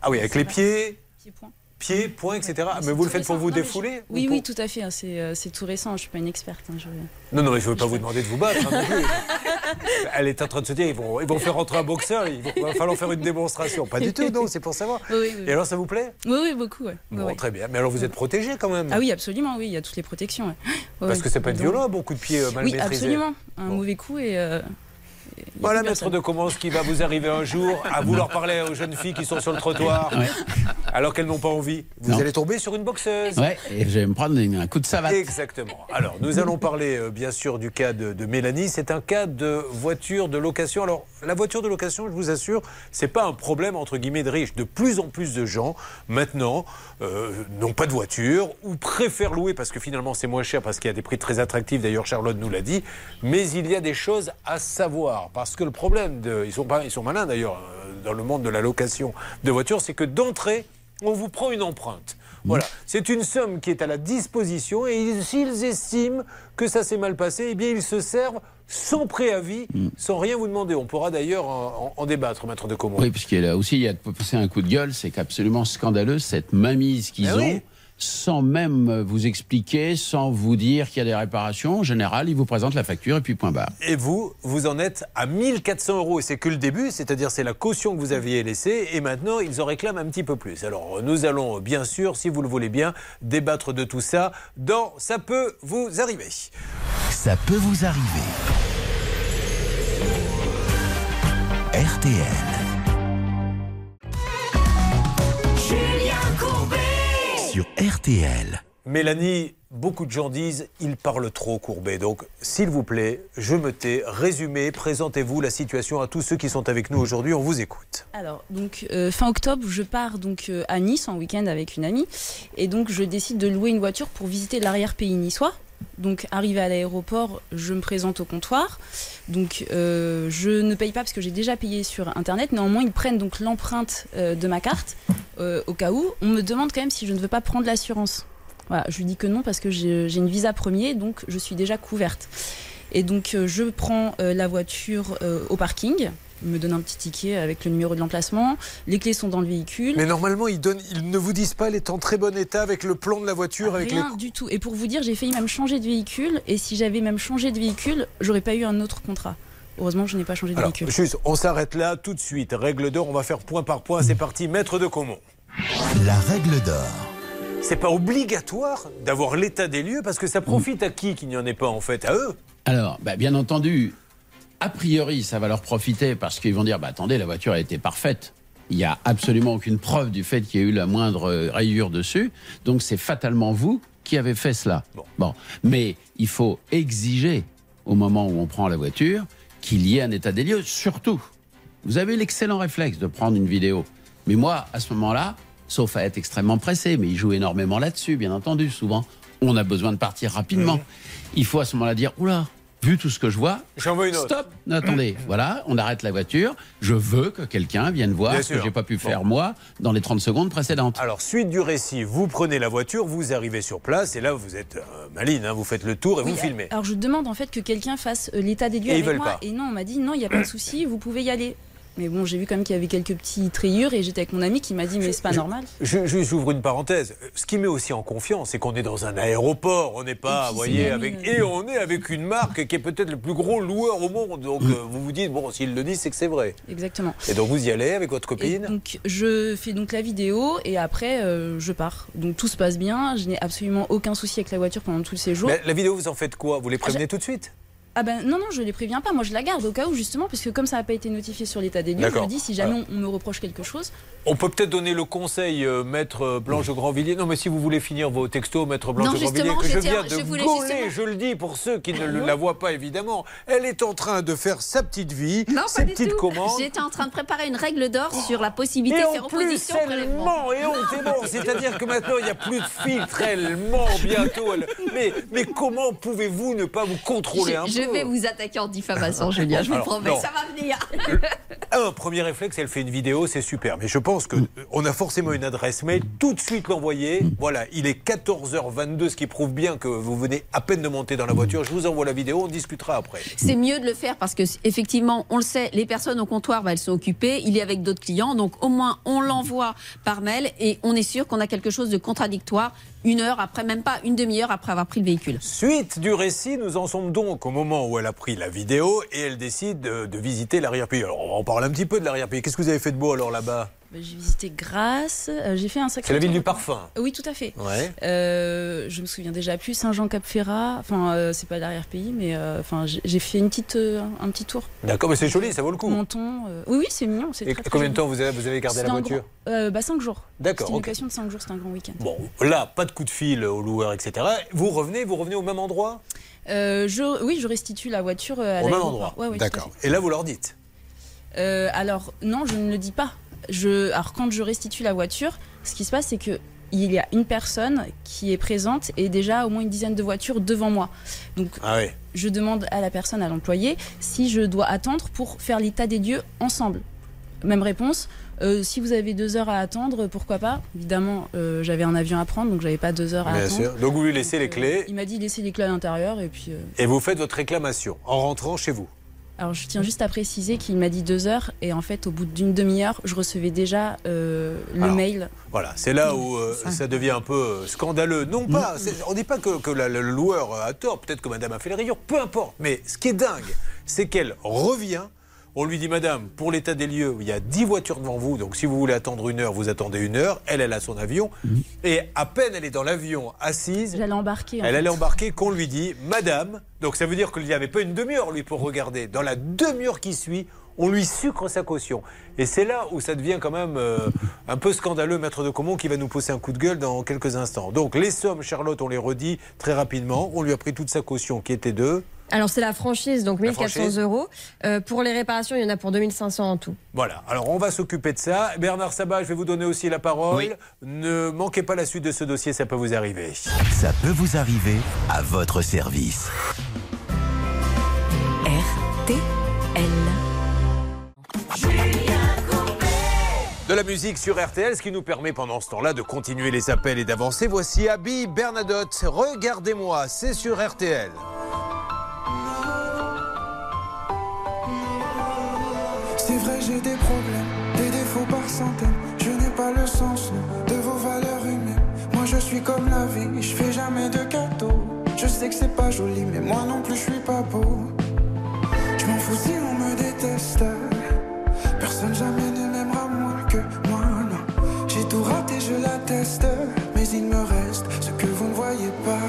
Speaker 4: Ah oui, avec les pieds,
Speaker 16: Pieds-points.
Speaker 4: Pieds, poings, etc. Mais vous le faites pour vous défouler ou
Speaker 16: Oui,
Speaker 4: pour-
Speaker 16: oui, tout à fait. hein, C'est euh, c'est tout récent. Je suis pas une experte. hein, je-
Speaker 4: Non, non, mais je ne veux pas vous demander de vous battre. hein, non. Elle est en train de se dire, ils vont, ils vont faire rentrer un boxeur, il va falloir faire une démonstration. Pas du tout, non, c'est pour savoir.
Speaker 16: Oui, oui, oui.
Speaker 4: Et alors, ça vous plaît?
Speaker 16: Oui, oui, beaucoup. ouais.
Speaker 4: Bon,
Speaker 16: ouais.
Speaker 4: très bien. Mais alors, vous êtes protégé quand même
Speaker 16: Ah oui, absolument, oui, il y a toutes les protections. ouais.
Speaker 4: Parce que ça peut être violent, un bon coup de pied euh, mal
Speaker 16: Oui,
Speaker 4: maîtrisé.
Speaker 16: absolument. Un mauvais coup et, euh,
Speaker 4: Voilà, maître de comment ce qui va vous arriver un jour à vouloir parler aux jeunes filles qui sont sur le trottoir
Speaker 13: Ouais.
Speaker 4: alors qu'elles n'ont pas envie. Vous
Speaker 13: Non.
Speaker 4: allez tomber sur une boxeuse.
Speaker 13: Ouais, et je vais me prendre un coup de savate.
Speaker 4: Exactement. Alors, nous allons parler euh, bien sûr du cas de, de Mélanie. C'est un cas de voiture de location. Alors, la voiture de location, je vous assure, c'est pas un problème entre guillemets de riches. De plus en plus de gens maintenant euh, n'ont pas de voiture ou préfèrent louer parce que finalement c'est moins cher parce qu'il y a des prix très attractifs. D'ailleurs, Charlotte nous l'a dit. Mais il y a des choses à savoir parce que le problème de, ils sont ils sont malins d'ailleurs euh, dans le monde de la location de voitures, c'est que d'entrée on vous prend une empreinte. Voilà, c'est une somme qui est à la disposition et ils- s'ils estiment que ça s'est mal passé, eh bien ils se servent sans préavis, sans rien vous demander. On pourra d'ailleurs en, en- en débattre, maître de Comont.
Speaker 13: Oui, puisqu'il y a aussi, il y a de passer un coup de gueule, c'est qu'absolument scandaleux cette mainmise qu'ils
Speaker 4: Ah
Speaker 13: ont,
Speaker 4: oui.
Speaker 13: Sans même vous expliquer, sans vous dire qu'il y a des réparations. En général, ils vous présentent la facture et puis point barre.
Speaker 4: Et vous, vous en êtes à 1400 euros et c'est que le début, c'est-à-dire c'est la caution que vous aviez laissée et maintenant ils en réclament un petit peu plus. Alors nous allons bien sûr, si vous le voulez bien, débattre de tout ça dans Ça peut vous arriver.
Speaker 1: Ça peut vous arriver. RTL. Sur RTL.
Speaker 4: Mélanie, beaucoup de gens disent il parle trop courbé. Donc, s'il vous plaît, je me tais. Résumez, présentez-vous la situation à tous ceux qui sont avec nous aujourd'hui. On vous écoute.
Speaker 16: Alors, donc, euh, fin octobre, je pars donc euh, à Nice en week-end avec une amie. Et donc, je décide de louer une voiture pour visiter l'arrière-pays niçois. Donc, arrivé à l'aéroport, je me présente au comptoir. Donc, euh, je ne paye pas parce que j'ai déjà payé sur Internet. Néanmoins, ils prennent donc l'empreinte euh, de ma carte euh, au cas où. On me demande quand même si je ne veux pas prendre l'assurance. Voilà, je lui dis que non parce que j'ai une visa premier, donc je suis déjà couverte. Et donc, je prends la voiture au parking. Il me donne un petit ticket avec le numéro de l'emplacement. Les clés sont dans le véhicule.
Speaker 4: Mais normalement, ils, donnent, ils ne vous disent pas, elle est en très bon état avec le plan de la voiture, avec les.
Speaker 16: Rien du tout. Et pour vous dire, j'ai failli même changer de véhicule. Et si j'avais même changé de véhicule, j'aurais pas eu un autre contrat. Heureusement je n'ai pas changé de
Speaker 4: Alors,
Speaker 16: véhicule.
Speaker 4: juste, on s'arrête là tout de suite. Règle d'or, on va faire point par point. C'est parti, maître de Comont.
Speaker 1: La règle d'or.
Speaker 4: C'est pas obligatoire d'avoir l'état des lieux parce que ça profite à qui qu'il n'y en ait pas en fait? À eux?
Speaker 13: Alors, bah, bien entendu, a priori, ça va leur profiter parce qu'ils vont dire bah, attendez, la voiture a été parfaite. Il n'y a absolument aucune preuve du fait qu'il y a eu la moindre euh, rayure dessus. Donc, c'est fatalement vous qui avez fait cela. Bon. Mais il faut exiger, au moment où on prend la voiture, qu'il y ait un état des lieux. Surtout, vous avez l'excellent réflexe de prendre une vidéo. Mais moi, à ce moment-là, sauf à être extrêmement pressé, mais il joue énormément là-dessus, bien entendu, souvent. On a besoin de partir rapidement. Il faut à ce moment-là dire, oula, vu tout ce que je vois,
Speaker 4: J'envoie une autre.
Speaker 13: stop, attendez, voilà, on arrête la voiture, je veux que quelqu'un vienne voir
Speaker 4: Bien
Speaker 13: ce que j'ai pas pu
Speaker 4: Bon.
Speaker 13: faire moi dans les 30 secondes précédentes.
Speaker 4: Alors, suite du récit, vous prenez la voiture, vous arrivez sur place et là, vous êtes euh, maline, hein, vous faites le tour et
Speaker 16: Oui,
Speaker 4: vous filmez.
Speaker 16: Alors je demande en fait que quelqu'un fasse euh, l'état des lieux
Speaker 4: Et ils
Speaker 16: avec
Speaker 4: veulent
Speaker 16: moi.
Speaker 4: pas.
Speaker 16: Et non, on m'a dit non, il n'y a pas de souci, vous pouvez y aller. Mais bon, j'ai vu quand même qu'il y avait quelques petites rayures et j'étais avec mon ami qui m'a dit mais c'est pas normal.
Speaker 4: Je, je- j'ouvre une parenthèse. Ce qui met aussi en confiance, c'est qu'on est dans un aéroport. On n'est pas, vous voyez, avec et on est avec une marque qui est peut-être le plus gros loueur au monde. Donc euh, vous vous dites bon, s'ils le disent, c'est que c'est vrai.
Speaker 16: Exactement.
Speaker 4: Et donc vous y allez avec votre
Speaker 16: Et
Speaker 4: copine?
Speaker 16: donc je fais donc la vidéo et après euh, je pars. Donc tout se passe bien, je n'ai absolument aucun souci avec la voiture pendant tout le séjour.
Speaker 4: Mais la vidéo, vous en faites quoi? Vous les prévenez
Speaker 16: j'ai-
Speaker 4: tout de suite?
Speaker 16: Ah ben non non je les préviens pas, moi je la garde au cas où justement parce que comme ça n'a pas été notifié sur l'état des lieux, je me dis si jamais on, on me reproche quelque chose,
Speaker 4: On peut peut-être donner le conseil, euh, maître euh, Blanche Grandvilliers. Non, mais si vous voulez finir vos textos, maître Blanche
Speaker 18: Non,
Speaker 4: Grandvilliers, que je viens
Speaker 18: je
Speaker 4: de
Speaker 18: voulais
Speaker 4: gauler,
Speaker 18: justement-
Speaker 4: je le dis pour ceux qui ne le- la voient pas évidemment. Elle est en train de faire sa petite vie,
Speaker 18: Non,
Speaker 4: ses petites
Speaker 18: tout.
Speaker 4: commandes.
Speaker 18: J'étais en train de préparer une règle d'or sur la possibilité
Speaker 4: Et
Speaker 18: de faire opposition au
Speaker 4: elle
Speaker 18: prélèvement.
Speaker 4: ment et honte et bon. C'est-à-dire que maintenant, il n'y a plus de filtre. Elle ment bientôt. elle- Mais, mais comment pouvez-vous ne pas vous contrôler un
Speaker 18: Je,
Speaker 4: peu
Speaker 18: je vais vous attaquer en diffamation, Julien, je vous
Speaker 4: Alors,
Speaker 18: promets,
Speaker 4: non.
Speaker 18: ça va venir.
Speaker 4: Un premier réflexe, elle fait une vidéo, c'est super. Mais je pense que euh, on a forcément une adresse mail. Tout de suite l'envoyer. Voilà, il est 14h22, ce qui prouve bien que vous venez à peine de monter dans la voiture. Je vous envoie la vidéo, on discutera après.
Speaker 18: C'est mieux de le faire parce que effectivement, on le sait, les personnes au comptoir, bah, elles sont occupées. Il est avec d'autres clients, donc au moins on l'envoie par mail et on est sûr qu'on a quelque chose de contradictoire une heure après, même pas une demi-heure après avoir pris le véhicule.
Speaker 4: Suite du récit, nous en sommes donc au moment où elle a pris la vidéo et elle décide de, de visiter l'arrière-pays. Alors on parler un petit peu de l'arrière-pays. Qu'est-ce que vous avez fait de beau alors là-bas?
Speaker 16: J'ai visité Grasse, euh, j'ai fait un sacré
Speaker 4: C'est la ville du parfum.
Speaker 16: Oui, tout à fait.
Speaker 4: Ouais.
Speaker 16: Euh, je me souviens déjà plus Saint-Jean-Cap-Ferrat. Enfin, euh, c'est pas l'arrière-pays, mais euh, enfin, j'ai fait une petite, euh, un petit tour.
Speaker 4: D'accord, mais c'est joli, ça vaut le coup.
Speaker 16: Menton. euh, Oui, oui, c'est mignon. c'est
Speaker 4: Et
Speaker 16: très,
Speaker 4: combien de temps vous avez, vous avez gardé la voiture
Speaker 16: grand- euh, bah, 5 jours.
Speaker 4: D'accord,
Speaker 16: une
Speaker 4: ok.
Speaker 16: location de 5 jours, c'était un grand week-end.
Speaker 4: Bon, là, pas de coup de fil au loueur, etc. Vous revenez, vous revenez au même endroit
Speaker 16: Euh, je, oui, je restitue la voiture euh, à
Speaker 4: Au même endroit.
Speaker 16: Ouais, ouais,
Speaker 4: D'accord. Et là, vous leur dites
Speaker 16: Euh, alors non, je ne le dis pas. Je, alors quand je restitue la voiture, ce qui se passe, c'est que il y a une personne qui est présente et déjà au moins une dizaine de voitures devant moi. Donc
Speaker 4: Ah oui.
Speaker 16: je demande à la personne, à l'employé, si je dois attendre pour faire l'état des lieux ensemble. Même réponse. euh, si vous avez deux heures à attendre, pourquoi pas? Évidemment, euh, j'avais un avion à prendre, donc j'avais pas deux heures à
Speaker 4: Bien
Speaker 16: attendre.
Speaker 4: sûr. Donc vous lui laissez les clés
Speaker 16: Il m'a dit laissez les clés à l'intérieur et puis. euh,
Speaker 4: et vous faites votre réclamation en rentrant chez vous.
Speaker 16: Alors je tiens juste à préciser qu'il m'a dit deux heures et en fait au bout d'une demi-heure je recevais déjà euh, le
Speaker 4: Alors,
Speaker 16: mail.
Speaker 4: Voilà, c'est là où euh, ça devient un peu euh, scandaleux. Non pas, c'est- on ne dit pas que, que la- le loueur a tort, peut-être que madame a fait les rayures, peu importe. Mais ce qui est dingue, c'est qu'elle revient. On lui dit, madame, pour l'état des lieux, il y a 10 voitures devant vous, donc si vous voulez attendre une heure, vous attendez une heure. Elle, elle a son avion. Et à peine elle est dans l'avion assise,
Speaker 16: J'allais embarquer. en
Speaker 4: elle allait embarquer qu'on lui dit Madame. Donc ça veut dire qu'il n'y avait pas une demi-heure, lui, pour regarder. Dans la demi-heure qui suit, on lui sucre sa caution. Et c'est là où ça devient quand même euh, un peu scandaleux, maître de Comont, qui va nous pousser un coup de gueule dans quelques instants. Donc les sommes, Charlotte, on les redit très rapidement. On lui a pris toute sa caution qui était de.
Speaker 5: Alors c'est la franchise, donc
Speaker 4: La
Speaker 5: 1400
Speaker 4: franchise.
Speaker 5: euros. Euh, pour les réparations, il y en a pour 2500 en tout.
Speaker 4: Voilà, alors on va s'occuper de ça. Bernard Sabat, je vais vous donner aussi la parole. Ne manquez pas la suite de ce dossier, ça peut vous arriver.
Speaker 1: Ça peut vous arriver à votre service.
Speaker 4: De la musique sur RTL, ce qui nous permet pendant ce temps-là de continuer les appels et d'avancer. Voici Abby Bernadotte. Regardez-moi, c'est sur RTL.
Speaker 25: C'est vrai, j'ai des problèmes, des défauts par centaines. Je n'ai pas le sens de vos valeurs humaines. Moi, je suis comme la vie, je fais jamais de cadeaux. Je sais que c'est pas joli, mais moi non plus, je suis pas beau. Je m'en fous si on me déteste. Personne jamais ne m'aimera moins que moi, non. J'ai tout raté, je l'atteste. Mais il me reste ce que vous ne voyez pas.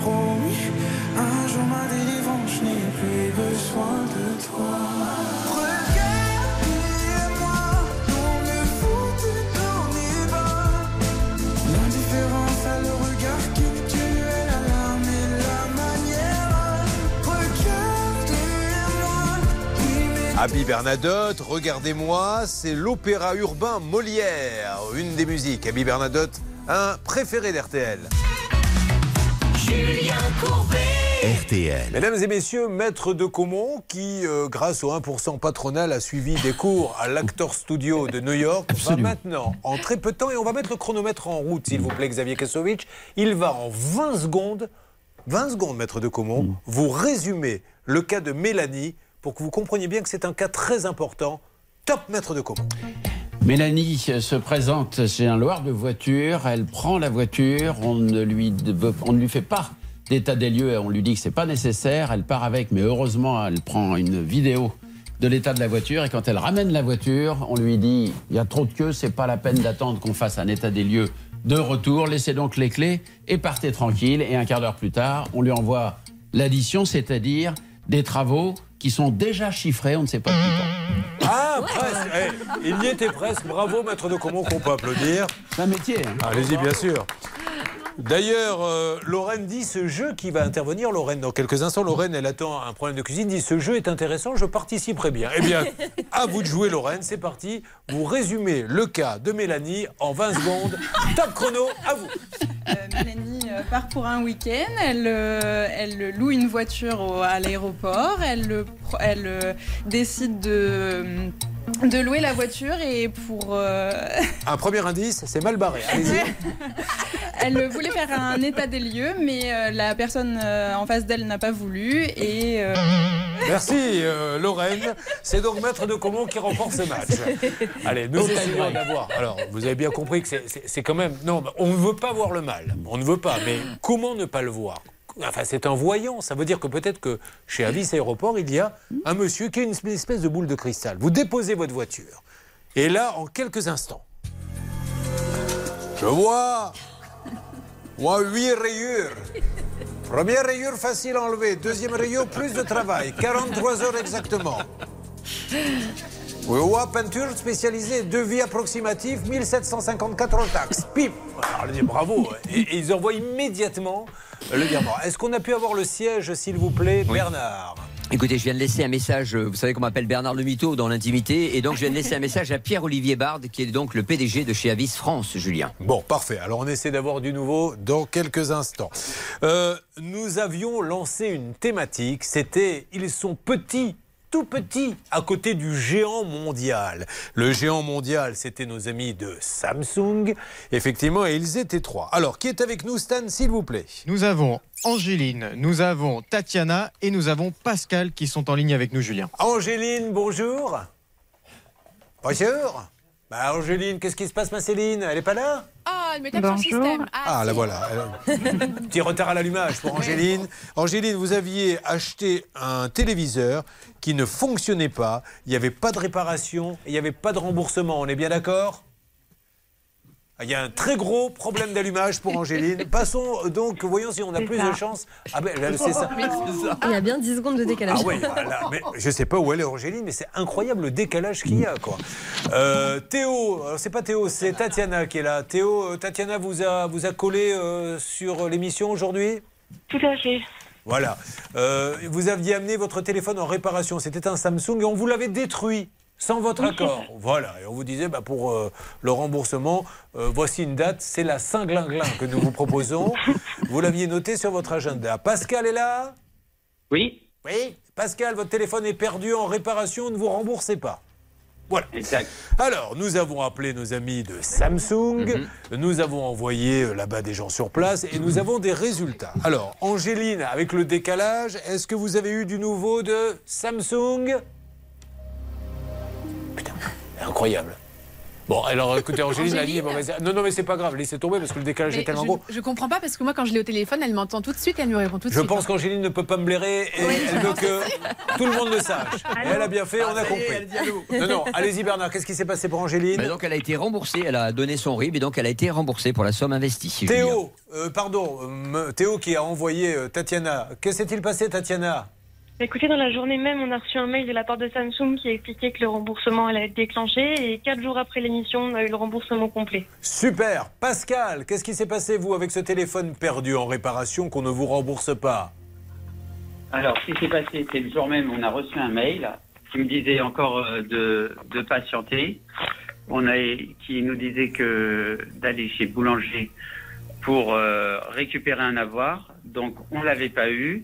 Speaker 25: promis. Un jour ma délivrance, plus besoin de toi.
Speaker 4: Abby Bernadotte, regardez-moi, c'est l'opéra urbain Molière, une des musiques. Abby Bernadotte, un préféré d'RTL.
Speaker 1: RTL.
Speaker 4: Mesdames et messieurs, maître de Caumont, qui, euh, grâce au 1% patronal, a suivi des cours à l'Actor Studio de New York, va maintenant, en très peu de temps, et on va mettre le chronomètre en route, s'il vous plaît, Xavier Kasovic, il va en 20 secondes, 20 secondes, maître de Caumont, vous résumer le cas de Mélanie pour que vous compreniez bien que c'est un cas très important. Top, maître de Caumont.
Speaker 13: Mélanie se présente chez un loueur de voiture. Elle prend la voiture. On ne lui, on ne lui fait pas d'état des lieux. et On lui dit que c'est pas nécessaire. Elle part avec, mais heureusement, elle prend une vidéo de l'état de la voiture. Et quand elle ramène la voiture, on lui dit il y a trop de queue, c'est pas la peine d'attendre qu'on fasse un état des lieux de retour. Laissez donc les clés et partez tranquille. Et un quart d'heure plus tard, on lui envoie l'addition, c'est-à-dire des travaux qui sont déjà chiffrés. On ne sait pas depuis quand.
Speaker 4: Ah, presque. Eh, il y était presque. Bravo, maître de Comont, qu'on peut applaudir.
Speaker 13: C'est un métier. hein.
Speaker 4: Allez-y, bien sûr. D'ailleurs, euh, Lorraine dit ce jeu qui va intervenir, Lorraine, dans quelques instants. Lorraine, elle attend un problème de cuisine, dit ce jeu est intéressant, je participerai bien. Eh bien, à vous de jouer, Lorraine, c'est parti. Vous résumez le cas de Mélanie en 20 secondes. Top chrono, à vous.
Speaker 23: Euh, Mélanie euh, part pour un week-end, elle, loue une voiture à l'aéroport, elle, décide de, de louer la voiture et pour... euh,
Speaker 4: Un premier indice, c'est mal barré. Allez-y.
Speaker 23: elle voulait faire un état des lieux, mais euh, la personne euh, en face d'elle n'a pas voulu et... euh,
Speaker 4: Merci, euh, Lorraine. C'est donc Maître de Comont qui remporte ce match. Allez, nous essayons d'avoir. Alors, vous avez bien compris que c'est quand même. Non, on ne veut pas voir le mal. On ne veut pas. Mais comment ne pas le voir? Enfin, c'est un voyant. Ça veut dire que peut-être que chez Avis Aéroport, il y a un monsieur qui a une espèce de boule de cristal. Vous déposez votre voiture. Et là, en quelques instants, je vois. Moi, huit rayures. Première rayure facile à enlever. Deuxième rayure, plus de travail. 43 heures exactement. Oui, ouais, peinture spécialisée, devis approximatif, 1754 en taxes. Pim Alors, on dit bravo. Et, et ils envoient immédiatement le virement. Est-ce qu'on a pu avoir le siège, s'il vous plaît, Bernard?
Speaker 10: Écoutez, je viens de laisser un message, euh, vous savez qu'on m'appelle Bernard le Mito dans l'intimité, et donc je viens de laisser un message à Pierre-Olivier Bard, qui est donc le PDG de chez Avis France, Julien.
Speaker 4: Bon, parfait. Alors on essaie d'avoir du nouveau dans quelques instants. Euh, nous avions lancé une thématique, c'était ils sont petits. Tout petits à côté du géant mondial. Le géant mondial, c'était nos amis de Samsung. Effectivement, et ils étaient trois. Alors, qui est avec nous, Stan, s'il vous plaît?
Speaker 26: Nous avons Angéline, nous avons Tatiana et nous avons Pascal qui sont en ligne avec nous, Julien.
Speaker 4: Angéline, bonjour. Bonjour. Bah, Angéline, qu'est-ce qui se passe, ma Céline? Elle est pas là?
Speaker 11: Ah, elle me tape sur le système.
Speaker 4: Ah, la voilà. Petit retard à l'allumage pour Angéline. Angéline, vous aviez acheté un téléviseur qui ne fonctionnait pas. Il n'y avait pas de réparation et il n'y avait pas de remboursement. On est bien d'accord? Ah, il y a un très gros problème d'allumage pour Angéline. Passons euh, donc, voyons si on a plus
Speaker 5: ça.
Speaker 4: de chance. Ah ben, là, c'est ça.
Speaker 5: Il y a bien 10 secondes de décalage.
Speaker 4: Ah ouais, voilà. mais je sais pas où elle est Angéline, mais c'est incroyable le décalage qu'il y a quoi. Euh, Théo, alors c'est pas Théo, c'est Tatiana qui est là. Théo, euh, Tatiana vous a vous a collé euh, sur l'émission aujourd'hui?
Speaker 27: Tout à fait.
Speaker 4: Voilà. Euh, vous aviez amené votre téléphone en réparation. C'était un Samsung et on vous l'avait détruit. Sans votre
Speaker 27: Oui,
Speaker 4: accord. Voilà. Et on vous disait, bah, pour euh, le remboursement, euh, voici une date, c'est la Saint-Glinglin que nous vous proposons. vous l'aviez noté sur votre agenda. Pascal est là
Speaker 24: Oui.
Speaker 4: Oui. Pascal, votre téléphone est perdu en réparation, ne vous remboursez pas. Voilà.
Speaker 24: Exact.
Speaker 4: Alors, nous avons appelé nos amis de Samsung, nous avons envoyé euh, là-bas des gens sur place et nous avons des résultats. Alors, Angéline, avec le décalage, est-ce que vous avez eu du nouveau de Samsung? Incroyable. Bon, alors écoutez, Angéline, est mauvaise. Non, non, mais c'est pas grave, laissez tomber parce que le décalage
Speaker 11: Mais
Speaker 4: est tellement
Speaker 11: je,
Speaker 4: gros.
Speaker 11: je comprends pas parce que moi, quand je l'ai au téléphone, elle m'entend tout de suite, elle me répond tout de
Speaker 4: Je
Speaker 11: suite.
Speaker 4: pense qu'Angéline ne peut pas me blairer et elle veut que tout le monde le sache. Elle a bien fait, on a compris. Non, non, allez-y Bernard, qu'est-ce qui s'est passé pour Angéline
Speaker 10: Mais donc elle a été remboursée, elle a donné son RIB et donc elle a été remboursée pour la somme investie.
Speaker 4: Théo, euh, pardon, euh, Théo qui a envoyé euh, Tatiana. Que s'est-il passé, Tatiana?
Speaker 27: Écoutez, dans la journée même, on a reçu un mail de la part de Samsung qui expliquait que le remboursement allait être déclenché et quatre jours après l'émission, on a eu le remboursement complet.
Speaker 4: Super. Pascal, qu'est-ce qui s'est passé, vous, avec ce téléphone perdu en réparation qu'on ne vous rembourse pas?
Speaker 24: Alors, ce qui s'est passé, c'est le jour même, on a reçu un mail qui me disait encore euh, de, de patienter. On a, qui nous disait que d'aller chez Boulanger pour euh, récupérer un avoir. Donc, on l'avait pas eu.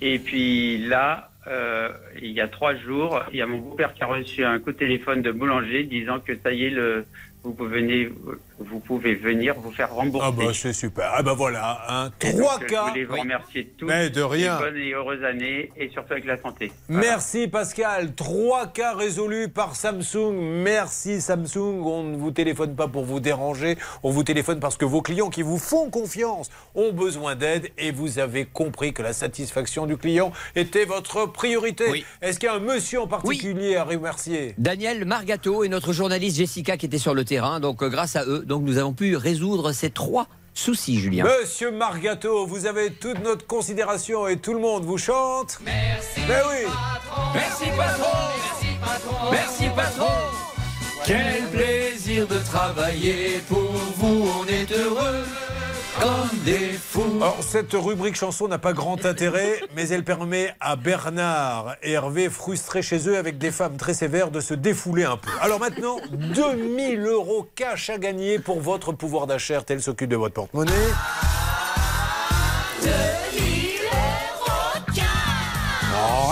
Speaker 24: Et puis là, euh, il y a trois jours, il y a mon beau-père qui a reçu un coup de téléphone de Boulanger disant que ça y est, le, vous pouvez venir, vous pouvez venir vous faire rembourser.
Speaker 4: Ah bah c'est super. Ah bah voilà, hein. Trois
Speaker 24: donc,
Speaker 4: cas.
Speaker 24: Je voulais vous remercier tous.
Speaker 4: Mais de rien.
Speaker 24: Et bonne et heureuse année et surtout avec la santé.
Speaker 4: Merci Pascal. Trois cas résolus par Samsung. Merci Samsung. On ne vous téléphone pas pour vous déranger. On vous téléphone parce que vos clients qui vous font confiance ont besoin d'aide et vous avez compris que la satisfaction du client était votre priorité. Est-ce qu'il y a un monsieur en particulier à remercier?
Speaker 10: Daniel Margato et notre journaliste Jessica qui était sur le terrain. Donc euh, grâce à eux, donc nous avons pu résoudre ces trois soucis, Julien.
Speaker 4: Monsieur Margato, vous avez toute notre considération et tout le monde vous chante. Merci. Mais oui.
Speaker 25: Merci patron Merci patron Merci patron
Speaker 14: Quel plaisir de travailler pour vous, on est heureux comme des fous.
Speaker 4: Alors, cette rubrique chanson n'a pas grand intérêt, mais elle permet à Bernard et Hervé, frustrés chez eux avec des femmes très sévères, de se défouler un peu. Alors maintenant, 2000 euros cash à gagner pour votre pouvoir d'achat. RTL s'occupe de votre porte-monnaie.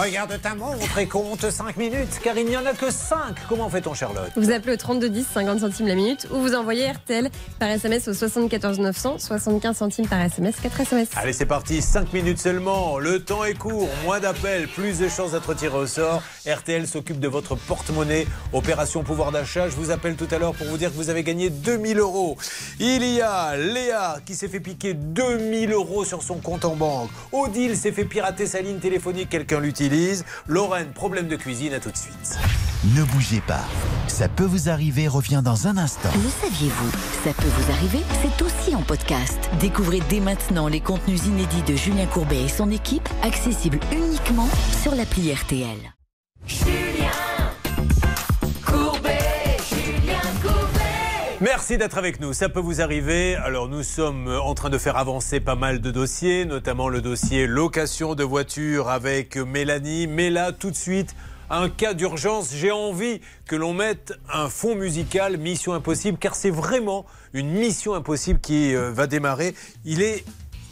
Speaker 4: Regarde ta montre et compte 5 minutes, car il n'y en a que 5. Comment fait-on, Charlotte?
Speaker 5: Vous appelez au 3210, 50 centimes la minute, ou vous envoyez RTL par SMS au 74 900, 75 centimes par SMS, 4 SMS.
Speaker 4: Allez, c'est parti, 5 minutes seulement. Le temps est court, moins d'appels, plus de chances d'être tiré au sort. RTL s'occupe de votre porte-monnaie. Opération pouvoir d'achat. Je vous appelle tout à l'heure pour vous dire que vous avez gagné 2000 euros. Il y a Léa qui s'est fait piquer 2000 euros sur son compte en banque. Odile s'est fait pirater sa ligne téléphonique, quelqu'un l'utilise. Lorraine, problème de cuisine, à tout de suite.
Speaker 1: Ne bougez pas. Ça peut vous arriver revient dans un instant.
Speaker 28: Le saviez-vous? Ça peut vous arriver, c'est aussi en podcast. Découvrez dès maintenant les contenus inédits de Julien Courbet et son équipe, accessibles uniquement sur l'appli RTL.
Speaker 4: Merci d'être avec nous. Ça peut vous arriver. Alors, nous sommes en train de faire avancer pas mal de dossiers, notamment le dossier location de voiture avec Mélanie. Mais là, tout de suite, un cas d'urgence. J'ai envie que l'on mette un fond musical Mission Impossible, car c'est vraiment une mission impossible qui euh, va démarrer. Il est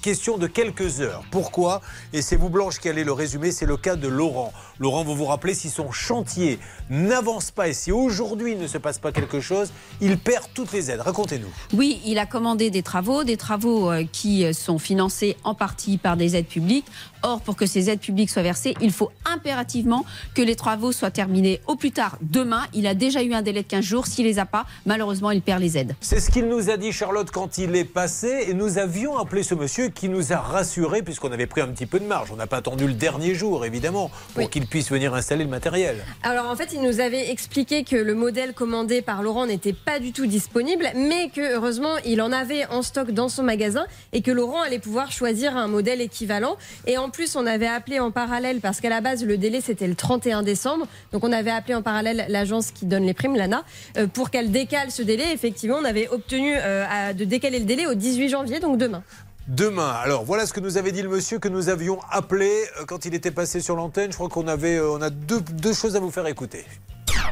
Speaker 4: question de quelques heures. Pourquoi? Et c'est vous Blanche qui allez le résumer, c'est le cas de Laurent. Laurent, vous vous rappelez, si son chantier n'avance pas et si aujourd'hui il ne se passe pas quelque chose, il perd toutes les aides. Racontez-nous.
Speaker 18: Oui, il a commandé des travaux, des travaux euh, qui euh, sont financés en partie par des aides publiques. Or, pour que ces aides publiques soient versées, il faut impérativement que les travaux soient terminés au plus tard demain. Il a déjà eu un délai de 15 jours. S'il les a pas, malheureusement, il perd les aides.
Speaker 4: C'est ce qu'il nous a dit Charlotte quand il est passé et nous avions appelé ce monsieur qui nous a rassurés puisqu'on avait pris un petit peu de marge. On n'a pas attendu le dernier jour évidemment pour qu'il puisse venir installer le matériel.
Speaker 5: Alors en fait, il nous avait expliqué que le modèle commandé par Laurent n'était pas du tout disponible, mais que heureusement, il en avait en stock dans son magasin et que Laurent allait pouvoir choisir un modèle équivalent. Et en plus, on avait appelé en parallèle, parce qu'à la base, le délai c'était le 31 décembre. Donc on avait appelé en parallèle l'agence qui donne les primes, l'ANA, euh, pour qu'elle décale ce délai. Effectivement, on avait obtenu euh, de décaler le délai au 18 janvier, donc demain.
Speaker 4: Demain. Alors voilà ce que nous avait dit le monsieur que nous avions appelé euh, quand il était passé sur l'antenne. Je crois qu'on avait, euh, on a deux, deux choses à vous faire écouter.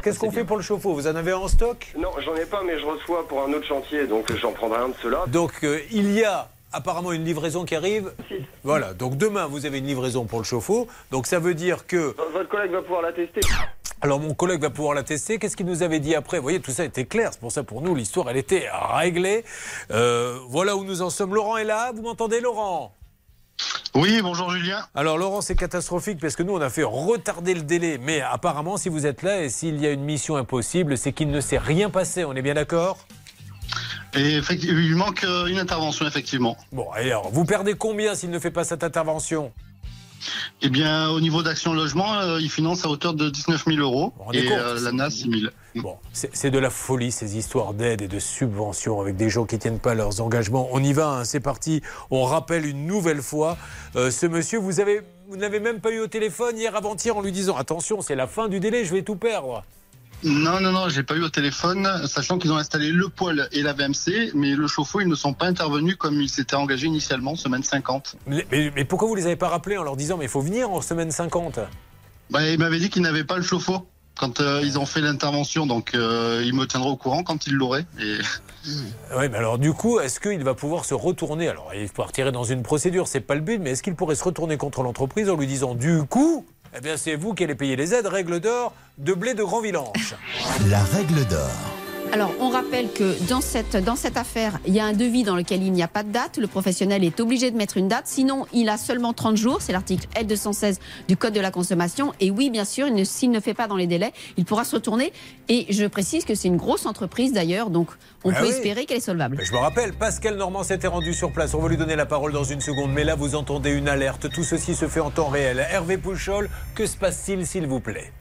Speaker 4: Qu'est-ce qu'on fait pour le chauffe-eau? Vous en avez en stock?
Speaker 29: Non, j'en ai pas, mais je reçois pour un autre chantier, donc j'en prendrai un de ceux-là.
Speaker 4: Donc euh, il y a apparemment une livraison qui arrive. Voilà, donc demain vous avez une livraison pour le chauffe-eau. Donc ça veut dire que...
Speaker 29: Votre collègue va pouvoir la tester.
Speaker 4: Alors mon collègue va pouvoir la tester. Qu'est-ce qu'il nous avait dit après? Vous voyez, tout ça était clair. C'est pour ça pour nous, l'histoire, elle était réglée. Euh, voilà où nous en sommes. Laurent est là. Vous m'entendez, Laurent?
Speaker 30: Oui, bonjour Julien.
Speaker 4: Alors Laurent, c'est catastrophique parce que nous, on a fait retarder le délai. Mais apparemment, si vous êtes là et s'il y a une mission impossible, c'est qu'il ne s'est rien passé. On est bien d'accord?
Speaker 30: Et il manque euh, une intervention, effectivement.
Speaker 4: Bon, et alors, vous perdez combien s'il ne fait pas cette intervention?
Speaker 30: Eh bien, au niveau d'Action Logement, euh, il finance à hauteur de 19 000 euros. Et euh, l'ANA, 6 000.
Speaker 4: Bon, c'est c'est de la folie ces histoires d'aide et de subventions avec des gens qui tiennent pas leurs engagements. On y va, hein, c'est parti. On rappelle une nouvelle fois euh, ce monsieur. Vous avez, vous n'avez même pas eu au téléphone hier avant-hier en lui disant attention, c'est la fin du délai, je vais tout perdre.
Speaker 30: Non, non, non, j'ai pas eu au téléphone, sachant qu'ils ont installé le poêle et la VMC, mais le chauffe-eau, ils ne sont pas intervenus comme ils s'étaient engagés initialement, semaine 50.
Speaker 4: Mais, mais- mais pourquoi vous les avez pas rappelés en leur disant mais il faut venir en semaine 50
Speaker 30: Bah, ils m'avaient dit qu'ils n'avaient pas le chauffe-eau quand euh, ils ont fait l'intervention, donc euh, ils me tiendraient au courant quand ils l'auraient. Et...
Speaker 4: Oui, mais alors du coup, est-ce qu'il va pouvoir se retourner? Alors, il partirait dans une procédure, c'est pas le but, mais est-ce qu'il pourrait se retourner contre l'entreprise en lui disant du coup, eh bien c'est vous qui allez payer les aides, règle d'or de blé de Grand Villanche
Speaker 1: La règle d'or.
Speaker 18: Alors, on rappelle que dans cette, dans cette affaire, il y a un devis dans lequel il n'y a pas de date. Le professionnel est obligé de mettre une date. Sinon, il a seulement 30 jours. C'est l'article L216 du Code de la consommation. Et oui, bien sûr, ne- s'il ne fait pas dans les délais, il pourra se retourner. Et je précise que c'est une grosse entreprise d'ailleurs. Donc, on
Speaker 4: Ah
Speaker 18: peut
Speaker 4: oui.
Speaker 18: espérer qu'elle est solvable.
Speaker 4: Je me rappelle, Pascal Normand s'était rendu sur place. On va lui donner la parole dans une seconde. Mais là, vous entendez une alerte. Tout ceci se fait en temps réel. Hervé Pouchol, que se passe-t-il, s'il vous plaît?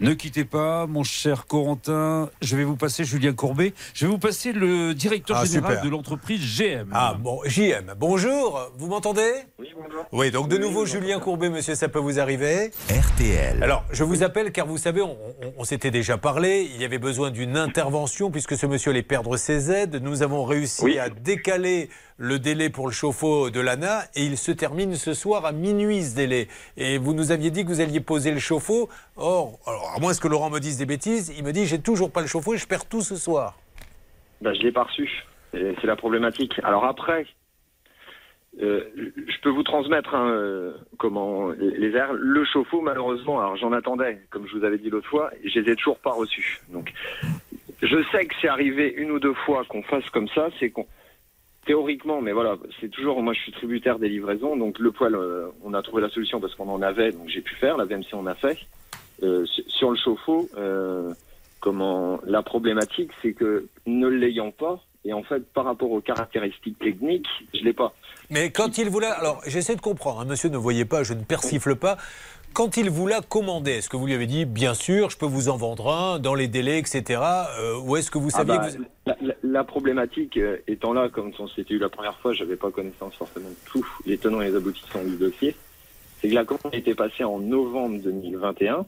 Speaker 19: Ne quittez pas, mon cher Corentin. Je vais vous passer Julien Courbet. Je vais vous passer le directeur
Speaker 4: Ah,
Speaker 19: général
Speaker 4: super.
Speaker 19: de l'entreprise GM.
Speaker 4: Ah bon, JM, bonjour, vous m'entendez? Oui, bonjour. Oui, donc de nouveau Julien Courbet, monsieur, ça peut vous arriver
Speaker 1: RTL.
Speaker 4: Alors, je vous appelle car vous savez, on, on- on s'était déjà parlé, il y avait besoin d'une intervention puisque ce monsieur allait perdre ses aides. Nous avons réussi à décaler le délai pour le chauffe-eau de l'ANA et il se termine ce soir à minuit ce délai. Et vous nous aviez dit que vous alliez poser le chauffe-eau. Or, à moins que Laurent me dise des bêtises, il me dit j'ai toujours pas le chauffe-eau et je perds tout ce soir.
Speaker 29: Ben, je l'ai pas reçu. C'est la problématique. Alors après, euh, je peux vous transmettre hein, euh, comment les airs. Le chauffe-eau, malheureusement, alors j'en attendais, comme je vous avais dit l'autre fois, je les ai toujours pas reçus. Donc, je sais que c'est arrivé une ou deux fois qu'on fasse comme ça, c'est qu'on théoriquement, mais voilà, c'est toujours, moi je suis tributaire des livraisons, donc le poêle, euh, on a trouvé la solution parce qu'on en avait, donc j'ai pu faire, la VMC on a fait. Euh, sur- le chauffe-eau, euh, comment la problématique, c'est que ne l'ayant pas, et en fait par rapport aux caractéristiques techniques, je l'ai pas.
Speaker 4: Mais quand il vous l'a. Alors, j'essaie de comprendre. hein, monsieur, ne voyez pas, je ne persifle pas. Quand il vous l'a commandé, est-ce que vous lui avez dit, bien sûr, je peux vous en vendre un dans les délais, etc. euh, ou est-ce que vous
Speaker 29: Ah
Speaker 4: saviez
Speaker 29: bah,
Speaker 4: que vous.
Speaker 29: la, la- la problématique euh, étant là, comme on s'était eu la première fois, j'avais pas connaissance forcément de tout les tenants et les aboutissants du dossier, c'est que la commande a été passée en novembre 2021,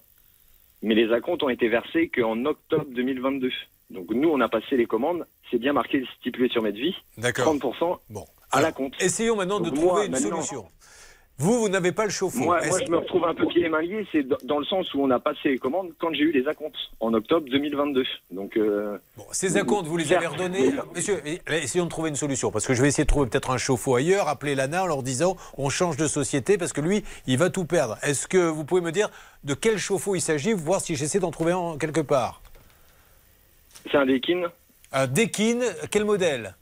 Speaker 29: mais les acomptes ont été versés qu'en octobre 2022. Donc nous, on a passé les commandes, c'est bien marqué stipulé sur Medvi,
Speaker 4: D'accord.
Speaker 29: 30%
Speaker 4: bon.
Speaker 29: à la compte.
Speaker 4: Essayons maintenant de trouver une solution. Vous, vous n'avez pas le chauffe-eau.
Speaker 29: Moi, je me retrouve un peu pieds et mains liés, c'est dans- le sens où on a passé les commandes quand j'ai eu les acomptes, en octobre 2022. Donc, euh,
Speaker 4: Ces acomptes, vous les avez redonnés Monsieur, eh, essayons de trouver une solution. Parce que je vais essayer de trouver peut-être un chauffe-eau ailleurs, appeler l'ANA en leur disant on change de société parce que lui, il va tout perdre. Est-ce que vous pouvez me dire de quel chauffe-eau il s'agit, voir si j'essaie d'en trouver un quelque part?
Speaker 29: C'est un Deakin
Speaker 4: Un Deakin, quel modèle?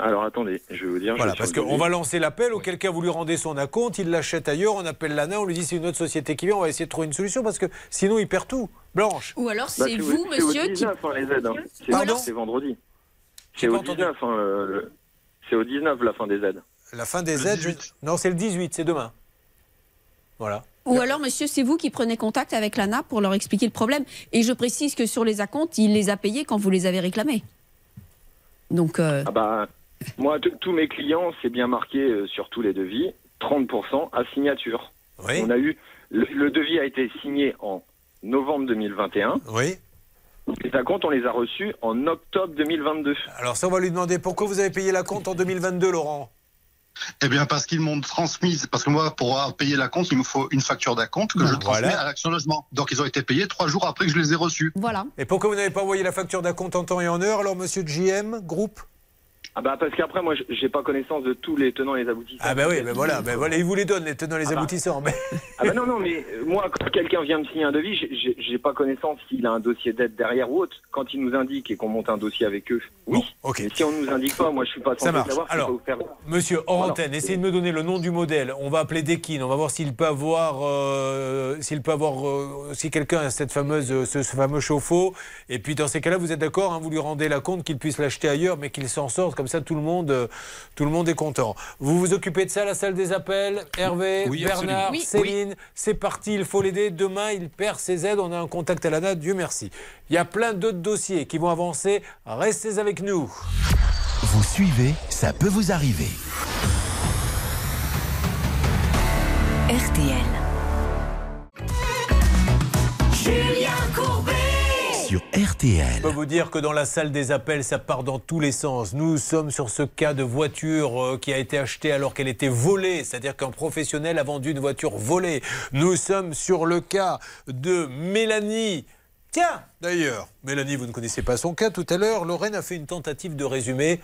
Speaker 29: Alors attendez, je vais vous dire.
Speaker 4: Voilà, parce qu'on va lancer l'appel, auquel cas vous lui rendez son acompte, il l'achète ailleurs, on appelle l'ANA, on lui dit c'est une autre société qui vient, on va essayer de trouver une solution parce que sinon il perd tout. Blanche.
Speaker 18: Ou alors
Speaker 29: Bah,
Speaker 18: c'est vous,
Speaker 29: c'est au
Speaker 18: monsieur, qui.
Speaker 29: 19, hein, les aides. hein. C'est vendredi. C'est au 19, hein, le- c'est au 19 la fin des aides.
Speaker 4: La fin des aides Non, c'est le 18, c'est demain. Voilà.
Speaker 18: Ou alors, monsieur, c'est vous qui prenez contact avec l'ANA pour leur expliquer le problème. Et je précise que sur les acomptes, il les a payés quand vous les avez réclamés. Donc, euh,
Speaker 29: Ah bah, moi, tous mes clients, c'est bien marqué euh, sur tous les devis, 30% à signature. On a eu le, le devis a été signé en novembre 2021.
Speaker 4: Oui.
Speaker 29: Les acomptes, on les a reçus en octobre 2022.
Speaker 4: Alors ça, on va lui demander pourquoi vous avez payé la compte en 2022, Laurent?
Speaker 30: Eh bien, parce qu'ils m'ont transmise, parce que moi, pour avoir payé la compte, il me faut une facture d'acompte que je transmets à l'Action Logement. Donc, ils ont été payés trois jours après que je les ai reçus.
Speaker 18: Voilà.
Speaker 4: Et pourquoi vous n'avez pas envoyé la facture d'acompte en temps et en heure, alors, monsieur de JM, groupe?
Speaker 29: Ah bah parce qu'après, moi, j'ai pas connaissance de tous les tenants et les aboutissants.
Speaker 4: Ah, bah oui, ben voilà, ben voilà, il vous les donne, les tenants, les aboutissants. Mais...
Speaker 29: Ah bah non, non, mais euh, moi, quand quelqu'un vient me signer un devis, j'ai- pas connaissance s'il a un dossier d'aide derrière ou autre. Quand il nous indique et qu'on monte un dossier avec eux, oui. Mais si on nous indique pas, moi, je suis pas censé savoir.
Speaker 4: Alors,
Speaker 29: vous faire-
Speaker 4: Monsieur, antenne, essayez de me donner le nom du modèle. On va appeler Dekin, on va voir s'il peut avoir, euh, s'il peut avoir, euh, si quelqu'un a cette fameuse, ce, ce fameux chauffe-eau. Et puis dans ces cas-là, vous êtes d'accord, hein, vous lui rendez la compte qu'il puisse l'acheter ailleurs, mais qu'il s'en sorte. Comme ça, tout le monde, euh, tout le monde est content. Vous vous occupez de ça, la salle des appels, Hervé,
Speaker 19: Oui,
Speaker 4: Bernard.
Speaker 19: Oui.
Speaker 4: Céline. C'est parti, il faut l'aider. Demain, il perd ses aides. On a un contact à l'ANA, Dieu merci. Il y a plein d'autres dossiers qui vont avancer. Restez avec nous.
Speaker 1: Vous suivez, ça peut vous arriver.
Speaker 28: RTL.
Speaker 1: Julien Courbet RTL.
Speaker 4: Je peux vous dire que dans la salle des appels, ça part dans tous les sens. Nous sommes sur ce cas de voiture euh, qui a été achetée alors qu'elle était volée, c'est-à-dire qu'un professionnel a vendu une voiture volée. Nous sommes sur le cas de Mélanie. Tiens, d'ailleurs, Mélanie, vous ne connaissez pas son cas. Tout à l'heure, Lorraine a fait une tentative de résumé.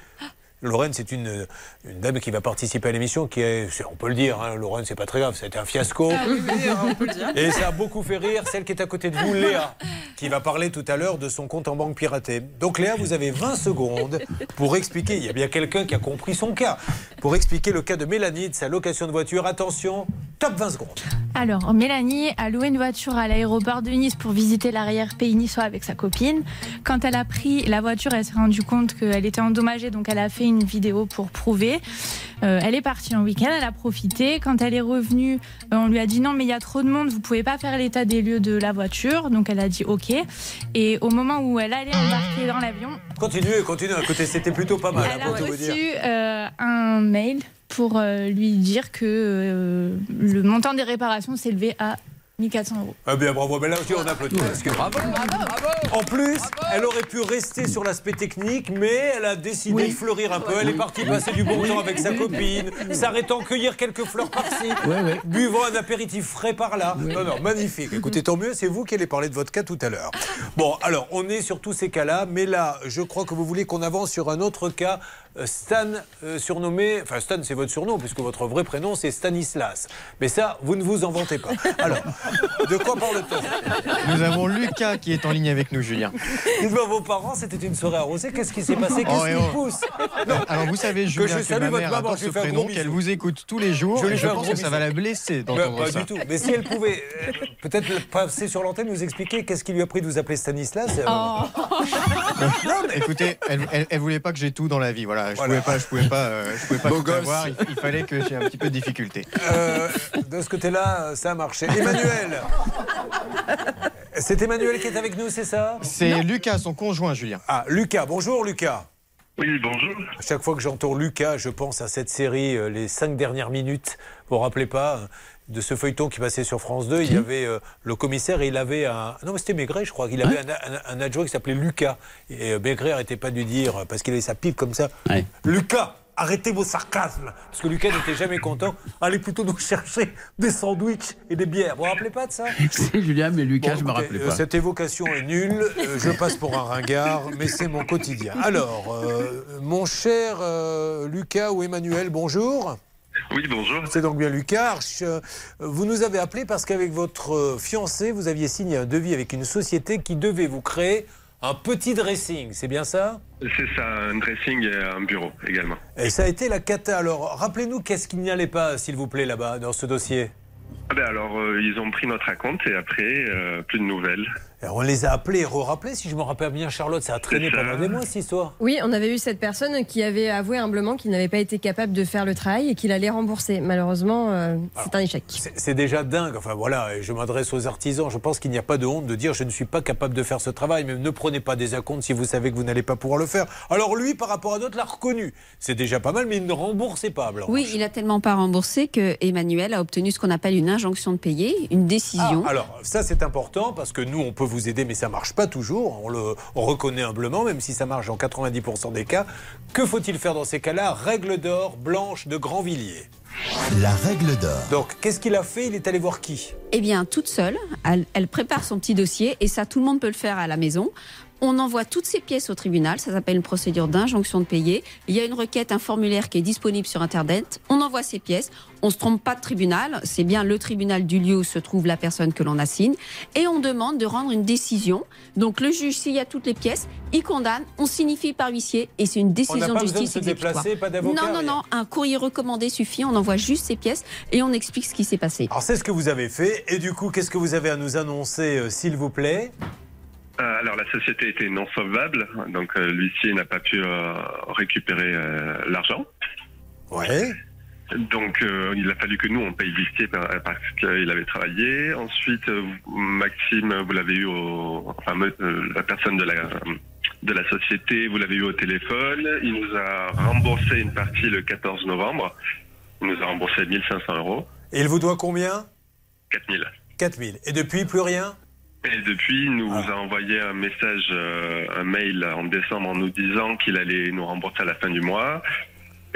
Speaker 4: Lorraine, c'est une, une dame qui va participer à l'émission, qui est, on peut le dire, hein, Lorraine, c'est pas très grave, c'était un fiasco.
Speaker 23: Ah oui, oui, on peut le dire.
Speaker 4: Et ça a beaucoup fait rire celle qui est à côté de vous, Léa, qui va parler tout à l'heure de son compte en banque piraté. Donc Léa, vous avez 20 secondes pour expliquer, il y a bien quelqu'un qui a compris son cas, pour expliquer le cas de Mélanie, de sa location de voiture. Attention, top 20 secondes.
Speaker 31: Alors, Mélanie a loué une voiture à l'aéroport de Nice pour visiter l'arrière-pays niçois avec sa copine. Quand elle a pris la voiture, elle s'est rendue compte qu'elle était endommagée, donc elle a fait une vidéo pour prouver. Euh, elle est partie en week-end, elle a profité. Quand elle est revenue, euh, on lui a dit non, mais il y a trop de monde, vous pouvez pas faire l'état des lieux de la voiture. Donc elle a dit ok. Et au moment où elle allait embarquer dans l'avion,
Speaker 4: Continuez, continuez. Écoutez, c'était plutôt pas mal.
Speaker 31: elle
Speaker 4: hein,
Speaker 31: a reçu euh, un mail pour lui dire que le montant des réparations s'élevait à 1400 euros.
Speaker 4: Ah bien bravo, mais là aussi on applaudit. parce que- En plus, elle aurait pu rester sur l'aspect technique, mais elle a décidé de fleurir un peu. Elle est partie passer du bon temps avec sa copine, s'arrêtant cueillir quelques fleurs par-ci, buvant un apéritif frais par-là. Non, non, magnifique. Écoutez, tant mieux, c'est vous qui allez parler de votre cas tout à l'heure. Bon, alors, on est sur tous ces cas-là, mais là, je crois que vous voulez qu'on avance sur un autre cas. Euh, Stan, euh, surnommé, enfin Stan c'est votre surnom puisque votre vrai prénom c'est Stanislas. Mais ça, vous ne vous en vantez pas. Alors, de quoi parle-t-on
Speaker 26: Nous avons Lucas qui est en ligne avec nous, Julien.
Speaker 4: Dites-moi, vos parents, c'était une soirée arrosée. Qu'est-ce qui s'est passé? Qu'est-ce
Speaker 26: Oh,
Speaker 4: qui
Speaker 26: oh.
Speaker 4: pousse?
Speaker 26: Alors vous savez, Julien,
Speaker 4: que je
Speaker 26: que,
Speaker 4: salue
Speaker 26: ma
Speaker 4: votre
Speaker 26: mère
Speaker 4: maman,
Speaker 26: adore ce prénom, qu'elle vous écoute tous les jours.
Speaker 4: Je
Speaker 26: et pense que ça va la blesser
Speaker 4: Bah,
Speaker 26: d'entendre
Speaker 4: pas
Speaker 26: ça.
Speaker 4: du tout. Mais si elle pouvait euh, peut-être passer sur l'antenne, nous expliquer qu'est-ce qui lui a pris de vous appeler Stanislas. euh,
Speaker 26: Écoutez, elle, elle, elle voulait pas que j'ai tout dans la vie. Voilà, je
Speaker 4: Voilà.
Speaker 26: pouvais pas, je pouvais pas, euh, je pouvais pas tout avoir. Il, il fallait que j'ai un petit peu de difficulté.
Speaker 4: euh, de ce côté-là, ça a marché. Emmanuel C'est Emmanuel qui est avec nous, c'est ça
Speaker 26: C'est Lucas, son conjoint, Julien.
Speaker 4: Ah, Lucas. Bonjour, Lucas.
Speaker 32: Oui, bonjour.
Speaker 4: À chaque fois que j'entends Lucas, je pense à cette série, euh, Les cinq dernières minutes. Vous vous rappelez pas euh, de ce feuilleton qui passait sur France 2 Il y avait euh, le commissaire et il avait un. Non, mais c'était Maigret, je crois. Il avait un, un- un adjoint qui s'appelait Lucas. Et euh, Maigret n'arrêtait pas de lui dire, parce qu'il avait sa pipe comme ça Lucas Arrêtez vos sarcasmes Parce que Lucas n'était jamais content. Allez plutôt nous chercher des sandwichs et des bières. Vous vous rappelez pas de ça?
Speaker 13: C'est Julien, mais Lucas,
Speaker 4: Bon,
Speaker 13: je me rappelais
Speaker 4: euh,
Speaker 13: pas.
Speaker 4: Cette évocation est nulle. Je passe pour un ringard, mais c'est mon quotidien. Alors, euh, mon cher Lucas ou Emmanuel, bonjour.
Speaker 32: Oui, bonjour.
Speaker 4: C'est donc bien Lucas. Arch. Euh, Vous nous avez appelé parce qu'avec votre euh, fiancé, vous aviez signé un devis avec une société qui devait vous créer un petit dressing. C'est bien ça?
Speaker 32: C'est ça, un dressing et un bureau également.
Speaker 4: Et ça a été la cata. Alors, rappelez-nous qu'est-ce qui n'y allait pas, s'il vous plaît, là-bas, dans ce dossier?
Speaker 32: Ah ben alors, euh, ils ont pris notre compte et après, euh, plus de nouvelles.
Speaker 4: Alors, on les a appelés et re-rappelés, si je me rappelle bien, Charlotte. Ça a traîné pendant des mois, cette histoire.
Speaker 5: Oui, on avait eu cette personne qui avait avoué humblement qu'il n'avait pas été capable de faire le travail et qu'il allait rembourser. Malheureusement, euh, c'est un échec.
Speaker 4: C'est déjà dingue. Enfin voilà, je m'adresse aux artisans. Je pense qu'il n'y a pas de honte de dire je ne suis pas capable de faire ce travail. Mais ne prenez pas des acomptes si vous savez que vous n'allez pas pouvoir le faire. Alors lui, par rapport à d'autres, l'a reconnu. C'est déjà pas mal, mais il ne remboursait pas. Blanc.
Speaker 18: Oui, il a tellement pas remboursé que Emmanuel a obtenu ce qu'on appelle une injonction de payer, une décision.
Speaker 4: Ah, alors ça c'est important parce que nous on peut vous aider mais ça marche pas toujours, on le on reconnaît humblement même si ça marche dans 90% des cas. Que faut-il faire dans ces cas-là? Règle d'or blanche de Grandvilliers.
Speaker 1: La règle d'or.
Speaker 4: Donc qu'est-ce qu'il a fait? Il est allé voir qui?
Speaker 18: Eh bien, toute seule, elle, elle prépare son petit dossier et ça, tout le monde peut le faire à la maison. On envoie toutes ces pièces au tribunal, ça s'appelle une procédure d'injonction de payer. Il y a une requête, un formulaire qui est disponible sur Internet. On envoie ces pièces, on ne se trompe pas de tribunal, c'est bien le tribunal du lieu où se trouve la personne que l'on assigne. Et on demande de rendre une décision. Donc le juge, s'il y a toutes les pièces, il condamne, on signifie par huissier et c'est une décision
Speaker 4: pas
Speaker 18: de
Speaker 4: besoin de
Speaker 18: justice
Speaker 4: se
Speaker 18: exécutoire.
Speaker 4: déplacer, pas
Speaker 18: Non, non, non, un courrier recommandé suffit, on envoie juste ces pièces et on explique ce qui s'est passé.
Speaker 4: Alors c'est ce que vous avez fait et du coup qu'est-ce que vous avez à nous annoncer euh, s'il vous plaît?
Speaker 32: Alors, la société était non solvable, donc euh, l'huissier n'a pas pu euh, récupérer euh, l'argent.
Speaker 4: Ouais.
Speaker 32: Donc, euh, il a fallu que nous, on paye l'huissier par- parce qu'il avait travaillé. Ensuite, euh, Maxime, vous l'avez eu au... Enfin, euh, la personne de la, de la société, vous l'avez eu au téléphone. Il nous a remboursé une partie le 14 novembre. Il nous a remboursé 1500 euros.
Speaker 4: Et il vous doit combien?
Speaker 32: 4000.
Speaker 4: 4000. Et depuis plus rien?
Speaker 32: Et depuis, il nous a envoyé un message, euh, un mail en décembre en nous disant qu'il allait nous rembourser à la fin du mois.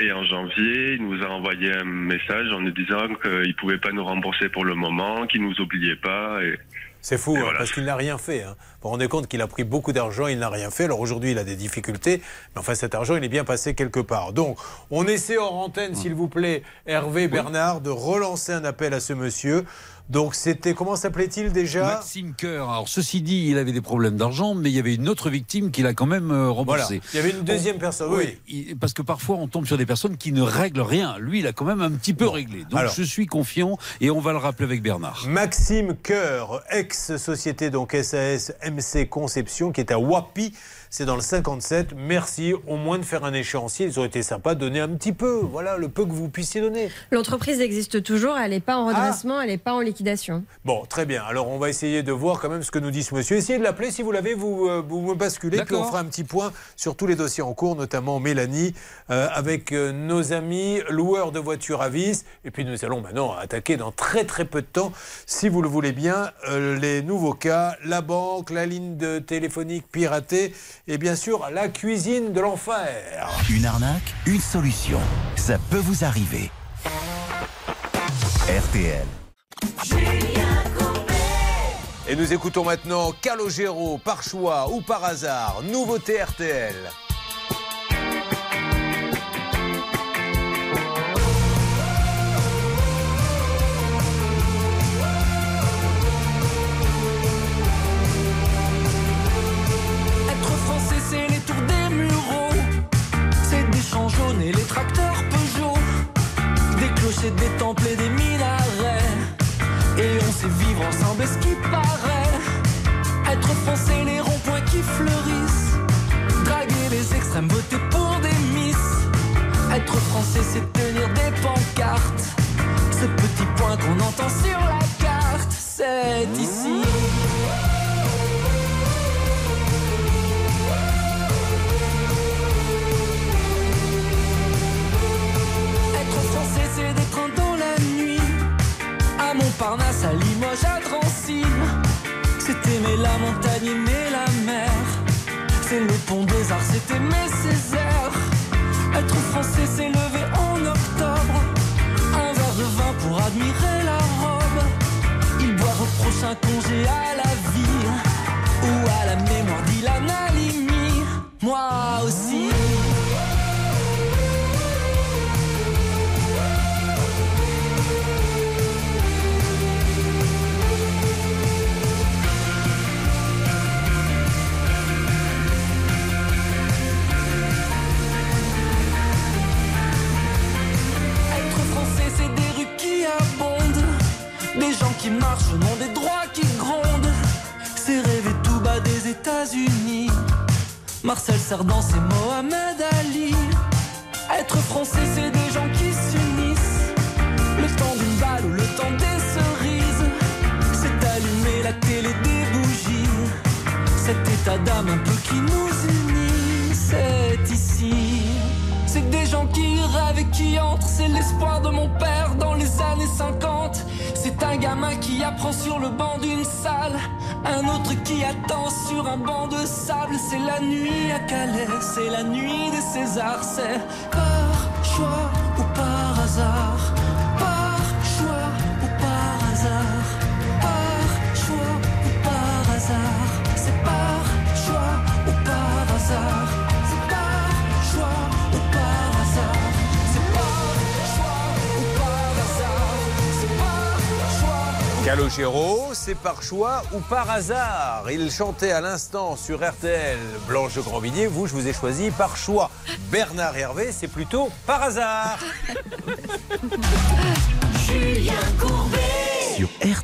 Speaker 32: Et en janvier, il nous a envoyé un message en nous disant qu'il ne pouvait pas nous rembourser pour le moment, qu'il nous oubliait pas. Et
Speaker 33: C'est fou, hein, parce qu'il n'a rien fait. Hein. Vous vous rendez compte qu'il a pris beaucoup d'argent, il n'a rien fait. Alors aujourd'hui, il a des difficultés, mais enfin, cet argent, il est bien passé quelque part. Donc, on essaie hors antenne, s'il vous plaît, Hervé Bernard, de relancer un appel à ce monsieur. Donc, c'était, comment s'appelait-il déjà?
Speaker 19: Maxime Coeur. Alors, ceci dit, il avait des problèmes d'argent, mais il y avait une autre victime qu'il a quand même euh,
Speaker 33: Voilà.
Speaker 19: remboursé.
Speaker 33: Il y avait une deuxième personne, oui.
Speaker 19: Parce que parfois, on tombe sur des personnes qui ne règlent rien. Lui, il a quand même un petit peu réglé. Donc,
Speaker 33: Alors.
Speaker 19: je suis confiant et on va le rappeler avec Bernard.
Speaker 33: Maxime Coeur, ex-société donc SAS MC Conception, qui est à Wapi, c'est dans le 57. Merci au moins de faire un échéancier. Ils ont été sympas de donner un petit peu, voilà, le peu que vous puissiez donner.
Speaker 5: L'entreprise existe toujours, elle n'est pas en redressement, elle n'est pas en liquidation.
Speaker 33: Bon, très bien. Alors, on va essayer de voir quand même ce que nous dit ce monsieur. Essayez de l'appeler si vous l'avez, vous, euh, vous me basculez, puis on fera un petit point sur tous les dossiers en cours, notamment Mélanie, euh, avec euh, nos amis loueurs de voitures à vis. Et puis, nous allons maintenant attaquer dans très très peu de temps, si vous le voulez bien, euh, les nouveaux cas, la banque, la ligne de téléphonique piratée et bien sûr la cuisine de l'enfer.
Speaker 1: Une arnaque, une solution. Ça peut vous arriver. RTL.
Speaker 33: Et nous écoutons maintenant Calogero, par choix ou par hasard, nouveauté RTL.
Speaker 4: C'est par choix ou par hasard?
Speaker 33: Il chantait à l'instant sur RTL Blanche Grandvilliers. Vous, je vous ai choisi par choix. Bernard Hervé, c'est plutôt par hasard.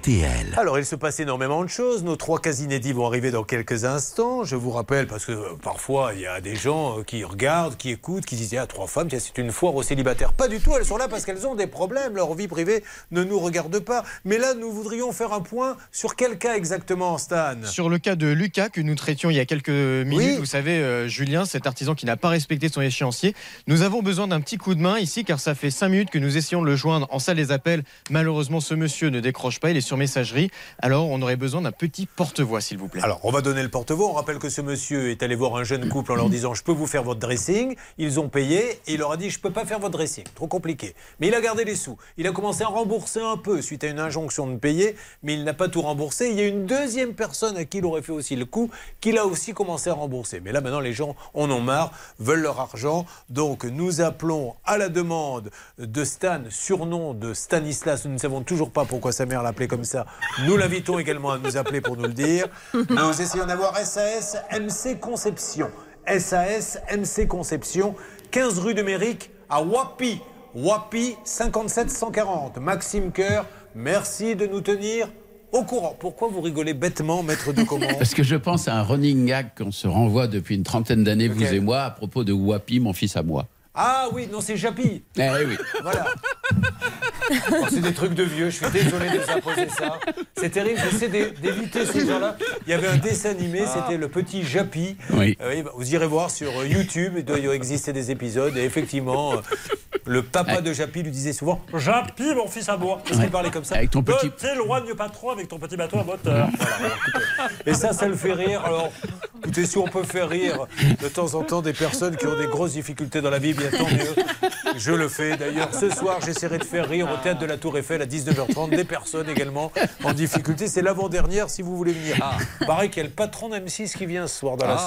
Speaker 1: RTL.
Speaker 33: Alors, il se passe énormément de choses. Nos trois cas inédits vont arriver dans quelques instants. Je vous rappelle, parce que euh, parfois, il y a des gens euh, qui regardent, qui écoutent, qui disent Ah, trois femmes, tiens, c'est une foire aux célibataires. Pas du tout, elles sont là parce qu'elles ont des problèmes. Leur vie privée ne nous regarde pas. Mais là, nous voudrions faire un point sur quel cas exactement, Stan?
Speaker 26: Sur le cas de Lucas que nous traitions il y a quelques minutes,
Speaker 33: Oui.
Speaker 26: vous savez, euh, Julien, cet artisan qui n'a pas respecté son échéancier, nous avons besoin d'un petit coup de main ici car ça fait cinq minutes que nous essayons de le joindre en salle des appels. Malheureusement, ce monsieur ne décroche décroche pas, il est sur messagerie. Alors, on aurait besoin d'un petit porte-voix, s'il vous plaît.
Speaker 4: Alors, on va donner le porte-voix. On rappelle que ce monsieur est allé voir un jeune couple en leur disant Je peux vous faire votre dressing. Ils ont payé et il leur a dit Je peux pas faire votre dressing. Trop compliqué. Mais il a gardé les sous. Il a commencé à rembourser un peu suite à une injonction de payer, mais il n'a pas tout remboursé. Il y a une deuxième personne à qui il aurait fait aussi le coup, qu'il a aussi commencé à rembourser. Mais là, maintenant, les gens en ont marre, veulent leur argent. Donc, nous appelons à la demande de Stan, surnom de Stanislas. Nous ne savons toujours pas pourquoi sa mère l'appelait comme ça. Nous l'invitons également à nous appeler pour nous le dire. Nous essayons d'avoir SAS MC Conception. SAS MC Conception, 15 rue de Mérique à Wapi. Wapi 57 140. Maxime Coeur, merci de nous tenir au courant. Pourquoi vous rigolez bêtement, maître de commande
Speaker 13: Parce que je pense à un running gag qu'on se renvoie depuis une trentaine d'années, vous et moi, à propos de Wapi, mon fils à moi.
Speaker 4: Ah oui, non, c'est Japi.
Speaker 13: Eh oui.
Speaker 4: Voilà. Oh, c'est des trucs de vieux, je suis désolé de vous imposer ça. C'est terrible, j'essaie d'é- d'éviter ces gens-là. Il y avait un dessin animé, c'était le petit Japi.
Speaker 13: Oui.
Speaker 4: Euh, vous irez voir sur euh, YouTube, il doit y exister des épisodes. Et effectivement, euh, le papa de Japi lui disait souvent Japi, mon fils à moi. Parce qu'il
Speaker 13: Ouais.
Speaker 4: parlait comme ça.
Speaker 13: Avec ton petit-
Speaker 4: Ne t'éloigne pas trop avec ton petit bateau à moteur. Et ça, ça le fait rire. Alors, écoutez, si on peut faire rire de temps en temps des personnes qui ont des grosses difficultés dans la vie, bien tant mieux. Je le fais. D'ailleurs, ce soir, j'essaierai de faire rire au théâtre de la Tour Eiffel à 19h30 des personnes également en difficulté. C'est l'avant-dernière si vous voulez venir. Pareil qu'il y a le patron d'M6 qui vient ce soir dans la
Speaker 19: Ah.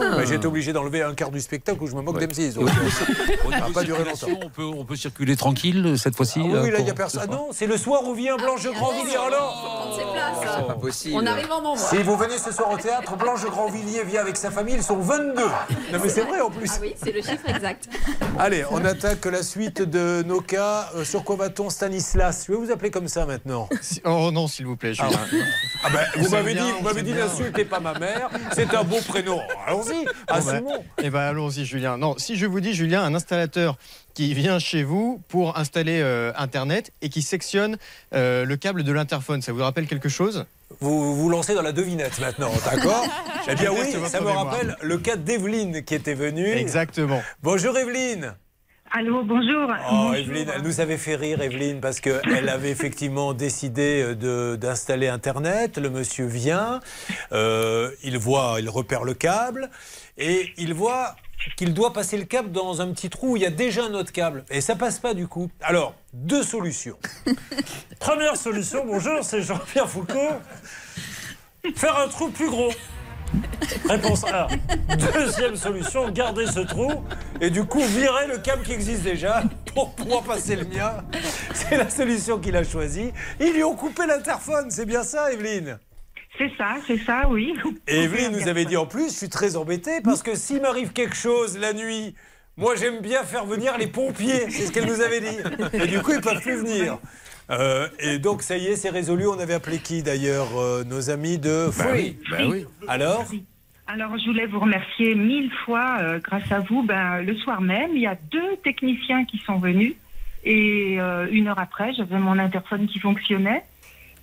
Speaker 4: salle. Mais j'ai été obligé d'enlever un quart du spectacle où je me moque d'M6. donc,
Speaker 19: Au
Speaker 4: Ça
Speaker 19: niveau
Speaker 4: va pas durer
Speaker 19: circulation,
Speaker 4: longtemps.
Speaker 19: on peut, on peut circuler tranquille cette fois-ci
Speaker 4: Ah oui,
Speaker 19: euh,
Speaker 4: là, il n'y a personne. Ah non, c'est le soir où vient Blanche Grandvilliers. Alors
Speaker 18: Prendre ses places.
Speaker 10: C'est pas possible.
Speaker 18: On arrive en moment.
Speaker 4: Si vous venez ce soir au théâtre, Blanche Grandvilliers vient avec sa famille, ils sont 22. Non mais c'est vrai en plus.
Speaker 18: Ah oui, c'est le chiffre exact.
Speaker 4: Allez, on attaque la suite de nos cas. Euh, sur quoi va-t-on Stanislas? Je vais vous appeler comme ça maintenant.
Speaker 26: Si- Oh non, s'il vous plaît, Julien.
Speaker 4: Ah ben, vous m'avez dit, vous m'avez dit n'insultez pas ma mère. C'est un beau prénom. Allons-y,
Speaker 26: Bon, bah,
Speaker 4: assumons.
Speaker 26: eh ben, allons-y, Julien. Non, si je vous dis, Julien, un installateur qui vient chez vous pour installer euh, Internet et qui sectionne euh, le câble de l'interphone, ça vous rappelle quelque chose?
Speaker 4: Vous vous lancez dans la devinette maintenant, d'accord? Eh bien oui, ça me
Speaker 26: mémoire.
Speaker 4: rappelle le cas d'Evelyne qui était venue.
Speaker 26: Exactement.
Speaker 4: Bonjour Evelyne.
Speaker 34: Allô, bonjour.
Speaker 4: Oh,
Speaker 34: Bonjour.
Speaker 4: Evelyne, elle nous avait fait rire, Evelyne, parce qu'elle avait effectivement décidé euh, de- d'installer Internet. Le monsieur vient, euh, il voit, il repère le câble, et il voit qu'il doit passer le câble dans un petit trou où il y a déjà un autre câble. Et ça passe pas du coup. Alors, deux solutions. Première solution, bonjour, c'est Jean-Pierre Foucault. Faire un trou plus gros. Réponse A. Deuxième solution, garder ce trou et du coup virer le câble qui existe déjà pour pouvoir passer le mien. C'est la solution qu'il a choisie. Ils lui ont coupé l'interphone, c'est bien ça, Evelyne?
Speaker 34: C'est ça, c'est ça, oui.
Speaker 4: Et Evelyne nous avait dit en plus, je suis très embêté parce que s'il m'arrive quelque chose la nuit, moi j'aime bien faire venir les pompiers, c'est ce qu'elle nous avait dit. Et du coup, ils peuvent plus venir. Euh, et donc ça y est, c'est résolu. On avait appelé qui d'ailleurs Euh, Nos amis de Free.
Speaker 19: bah oui.
Speaker 4: Alors
Speaker 34: Alors, je voulais vous remercier mille fois. euh, grâce à vous, ben, le soir même, il y a deux techniciens qui sont venus. Et euh, une heure après, j'avais mon interphone qui fonctionnait.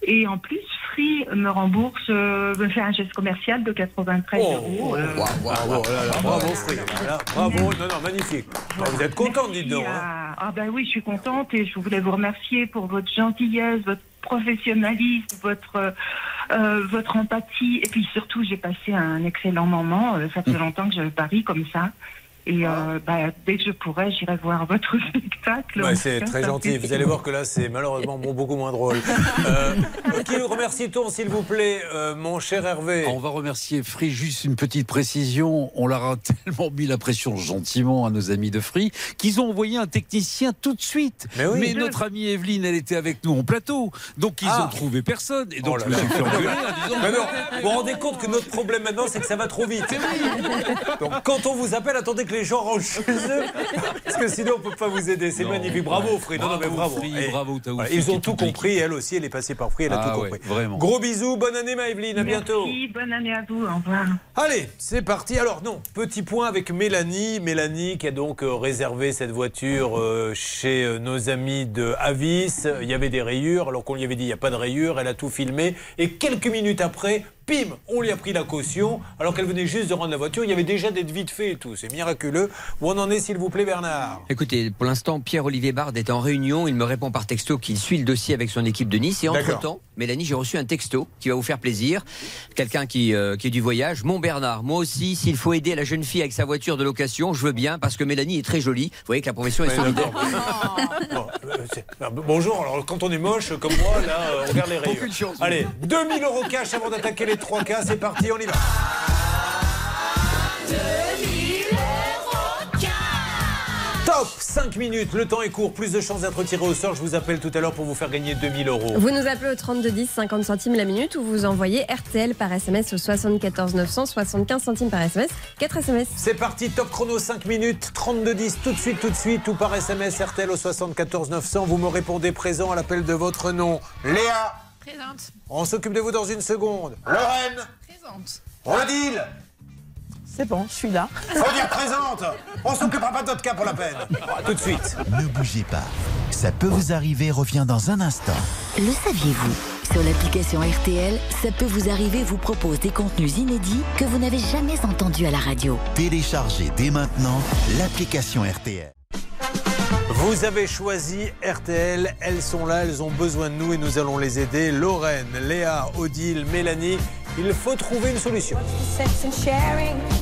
Speaker 34: Et en plus, Free me rembourse, euh, me fait un geste commercial de 93 euros. euh,
Speaker 4: Bravo, oh là là, bravo Free. Voilà, bravo, non, non, magnifique. Vous êtes contente, dites donc. hein.
Speaker 34: Ah, ah ben oui, je suis contente et je voulais vous remercier pour votre gentillesse, votre professionnalisme, votre euh, euh, votre empathie et puis surtout j'ai passé un excellent moment. Euh, ça fait longtemps que je parie comme ça. Et euh, bah, dès que je pourrai, j'irai voir votre spectacle.
Speaker 4: Ouais, c'est très gentil. Vous allez voir que là, c'est malheureusement bon, beaucoup moins drôle. Euh, qui nous remercie-t-on, s'il vous plaît, euh, mon cher Hervé
Speaker 19: On va remercier Free. Juste une petite précision. On leur a tellement mis la pression gentiment à nos amis de Free qu'ils ont envoyé un technicien tout de suite.
Speaker 4: Mais oui.
Speaker 19: notre amie Evelyne, elle était avec nous en plateau. Donc ils
Speaker 4: Ah.
Speaker 19: ont trouvé personne. Et donc
Speaker 4: Oh là
Speaker 19: je me
Speaker 4: là.
Speaker 19: suis fait engueuler en disant.
Speaker 4: Mais non, vous vous rendez compte que notre problème maintenant, c'est que ça va trop vite. Donc quand on vous appelle, attendez que les gens rentrent chez eux. Parce que sinon, on ne peut pas vous aider. C'est magnifique. Bravo, Free. Non, non, mais
Speaker 19: Bravo,
Speaker 4: bravo.
Speaker 19: Free,
Speaker 4: Et
Speaker 19: bravo, t'as
Speaker 4: voilà,
Speaker 19: oufé,
Speaker 4: Ils ont tout compris. Elle aussi, elle est passée par Free. Elle a
Speaker 19: Ah
Speaker 4: tout
Speaker 19: ouais,
Speaker 4: compris.
Speaker 19: vraiment.
Speaker 4: Gros bisous. Bonne année, ma Evelyne. À bientôt.
Speaker 34: Merci, bonne année à vous. Au revoir.
Speaker 4: Allez, c'est parti. Alors non, petit point avec Mélanie. Mélanie qui a donc euh, réservé cette voiture euh, chez euh, nos amis de Avis. Il y avait des rayures, alors qu'on lui avait dit il n'y a pas de rayures. Elle a tout filmé. Et quelques minutes après, pim, on lui a pris la caution, alors qu'elle venait juste de rendre la voiture. Il y avait déjà des vite fait et tout. C'est miraculeux. Où on en est, s'il vous plaît, Bernard
Speaker 10: Écoutez, pour l'instant, Pierre-Olivier Bard est en réunion. Il me répond par texto qu'il suit le dossier avec son équipe de Nice. Et entre-temps, Mélanie, j'ai reçu un texto qui va vous faire plaisir. Quelqu'un qui, euh, qui est du voyage. Mon Bernard, moi aussi, s'il faut aider la jeune fille avec sa voiture de location, je veux bien parce que Mélanie est très jolie. Vous voyez que la profession est solidaire.
Speaker 4: Ah, Bonjour, alors quand on est moche comme moi, là, euh, on regarde les rayons. Allez, 2000 euros cash avant d'attaquer les 3 cas, c'est parti, on y va. Top 5 minutes, le temps est court, plus de chances d'être tiré au sort. Je vous appelle tout à l'heure pour vous faire gagner 2000 euros.
Speaker 5: Vous nous appelez au 3210, 50 centimes la minute, ou vous envoyez RTL par SMS au 74 900, 75 centimes par SMS, 4 SMS.
Speaker 4: C'est parti, top chrono 5 minutes, 32-10, tout de suite, tout de suite, ou par SMS RTL au 74 900. Vous me répondez présent à l'appel de votre nom. Léa,
Speaker 11: Présente.
Speaker 4: on s'occupe de vous dans une seconde. Lorraine,
Speaker 11: Présente.
Speaker 4: Odile,
Speaker 35: C'est bon, je suis là.
Speaker 4: faut dire présente. On s'occupera pas de notre cas pour la peine. Tout de suite.
Speaker 1: Ne bougez pas. Ça peut vous arriver revient dans un instant.
Speaker 28: Le saviez-vous? Sur l'application RTL, ça peut vous arriver vous propose des contenus inédits que vous n'avez jamais entendus à la radio.
Speaker 1: Téléchargez dès maintenant l'application RTL.
Speaker 4: Vous avez choisi RTL, elles sont là, elles ont besoin de nous et nous allons les aider. Lorraine, Léa, Odile, Mélanie, il faut trouver une solution.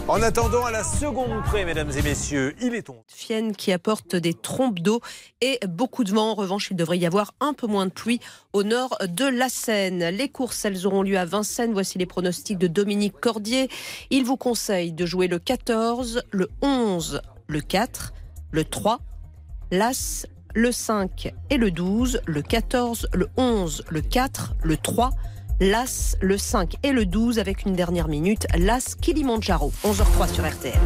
Speaker 4: En attendant, à la seconde près, mesdames et messieurs, il est ton.
Speaker 36: Fienne qui apporte des trompes d'eau et beaucoup de vent. En revanche, il devrait y avoir un peu moins de pluie au nord de la Seine. Les courses, elles auront lieu à Vincennes. Voici les pronostics de Dominique Cordier. Il vous conseille de jouer le 14, le 11, le 4, le 3, l'As, le 5 et le 12, le 14, le 11, le 4, le 3, l'As, le 5 et le 12 avec une dernière minute, l'As Kilimanjaro, 11h03 sur RTL.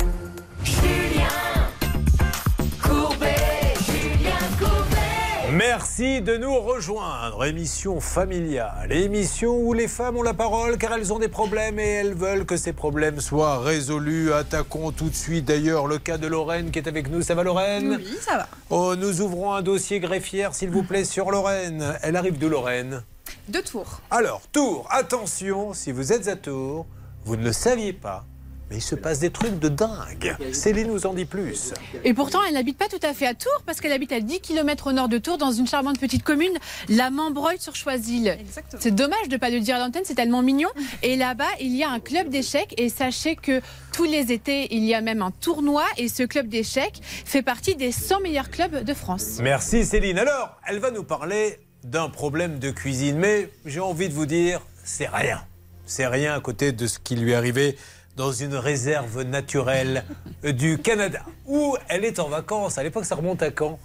Speaker 4: Merci de nous rejoindre. Émission familiale, émission où les femmes ont la parole car elles ont des problèmes et elles veulent que ces problèmes soient résolus. Attaquons tout de suite d'ailleurs le cas de Lorraine qui est avec nous. Ça va Lorraine?
Speaker 23: Oui, ça va.
Speaker 4: Oh, nous ouvrons un dossier greffière s'il vous plaît sur Lorraine. Elle arrive de Lorraine.
Speaker 23: Deux tours.
Speaker 4: Alors, Tours, attention, si vous êtes à Tours, vous ne le saviez pas, mais il se passe des trucs de dingue. Céline nous en dit plus.
Speaker 11: Et pourtant, elle n'habite pas tout à fait à Tours, parce qu'elle habite à 10 km au nord de Tours, dans une charmante petite commune, la Membreuil sur Choisil. C'est dommage de ne pas le dire à l'antenne, c'est tellement mignon. Et là-bas, il y a un club d'échecs, et sachez que tous les étés, il y a même un tournoi, et ce club d'échecs fait partie des 100 meilleurs clubs de France.
Speaker 4: Merci Céline. Alors, elle va nous parler d'un problème de cuisine, mais j'ai envie de vous dire, c'est rien. C'est rien à côté de ce qui lui est arrivé dans une réserve naturelle du Canada, où elle est en vacances. À l'époque, ça remonte à quand?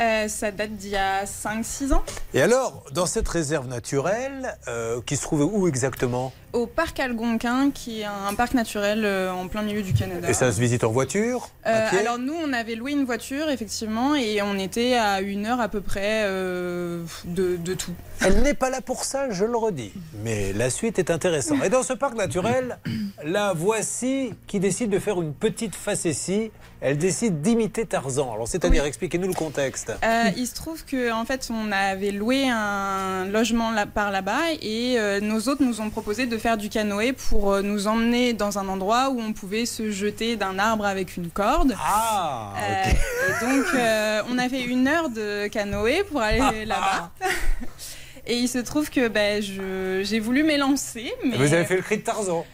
Speaker 23: Euh, ça date d'il y a 5-6 ans.
Speaker 4: Et alors, dans cette réserve naturelle, euh, qui se trouve où exactement?
Speaker 23: Au parc Algonquin, qui est un parc naturel euh, en plein milieu du Canada.
Speaker 4: Et ça se visite en voiture
Speaker 23: Euh, alors nous, on avait loué une voiture, effectivement, et on était à une heure à peu près euh, de, de tout.
Speaker 4: Elle n'est pas là pour ça, je le redis. Mais la suite est intéressante. Et dans ce parc naturel, la voici qui décide de faire une petite facétie. Elle décide d'imiter Tarzan. Alors, c'est-à-dire, expliquez-nous le contexte.
Speaker 23: Euh, il se trouve que en fait, on avait loué un logement là, par là-bas et nos hôtes nous ont proposé de faire du canoë pour euh, nous emmener dans un endroit où on pouvait se jeter d'un arbre avec une corde.
Speaker 4: Ah
Speaker 23: Euh, Et donc, euh, on a fait une heure de canoë pour aller là-bas. Et il se trouve que ben, je- j'ai voulu m'élancer, mais
Speaker 4: Vous avez fait le cri de Tarzan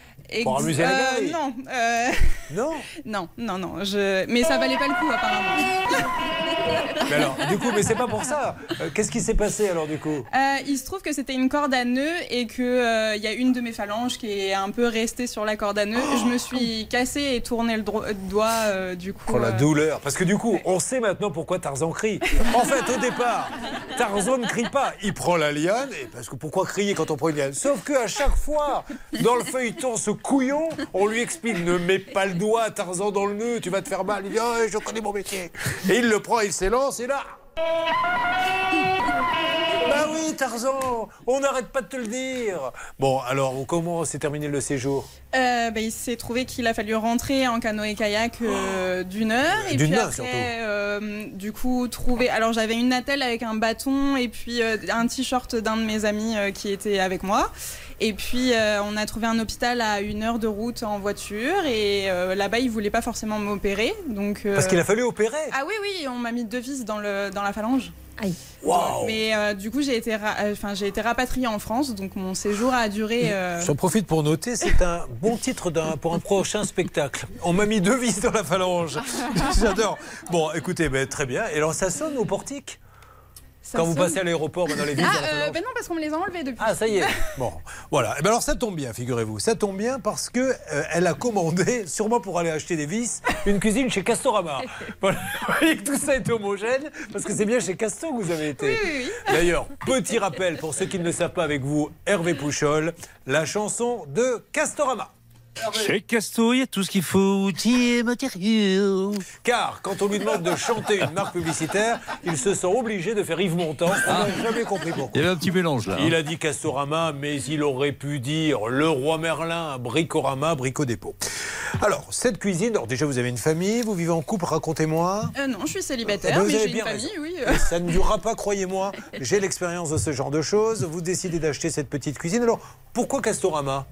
Speaker 4: Pour amuser la
Speaker 23: euh,
Speaker 4: galerie
Speaker 23: Non. euh,
Speaker 4: Non
Speaker 23: Non, non, non. Je... Mais ça valait pas le coup, apparemment.
Speaker 4: Mais alors, du coup, mais c'est pas pour ça. Euh, Qu'est-ce qui s'est passé alors, du coup?
Speaker 23: Euh, il se trouve que c'était une corde à nœud et qu'il il y a une de mes phalanges qui est un peu restée sur la corde à nœud. Je me suis cassée et tourné le doigt, euh, du coup.
Speaker 4: Oh la
Speaker 23: euh,
Speaker 4: douleur Parce que du coup, on sait maintenant pourquoi Tarzan crie. En fait, au départ, Tarzan ne crie pas. Il prend la liane. Et parce que pourquoi crier quand on prend une liane? Sauf qu'à chaque fois, dans le feuilleton, ce couillon, on lui explique ne mets pas le doigt à Tarzan dans le nœud, tu vas te faire mal. Il dit Ah, je connais mon métier. Et il le prend, il s'élance et là. Bah oui, Tarzan, on n'arrête pas de te le dire. Bon, alors, comment s'est terminé le séjour?
Speaker 23: Euh, bah, il s'est trouvé qu'il a fallu rentrer en canoë-kayak euh, d'une heure. Et
Speaker 4: D'une
Speaker 23: puis
Speaker 4: heure,
Speaker 23: après,
Speaker 4: surtout.
Speaker 23: euh, du coup, trouver. Alors, j'avais une attelle avec un bâton et puis euh, un t-shirt d'un de mes amis euh, qui était avec moi. Et puis, euh, on a trouvé un hôpital à une heure de route en voiture. Et euh, là-bas, ils voulaient pas forcément m'opérer. Donc, euh,
Speaker 4: Parce qu'il a fallu opérer.
Speaker 23: Ah oui, oui, on m'a mis deux vis dans, le, dans la phalange.
Speaker 5: Aïe.
Speaker 23: Mais euh, du coup, j'ai été, euh, enfin, j'ai été rapatriée en France. Donc, mon séjour a duré. euh,
Speaker 4: J'en profite pour noter, c'est un bon titre pour un prochain spectacle. On m'a mis deux vis dans la phalange. J'adore. Bon, écoutez, ben, très bien. Et alors, ça sonne au portique?
Speaker 23: Ça
Speaker 4: Quand vous passez à l'aéroport, dans les vis
Speaker 23: Ah, euh, ben non, parce qu'on me les a enlevés depuis.
Speaker 4: Ah, ça y est. Bon, voilà. Et ben alors, ça tombe bien, figurez-vous. Ça tombe bien parce que euh, elle a commandé, sûrement pour aller acheter des vis, une cuisine chez Castorama. Voilà. Vous voyez que tout ça est homogène parce que c'est bien chez Casto que vous avez été.
Speaker 23: Oui, oui, oui.
Speaker 4: D'ailleurs, petit rappel pour ceux qui ne le savent pas avec vous, Hervé Pouchol, la chanson de Castorama.
Speaker 19: Chez Casto, il y a tout ce qu'il faut, outils et matériaux.
Speaker 4: Car quand on lui demande de chanter une marque publicitaire, il se sent obligé de faire Yves Montand. On n'a jamais compris pourquoi.
Speaker 19: Il y avait un petit mélange là.
Speaker 4: Il
Speaker 19: hein.
Speaker 4: a dit Castorama, mais il aurait pu dire le roi Merlin, Bricorama, Brico Dépôt. Alors, cette cuisine, alors déjà vous avez une famille, vous vivez en couple, racontez-moi.
Speaker 23: Euh, non, je suis
Speaker 4: Eh
Speaker 23: célibataire,
Speaker 4: ben, vous
Speaker 23: mais j'ai une
Speaker 4: bien
Speaker 23: famille,
Speaker 4: raison.
Speaker 23: oui.
Speaker 4: Et Ça ne durera pas, croyez-moi. J'ai l'expérience de ce genre de choses. Vous décidez d'acheter cette petite cuisine. Alors, pourquoi Castorama?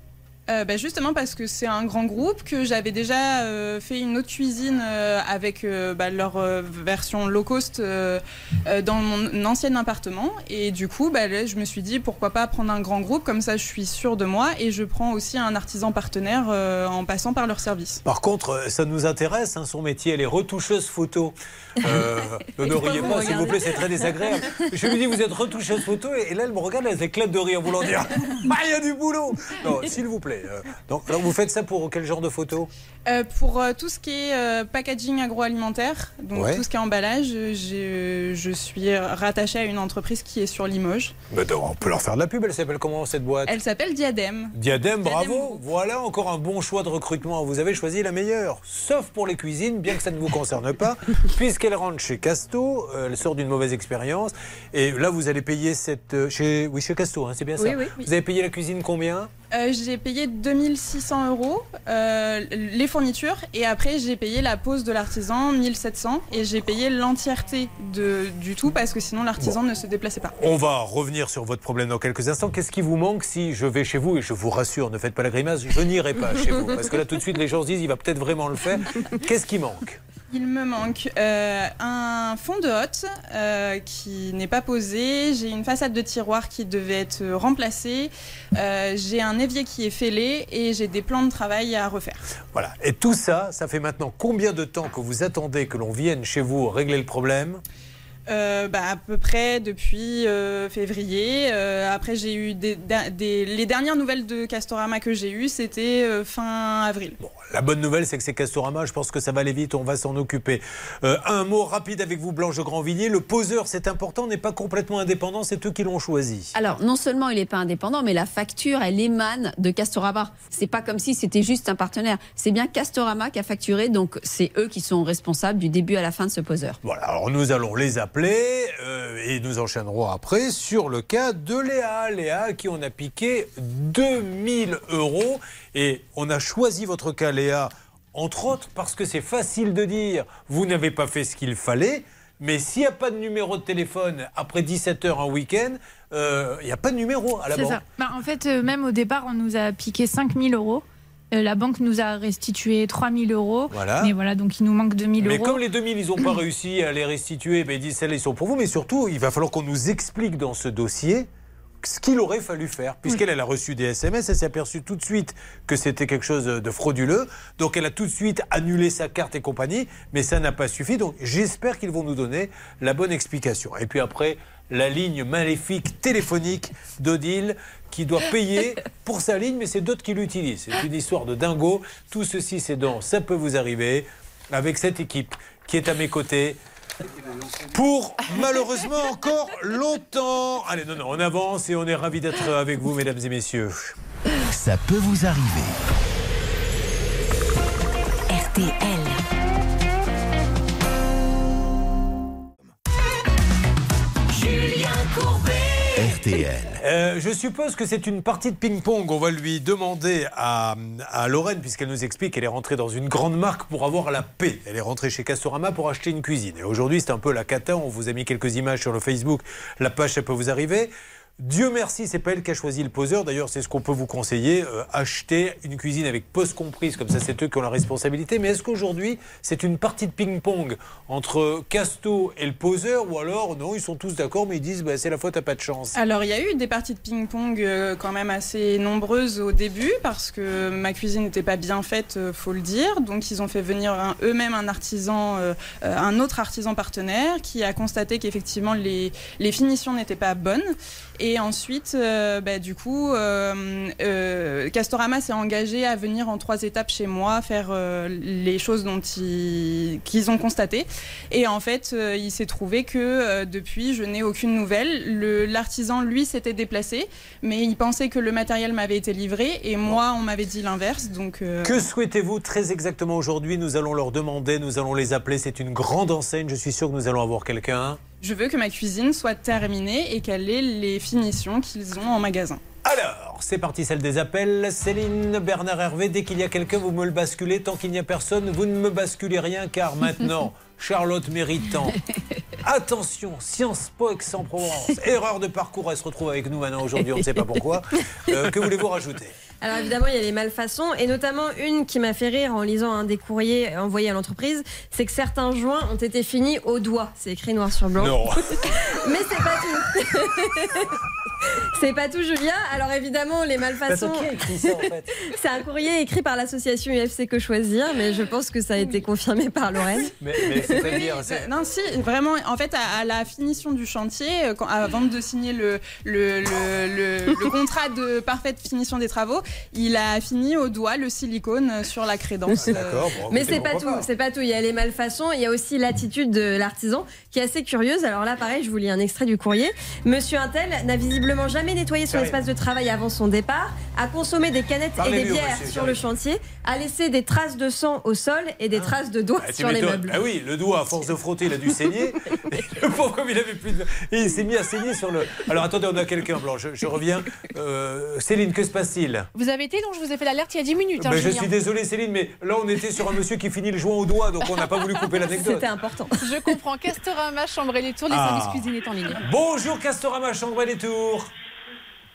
Speaker 23: Euh, bah, justement parce que c'est un grand groupe, que j'avais déjà euh, fait une autre cuisine euh, avec bah, leur version low cost dans mon ancien appartement. Et du coup, bah, là, je me suis dit pourquoi pas prendre un grand groupe, comme ça je suis sûre de moi et je prends aussi un artisan partenaire en passant par leur service.
Speaker 4: Par contre, ça nous intéresse, hein, son métier, elle est retoucheuse photo. Ne
Speaker 23: pourquoi
Speaker 4: riez
Speaker 23: vous
Speaker 4: pas, s'il vous plaît, c'est très désagréable. Je lui dis, vous êtes retoucheuse photo, et là, elle me regarde, elle éclate de rire, en voulant dire, bah, il y a du boulot. Non, s'il vous plaît. Euh, donc, alors, vous faites ça pour quel genre de photo
Speaker 23: Euh, pour euh, tout ce qui est euh, packaging agroalimentaire, donc
Speaker 4: Ouais.
Speaker 23: tout ce qui est emballage, je suis rattachée à une entreprise qui est sur Limoges.
Speaker 4: Bah, donc, On peut leur faire de la pub, elle s'appelle comment cette boîte?
Speaker 23: Elle s'appelle Diadème.
Speaker 4: Diadème, bravo. Voilà encore un bon choix de recrutement. Vous avez choisi la meilleure. Sauf pour les cuisines, bien que ça ne vous concerne pas, puisqu'elle rentre chez Casto, elle sort d'une mauvaise expérience. Et là, vous allez payer cette. chez, oui, chez Casto, hein, c'est bien
Speaker 23: Oui,
Speaker 4: ça?
Speaker 23: oui, oui.
Speaker 4: Vous avez payé la cuisine combien?
Speaker 23: Euh, j'ai payé 2600 euros euh, les fournitures et après j'ai payé la pose de l'artisan 1700 et j'ai payé l'entièreté du tout parce que sinon l'artisan ne se déplaçait pas.
Speaker 4: On va revenir sur votre problème dans quelques instants. Qu'est-ce qui vous manque si je vais chez vous Et je vous rassure, ne faites pas la grimace, je n'irai pas chez vous. Parce que là, tout de suite, les gens se disent, il va peut-être vraiment le faire. Qu'est-ce qui manque?
Speaker 23: Il me manque euh, un fond de hotte euh, qui n'est pas posé, j'ai une façade de tiroir qui devait être remplacée, euh, j'ai un évier qui est fêlé et j'ai des plans de travail à refaire.
Speaker 4: Voilà. Et tout ça, ça fait maintenant combien de temps que vous attendez que l'on vienne chez vous régler le problème?
Speaker 23: Euh, bah, à peu près depuis euh, février. Euh, après, j'ai eu des, des- les dernières nouvelles de Castorama que j'ai eues, c'était euh, fin avril.
Speaker 4: La bonne nouvelle, c'est que c'est Castorama. Je pense que ça va aller vite. On va s'en occuper. Euh, un mot rapide avec vous, Blanche de Grandvilliers. Le poseur, c'est important, n'est pas complètement indépendant. C'est eux qui l'ont choisi.
Speaker 18: Alors, non seulement il n'est pas indépendant, mais la facture, elle émane de Castorama. C'est pas comme si c'était juste un partenaire. C'est bien Castorama qui a facturé, donc c'est eux qui sont responsables du début à la fin de ce poseur.
Speaker 4: Voilà. Alors nous allons les appeler euh, et nous enchaînerons après sur le cas de Léa. Léa, à qui on a piqué 2000 euros. Et on a choisi votre cas, Léa, entre autres parce que c'est facile de dire vous n'avez pas fait ce qu'il fallait. Mais s'il n'y a pas de numéro de téléphone après 17 heures un week-end, euh, il n'y a pas de numéro à la
Speaker 31: C'est
Speaker 4: banque.
Speaker 31: ça. Bah, en fait, euh, même au départ, on nous a piqué 5000 euros. Euh, la banque nous a restitué 3000 euros.
Speaker 4: Voilà.
Speaker 31: Mais voilà, donc il nous manque 2000
Speaker 4: Mais
Speaker 31: euros.
Speaker 4: comme les 2000, ils n'ont pas réussi à les restituer, ben ils disent celles-là, ils sont pour vous. Mais surtout, il va falloir qu'on nous explique dans ce dossier ce qu'il aurait fallu faire. Puisqu'elle elle a reçu des SMS, elle s'est aperçue tout de suite que c'était quelque chose de frauduleux. Donc elle a tout de suite annulé sa carte et compagnie. Mais ça n'a pas suffi. Donc j'espère qu'ils vont nous donner la bonne explication. Et puis après, la ligne maléfique téléphonique d'Odile qui doit payer pour sa ligne, mais c'est d'autres qui l'utilisent. C'est une histoire de dingo. Tout ceci, c'est dans Ça peut vous arriver avec cette équipe qui est à mes côtés pour malheureusement encore longtemps. Allez, non, non, on avance et on est ravis d'être avec vous, mesdames et messieurs.
Speaker 1: Ça peut vous arriver.
Speaker 28: RTL.
Speaker 1: RTL.
Speaker 4: Euh, je suppose que c'est une partie de ping-pong. On va lui demander à, à Lorraine, puisqu'elle nous explique qu'elle est rentrée dans une grande marque pour avoir la paix. Elle est rentrée chez Castorama pour acheter une cuisine. Et aujourd'hui, c'est un peu la cata. On vous a mis quelques images sur le Facebook. La page, ça peut vous arriver. Dieu merci, c'est pas elle qui a choisi le poseur. D'ailleurs, c'est ce qu'on peut vous conseiller. euh, acheter une cuisine avec pause comprise, comme ça, c'est eux qui ont la responsabilité. Mais est-ce qu'aujourd'hui, c'est une partie de ping-pong entre Casto et le poseur Ou alors, non, ils sont tous d'accord, mais ils disent bah, c'est la faute à pas de chance
Speaker 23: Alors, il y a eu des parties de ping-pong euh, quand même assez nombreuses au début parce que ma cuisine n'était pas bien faite, euh, faut le dire. Donc, ils ont fait venir eux-mêmes un artisan, euh, un autre artisan partenaire qui a constaté qu'effectivement les, finitions n'étaient pas bonnes. Ensuite, euh, bah, du coup, euh, euh, Castorama s'est engagé à venir en trois étapes chez moi faire les choses dont ils, qu'ils ont constatées. Et en fait, il s'est trouvé que depuis, je n'ai aucune nouvelle. Le- L'artisan, lui, s'était déplacé, mais il pensait que le matériel m'avait été livré et moi, on m'avait dit l'inverse. Donc,
Speaker 4: Que souhaitez-vous très exactement aujourd'hui? Nous allons leur demander, nous allons les appeler. C'est une grande enseigne. Je suis sûr que nous allons avoir quelqu'un.
Speaker 23: Je veux que ma cuisine soit terminée et qu'elle ait les finitions qu'ils ont en magasin.
Speaker 4: Alors, c'est parti, celle des appels. Céline, Bernard Hervé, dès qu'il y a quelqu'un, vous me le basculez. Tant qu'il n'y a personne, vous ne me basculez rien, car maintenant, Charlotte Méritant. Attention, Sciences Po Aix-en-Provence. Erreur de parcours, elle se retrouve avec nous maintenant aujourd'hui, on ne sait pas pourquoi. Euh, que voulez-vous rajouter?
Speaker 5: Alors évidemment, il y a les malfaçons, et notamment une qui m'a fait rire en lisant un des courriers envoyés à l'entreprise, c'est que certains joints ont été finis au doigt. C'est écrit noir sur blanc.
Speaker 4: Non.
Speaker 5: Mais c'est pas tout. c'est pas tout, Julien. Alors évidemment, les malfaçons.
Speaker 4: En fait?
Speaker 5: C'est un courrier écrit par l'association UFC Que Choisir, mais je pense que ça a été confirmé par Lorraine.
Speaker 4: Mais, mais c'est-à-dire,
Speaker 23: Oui,
Speaker 4: c'est-
Speaker 23: Non, si, vraiment, en fait, à, à la finition du chantier, euh, quand- avant de signer le, le, le, le- le contrat de parfaite finition des travaux, il a fini au doigt le silicone sur la crédence.
Speaker 4: D'accord, bon,
Speaker 5: Mais c'est pas tout, c'est pas tout. Il y a les malfaçons, il y a aussi l'attitude de l'artisan qui est assez curieuse. Alors là, pareil, je vous lis un extrait du courrier. Monsieur Intel n'a visiblement jamais nettoyé son espace de travail avant son départ, a consommé des canettes et des bières
Speaker 4: monsieur,
Speaker 5: sur le chantier, a laissé des traces de sang au sol et des traces de doigts
Speaker 4: Ah, tu
Speaker 5: sur les meubles.
Speaker 4: Ah oui, le doigt, à force de frotter, il a dû saigner. Et le pauvre, comme il avait plus de. Et il s'est mis à saigner sur le. Alors attendez, on a quelqu'un, Blanc, je, je reviens. Euh, Céline, que se passe-t-il?
Speaker 11: Vous avez été long, je vous ai fait l'alerte il y a 10 minutes. hein,
Speaker 4: Ben, Je suis désolé, Céline, mais là, on était sur un monsieur qui finit le joint au doigt, donc on n'a pas voulu couper l'anecdote.
Speaker 5: C'était important.
Speaker 11: Je comprends. Castorama, chambre et les tours, les
Speaker 4: Ah.
Speaker 11: services cuisine est en ligne.
Speaker 4: Bonjour, Castorama Chambray les Tours.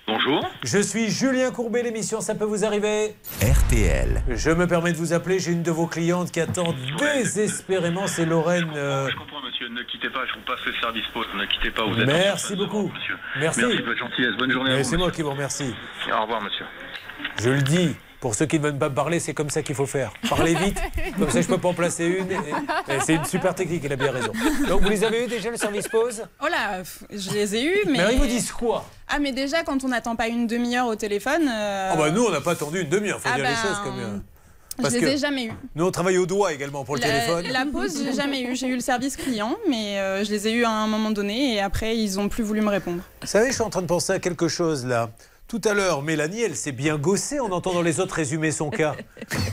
Speaker 32: Bonjour.
Speaker 4: Je suis Julien Courbet, l'émission Ça peut vous arriver
Speaker 1: RTL.
Speaker 4: Je me permets de vous appeler, j'ai une de vos clientes qui attend désespérément, c'est Lorraine. euh,
Speaker 32: Je comprends, monsieur. Ne quittez pas, je vous passe le service pause. Ne quittez pas, vous êtes
Speaker 4: Merci beaucoup. Merci.
Speaker 32: Merci de votre gentillesse. Bonne journée à
Speaker 4: Mais
Speaker 32: vous.
Speaker 4: c'est moi qui vous remercie.
Speaker 32: Au revoir, monsieur.
Speaker 4: Je le dis, pour ceux qui ne veulent pas me parler, c'est comme ça qu'il faut faire. Parlez vite, comme ça je peux pas en placer une. et- et c'est une super technique, il a bien raison. Donc vous les avez eu déjà le service pause?
Speaker 23: Oh là, je les ai eus, mais.
Speaker 4: Mais alors, ils vous disent quoi?
Speaker 23: Ah, mais déjà, quand on n'attend pas une demi-heure au téléphone. euh,
Speaker 4: Ah bah nous on n'a pas attendu une demi-heure, faut
Speaker 23: Ah
Speaker 4: dire
Speaker 23: ben,
Speaker 4: les choses comme. euh,
Speaker 23: Je
Speaker 4: parce
Speaker 23: les
Speaker 4: que
Speaker 23: ai jamais eus.
Speaker 4: Nous on travaille au doigt également pour le
Speaker 23: la,
Speaker 4: téléphone.
Speaker 23: la pause, j'ai jamais eu. J'ai eu le service client, mais euh, je les ai eus à un moment donné et après, ils ont plus voulu me répondre.
Speaker 4: Vous savez, je suis en train de penser à quelque chose là. Tout à l'heure, Mélanie, elle s'est bien gossée en entendant les autres résumer son cas.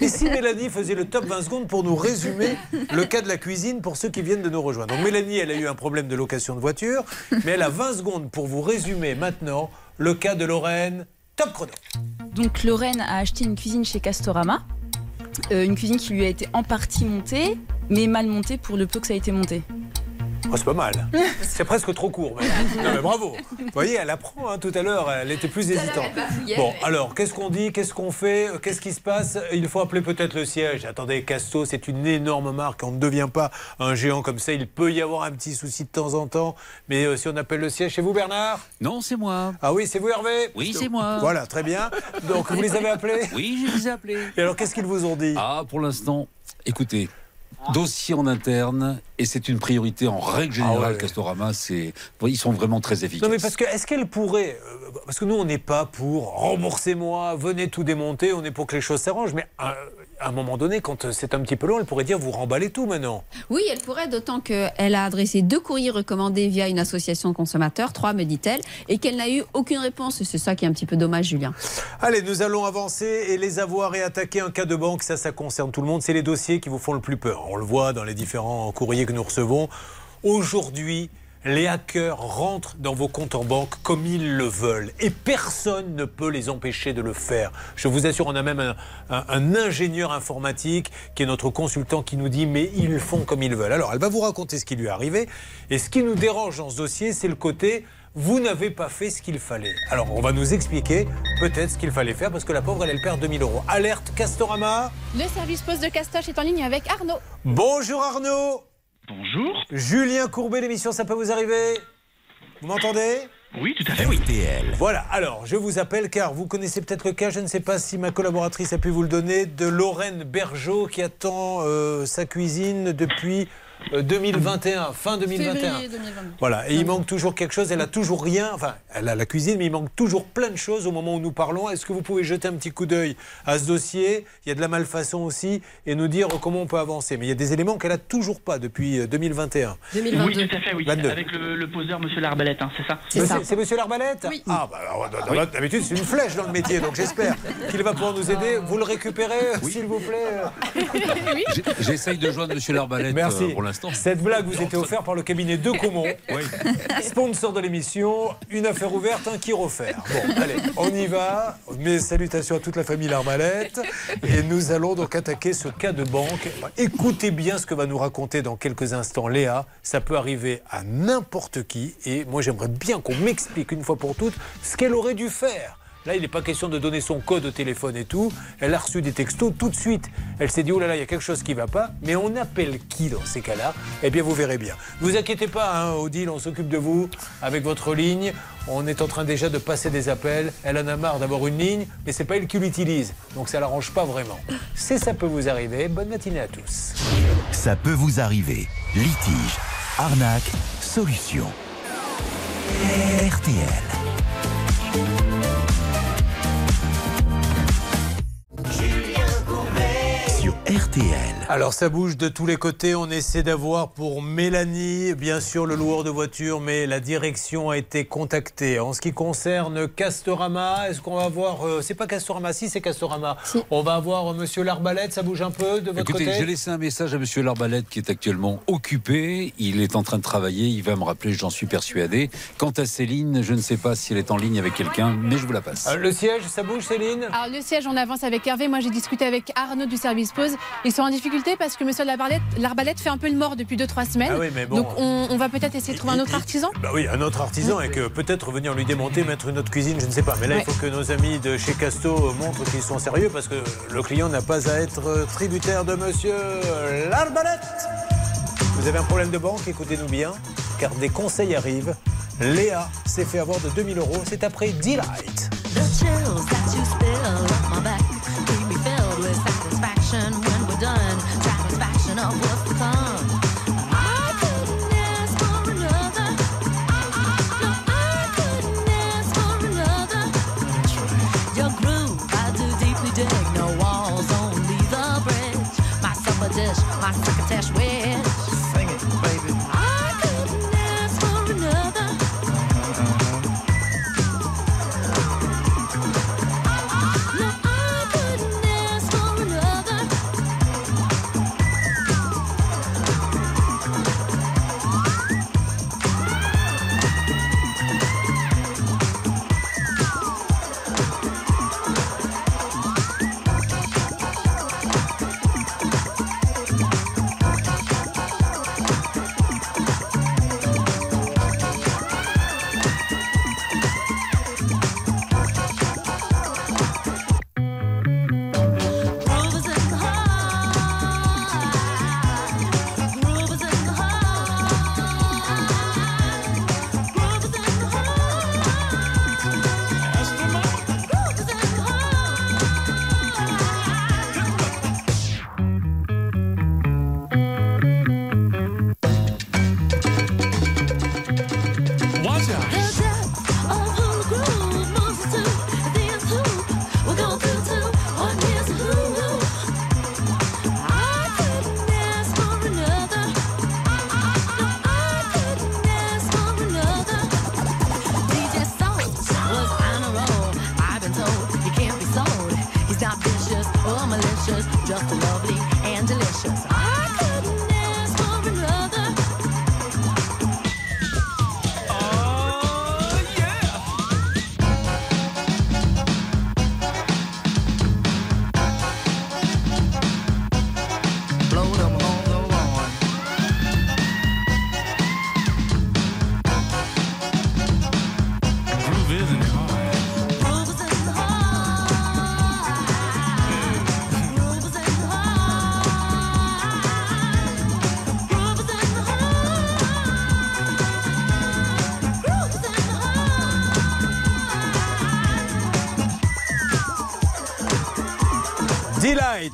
Speaker 4: Et si Mélanie faisait le top 20 secondes pour nous résumer le cas de la cuisine pour ceux qui viennent de nous rejoindre Donc Mélanie, elle a eu un problème de location de voiture, mais elle a 20 secondes pour vous résumer maintenant le cas de Lorraine. Top chrono.
Speaker 37: Donc Lorraine a acheté une cuisine chez Castorama, Euh, une cuisine qui lui a été en partie montée, mais mal montée pour le peu que ça a été monté.
Speaker 4: Oh, c'est pas mal. C'est presque trop court. Mais... Non, mais bravo. Vous voyez, elle apprend hein, tout à l'heure. Elle était plus hésitante. Bon, alors, qu'est-ce qu'on dit Qu'est-ce qu'on fait Qu'est-ce qui se passe? Il faut appeler peut-être le siège. Attendez, Casto, c'est une énorme marque. On ne devient pas un géant comme ça. Il peut y avoir un petit souci de temps en temps. Mais euh, si on appelle le siège, c'est vous, Bernard?
Speaker 19: Non, c'est moi.
Speaker 4: Ah oui, c'est vous, Hervé?
Speaker 19: Oui, c'est moi.
Speaker 4: Voilà, très bien. Donc, vous les avez appelés?
Speaker 19: Oui, je les ai appelés.
Speaker 4: Et alors, qu'est-ce qu'ils vous ont dit?
Speaker 19: Ah, pour l'instant, écoutez, dossier en interne, et c'est une priorité en règle générale,
Speaker 4: Ah ouais.
Speaker 19: Castorama, c'est, ils sont vraiment très efficaces.
Speaker 4: Non mais parce que est-ce qu'elle pourrait euh, parce que nous on n'est pas pour remboursez-moi, venez tout démonter, on est pour que les choses s'arrangent mais à, à un moment donné quand c'est un petit peu long, elle pourrait dire vous remballez tout maintenant.
Speaker 18: Oui, elle pourrait, d'autant qu'elle a adressé deux courriers recommandés via une association de consommateurs, trois me dit-elle, et qu'elle n'a eu aucune réponse. C'est ça qui est un petit peu dommage, Julien.
Speaker 4: Allez, nous allons avancer et les avoir et attaquer un cas de banque, ça ça concerne tout le monde, c'est les dossiers qui vous font le plus peur. On le voit dans les différents courriers que nous recevons. Aujourd'hui, les hackers rentrent dans vos comptes en banque comme ils le veulent et personne ne peut les empêcher de le faire. Je vous assure, on a même un, un- un ingénieur informatique qui est notre consultant qui nous dit mais ils font comme ils veulent. Alors elle va vous raconter ce qui lui est arrivé et ce qui nous dérange dans ce dossier, c'est le côté vous n'avez pas fait ce qu'il fallait. Alors on va nous expliquer peut-être ce qu'il fallait faire parce que la pauvre elle, elle perd 2000 euros. Alerte Castorama.
Speaker 11: Le service poste de Castoche est en ligne avec Arnaud.
Speaker 4: Bonjour Arnaud.
Speaker 38: Bonjour.
Speaker 4: Julien Courbet, l'émission Ça peut vous arriver Vous m'entendez
Speaker 38: Oui, tout à fait, oui.
Speaker 4: Voilà, alors je vous appelle car vous connaissez peut-être le cas, je ne sais pas si ma collaboratrice a pu vous le donner, de Lorraine Bergeau qui attend euh, sa cuisine depuis 2021, fin 2021.
Speaker 11: Février 2022.
Speaker 4: Voilà, et il manque toujours quelque chose, elle a toujours rien, enfin, elle a la cuisine, mais il manque toujours plein de choses au moment où nous parlons. Est-ce que vous pouvez jeter un petit coup d'œil à ce dossier? Il y a de la malfaçon aussi, et nous dire comment on peut avancer. Mais il y a des éléments qu'elle a toujours pas depuis euh, 2021.
Speaker 38: Oui, tout à fait, oui.
Speaker 4: 22.
Speaker 38: Avec le, le poseur, monsieur Larbalette, hein, c'est ça?
Speaker 4: Monsieur- C'est monsieur Larbalette Oui. Ah, bah, d- d'habitude, c'est une flèche dans le métier, donc j'espère qu'il va pouvoir nous aider. Vous le récupérez, s'il vous plaît?
Speaker 19: J'essaye de joindre Monsieur Larbalette
Speaker 4: Merci.
Speaker 19: euh, pour l'instant.
Speaker 4: Cette blague vous était offerte par le cabinet De Comont, sponsor de l'émission. Une affaire ouverte, un qui refaire. Bon, allez, on y va. Mes salutations à toute la famille Larbalette. Et nous allons donc attaquer ce cas de banque. Écoutez bien ce que va nous raconter dans quelques instants Léa. Ça peut arriver à n'importe qui. Et moi, j'aimerais bien qu'on m'explique une fois pour toutes ce qu'elle aurait dû faire. Là, il n'est pas question de donner son code au téléphone et tout. Elle a reçu des textos tout de suite. Elle s'est dit, oh là là, il y a quelque chose qui ne va pas. Mais on appelle qui dans ces cas-là? Eh bien, vous verrez bien. Ne vous inquiétez pas, hein, Odile, on s'occupe de vous avec votre ligne. On est en train déjà de passer des appels. Elle en a marre d'avoir une ligne, mais c'est pas elle qui l'utilise. Donc ça l'arrange pas vraiment. C'est ça peut vous arriver. Bonne matinée à tous.
Speaker 1: Ça peut vous arriver. Litige, arnaque, solution. RTL. RTL.
Speaker 4: Alors ça bouge de tous les côtés, on essaie d'avoir pour Mélanie, bien sûr le loueur de voiture, mais la direction a été contactée. En ce qui concerne Castorama, est-ce qu'on va voir, euh, c'est pas Castorama, si c'est Castorama, on va avoir euh, Monsieur Larbalette, ça bouge un peu de votre
Speaker 19: Écoutez,
Speaker 4: côté
Speaker 19: j'ai laissé un message à Monsieur Larbalette qui est actuellement occupé. Il est en train de travailler. Il va me rappeler, j'en suis persuadé. Quant à Céline, je ne sais pas si elle est en ligne avec quelqu'un, mais je vous la passe.
Speaker 4: Euh, Le siège, ça bouge Céline?
Speaker 11: Alors le siège, on avance avec Hervé. Moi, j'ai discuté avec Arnaud du service pause. Ils sont en difficulté parce que Monsieur Larbalette, Larbalette fait un peu le mort depuis 2-3 semaines.
Speaker 4: Ah oui, mais bon.
Speaker 11: Donc on, on va peut-être essayer de trouver un autre artisan.
Speaker 4: Bah oui, un autre artisan et que peut-être venir lui démonter, mettre une autre cuisine, je ne sais pas. Mais là, il faut que nos amis de chez Casto montrent qu'ils sont sérieux parce que le client n'a pas à être tributaire de monsieur Larbalette. Vous avez un problème de banque, écoutez-nous bien, car des conseils arrivent. Léa s'est fait avoir de 2000 euros, c'est après Delight.
Speaker 25: The now, what's the
Speaker 4: time?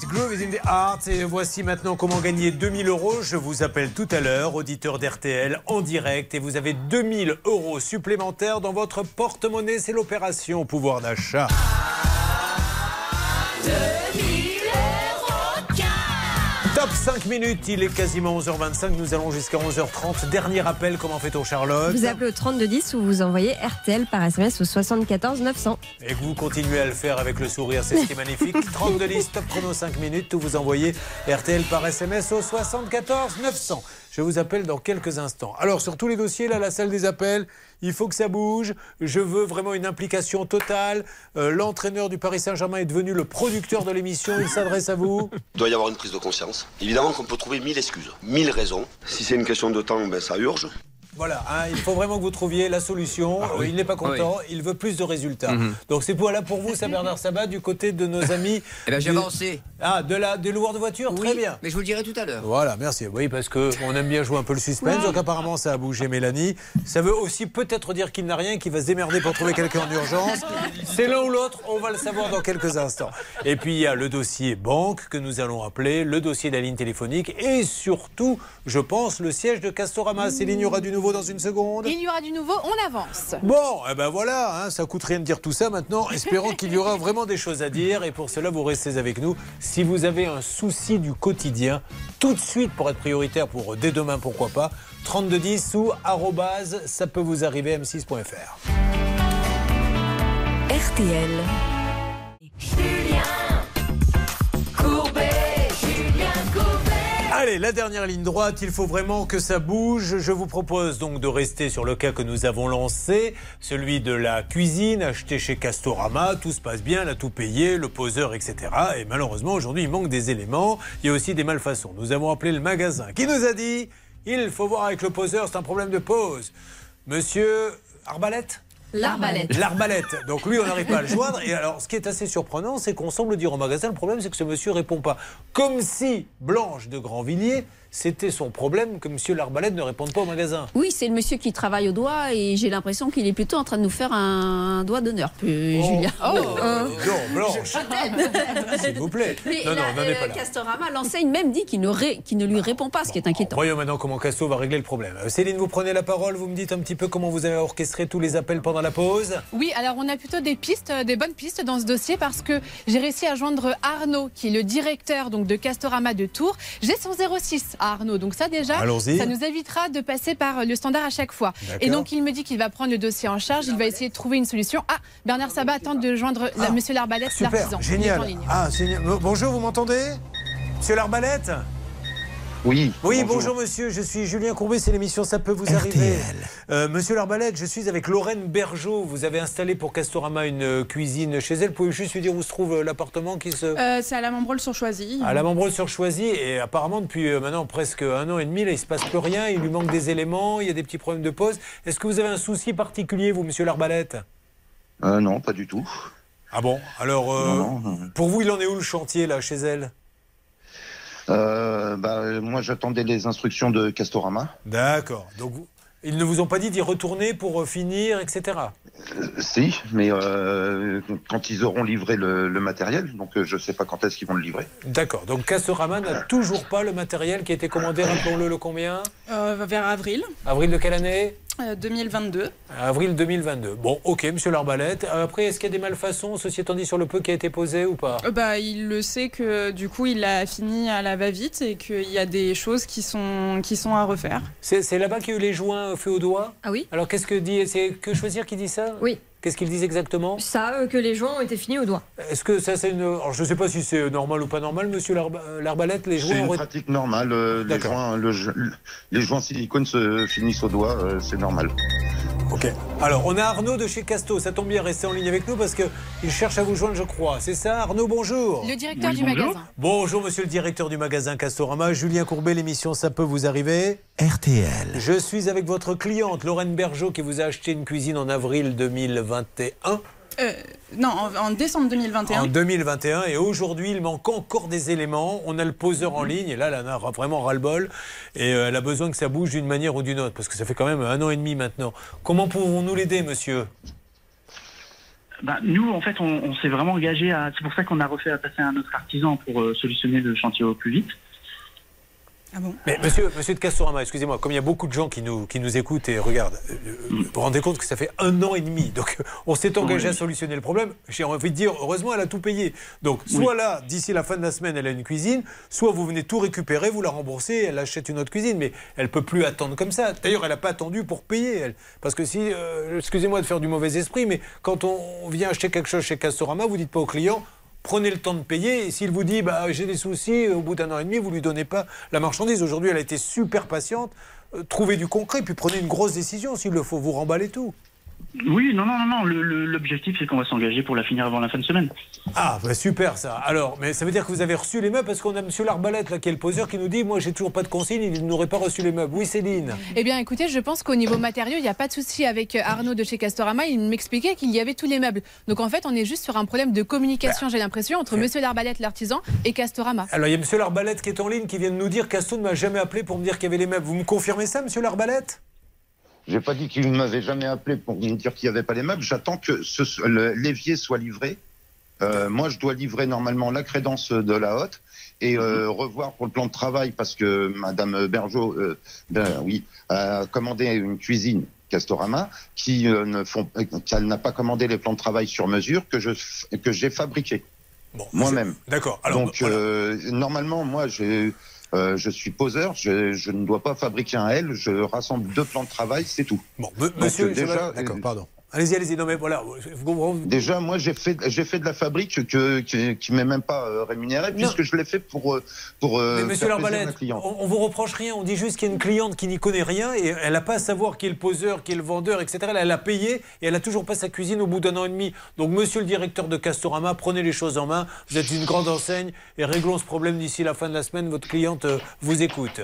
Speaker 4: Groove is in the Heart. Et voici maintenant comment gagner 2000 euros. Je vous appelle tout à l'heure, auditeur d'RTL, en direct. Et vous avez 2000 euros supplémentaires dans votre porte-monnaie. C'est l'opération pouvoir d'achat. 5 minutes, il est quasiment 11h25. Nous allons jusqu'à 11h30. Dernier appel, comment fait-on, Charlotte
Speaker 5: Vous appelez au 3210 ou vous envoyez RTL par SMS au 74 900.
Speaker 4: Et que vous continuez à le faire avec le sourire, c'est ce qui est magnifique. 32 listes, top chrono 5 minutes, où vous envoyez RTL par SMS au 74 900. Je vous appelle dans quelques instants. Alors, sur tous les dossiers, là, la salle des appels, il faut que ça bouge. Je veux vraiment une implication totale. Euh, L'entraîneur du Paris Saint-Germain est devenu le producteur de l'émission. Il s'adresse à vous.
Speaker 39: Il doit y avoir une prise de conscience. Évidemment qu'on peut trouver mille excuses, mille raisons. Si c'est une question de temps, ben, ça urge.
Speaker 4: Voilà, hein, il faut vraiment que vous trouviez la solution. Euh, Il n'est pas content, il veut plus de résultats.
Speaker 10: Mhm.
Speaker 4: Donc c'est pour là pour vous, ça Bernard Sabat, du côté de nos amis.
Speaker 10: Eh ben, j'ai avancé.
Speaker 4: Ah, de la, des loueurs de voiture, très
Speaker 10: Oui,
Speaker 4: bien.
Speaker 10: Mais je vous le dirai tout à l'heure.
Speaker 4: Voilà, merci. Oui, parce que on aime bien jouer un peu le suspense. Donc apparemment, ça a bougé Mélanie. Ça veut aussi peut-être dire qu'il n'a rien, qu'il va se démerder pour trouver quelqu'un en urgence. C'est l'un ou l'autre. On va le savoir dans quelques instants. Et puis il y a le dossier banque que nous allons appeler, le dossier de la ligne téléphonique et surtout, je pense, le siège de Castorama. Céline, il y aura du nouveau dans une seconde.
Speaker 11: Il y aura du nouveau, on avance.
Speaker 4: Bon, eh ben voilà, hein, ça coûte rien de dire tout ça maintenant. Espérons qu'il y aura vraiment des choses à dire. Et pour cela, vous restez avec nous. Si vous avez un souci du quotidien, tout de suite pour être prioritaire pour dès demain, pourquoi pas, 3210 ou arrobase, ça peut vous arriver m6.fr.
Speaker 28: RTL.
Speaker 4: Allez, la dernière ligne droite, il faut vraiment que ça bouge. Je vous propose donc de rester sur le cas que nous avons lancé, celui de la cuisine achetée chez Castorama. Tout se passe bien, elle a tout payé, le poseur, etc. Et malheureusement, aujourd'hui, il manque des éléments. Il y a aussi des malfaçons. Nous avons appelé le magasin qui nous a dit il faut voir avec le poseur, c'est un problème de pose. Monsieur Arbalète?
Speaker 5: L'arbalète.
Speaker 4: L'arbalète. Donc lui, on n'arrive pas à le joindre. Et alors, ce qui est assez surprenant, c'est qu'on semble dire au magasin, le problème, c'est que ce monsieur répond pas. Comme si Blanche de Grandvilliers, c'était son problème que monsieur L'arbalète ne réponde pas au magasin.
Speaker 18: Oui, c'est le monsieur qui travaille au doigt et j'ai l'impression qu'il est plutôt en train de nous faire un doigt d'honneur, euh, Julien.
Speaker 4: Oh, dis donc, Blanche, s'il vous plaît.
Speaker 18: Mais
Speaker 4: non, non,
Speaker 18: la- euh,
Speaker 4: pas là.
Speaker 18: Castorama, l'enseigne même dit qu'il ne, ré- qu'il ne lui répond pas, ce qui est inquiétant.
Speaker 4: Voyons maintenant comment Casso va régler le problème. Euh, Céline, vous prenez la parole, vous me dites un petit peu comment vous avez orchestré tous les appels pendant la pause.
Speaker 11: Oui, alors on a plutôt des pistes, euh, des bonnes pistes dans ce dossier parce que j'ai réussi à joindre Arnaud, qui est le directeur donc de Castorama de Tours. J'ai son 06 à Arnaud, donc ça déjà, ça nous évitera de passer par le standard à chaque fois. Et donc il me dit qu'il va prendre le dossier en charge, il va essayer de trouver une solution. Ah, Bernard Sabat tente de joindre la- Monsieur Larbalète, l'artisan.
Speaker 4: Génial.
Speaker 11: ligne.
Speaker 4: Ah, génial. Euh, Bonjour, vous m'entendez? Monsieur Larbalète?
Speaker 39: Oui.
Speaker 4: Oui, bonjour. monsieur, je suis Julien Courbet, c'est l'émission Ça peut vous arriver. Euh, monsieur Larbalète, je suis avec Lorraine Bergeau. Vous avez installé pour Castorama une euh, cuisine chez elle. Pouvez-vous juste lui dire où se trouve euh, l'appartement qui se...
Speaker 23: Euh, c'est à la sur Choisy.
Speaker 4: À la sur Choisy et apparemment depuis maintenant presque un an et demi, là, il se passe plus rien, il lui manque des éléments, il y a des petits problèmes de pose. Est-ce que vous avez un souci particulier, vous, monsieur Larbalète
Speaker 39: Euh, non, pas du tout.
Speaker 4: Ah bon? Alors, euh,
Speaker 39: Non, non.
Speaker 4: pour vous, il en est où le chantier, là, chez elle?
Speaker 39: Euh, bah, moi, j'attendais les instructions de Castorama.
Speaker 4: D'accord. Donc, vous- ils ne vous ont pas dit d'y retourner pour euh, finir, etc.
Speaker 39: Euh, si, mais euh, quand ils auront livré le, le matériel, donc je ne sais pas quand est-ce qu'ils vont le livrer.
Speaker 4: D'accord. Donc, Castorama n'a toujours pas le matériel qui a été commandé, rappelons-le, le combien?
Speaker 23: Euh, vers avril
Speaker 4: Avril de quelle année?
Speaker 23: 2022.
Speaker 4: Avril 2022. Bon, ok, monsieur Larbalète. Après, est-ce qu'il y a des malfaçons, ceci étant dit, sur le peu qui a été posé ou pas?
Speaker 23: Euh, bah, il le sait que du coup il a fini à la va-vite et qu'il y a des choses qui sont, qui sont à refaire.
Speaker 4: C'est c'est là-bas qu'il y a eu les joints faits au doigt
Speaker 5: Ah oui
Speaker 4: Alors qu'est-ce que dit C'est que choisir qui dit ça?
Speaker 5: Oui.
Speaker 4: Qu'est-ce qu'ils disent exactement?
Speaker 5: Ça, euh, que les joints ont été finis au doigt.
Speaker 4: Est-ce que ça c'est une. Alors je ne sais pas si c'est normal ou pas normal, monsieur euh, Larbalète, les
Speaker 39: C'est
Speaker 4: joints
Speaker 39: une
Speaker 4: ont
Speaker 39: pratique normale. euh, les, joints, le les joints silicone se finissent au doigt, euh, c'est normal.
Speaker 4: Ok. Alors, on a Arnaud de chez Casto. Ça tombe bien, restez en ligne avec nous parce qu'il cherche à vous joindre, je crois. C'est ça, Arnaud Bonjour.
Speaker 11: Le directeur du magasin.
Speaker 4: Bonjour, monsieur le directeur du magasin Castorama. Julien Courbet, l'émission Ça peut vous arriver.
Speaker 1: RTL.
Speaker 4: Je suis avec votre cliente, Lorraine Bergeau, qui vous a acheté une cuisine en avril 2021.
Speaker 23: Euh, non, en, en décembre 2021.
Speaker 4: En 2021 et aujourd'hui il manque encore des éléments. On a le poseur en ligne et là elle a vraiment ras-le-bol et euh, elle a besoin que ça bouge d'une manière ou d'une autre parce que ça fait quand même un an et demi maintenant. Comment pouvons-nous l'aider monsieur?
Speaker 38: Bah, nous, en fait, on, on s'est vraiment engagé à. C'est pour ça qu'on a refait à passer un autre artisan pour euh, solutionner le chantier au plus vite.
Speaker 4: Mais monsieur, monsieur de Castorama, excusez-moi, comme il y a beaucoup de gens qui nous, qui nous écoutent et regardent, euh, vous vous rendez compte que ça fait un an et demi. Donc on s'est engagé
Speaker 38: Oui.
Speaker 4: à solutionner le problème. J'ai envie de dire, heureusement, elle a tout payé. Donc soit là, d'ici la fin de la semaine, elle a une cuisine, soit vous venez tout récupérer, vous la remboursez, elle achète une autre cuisine. Mais elle peut plus attendre comme ça. D'ailleurs, elle n'a pas attendu pour payer. Elle. Parce que si, euh, excusez-moi de faire du mauvais esprit, mais quand on, on vient acheter quelque chose chez Castorama, vous dites pas au client, Prenez le temps de payer et s'il vous dit bah, j'ai des soucis, au bout d'un an et demi, vous lui donnez pas la marchandise. Aujourd'hui, elle a été super patiente. Euh, trouvez du concret, puis prenez une grosse décision s'il le faut, vous remballez tout.
Speaker 38: Oui, non, non, non, non. L'objectif, c'est qu'on va s'engager pour la finir avant la fin de semaine.
Speaker 4: Ah, bah super ça. Alors, mais ça veut dire que vous avez reçu les meubles parce qu'on a Monsieur Larbalette, là, qui est le poseur, qui nous dit Moi, j'ai toujours pas de consigne, il n'aurait pas reçu les meubles. Oui, Céline.
Speaker 11: Eh bien, écoutez, je pense qu'au niveau matériaux, il n'y a pas de souci avec euh, Arnaud de chez Castorama. Il m'expliquait qu'il y avait tous les meubles. Donc, en fait, on est juste sur un problème de communication, j'ai l'impression, entre Monsieur Larbalette, l'artisan, et Castorama.
Speaker 4: Alors, il y a Monsieur Larbalette qui est en ligne, qui vient de nous dire qu'Aston ne m'a jamais appelé pour me dire qu'il y avait les meubles. Vous me confirmez ça, Monsieur Larbalette
Speaker 39: J'ai pas dit qu'il ne m'avait jamais appelé pour me dire qu'il n'y avait pas les meubles. J'attends que l'évier soit livré. Euh, moi, je dois livrer normalement la crédence de la hotte et euh, revoir pour le plan de travail parce que Madame Bergeau, euh, ben, oui, a commandé une cuisine Castorama qui euh, ne font, qu'elle n'a pas commandé les plans de travail sur mesure que je que j'ai fabriqués moi-même.
Speaker 4: D'accord.
Speaker 39: Donc euh, normalement, moi, j'ai euh, je suis poseur, je, je ne dois pas fabriquer un L, je rassemble deux plans de travail, c'est tout.
Speaker 4: Bon, monsieur,
Speaker 39: déjà,
Speaker 4: d'accord, pardon. Allez-y, allez-y. Non, mais voilà.
Speaker 39: Déjà, moi, j'ai fait, j'ai fait de la fabrique que, qui, qui m'est même pas euh, rémunérée, puisque je l'ai fait pour, euh, pour euh,
Speaker 4: Mais monsieur on, on vous reproche rien. On dit juste qu'il y a une cliente qui n'y connaît rien et elle n'a pas à savoir qui est le poseur, qui est le vendeur, etc. Elle, elle a payé et elle a toujours pas sa cuisine au bout d'un an et demi. Donc, monsieur le directeur de Castorama, prenez les choses en main. Vous êtes une grande enseigne et réglons ce problème d'ici la fin de la semaine. Votre cliente vous écoute.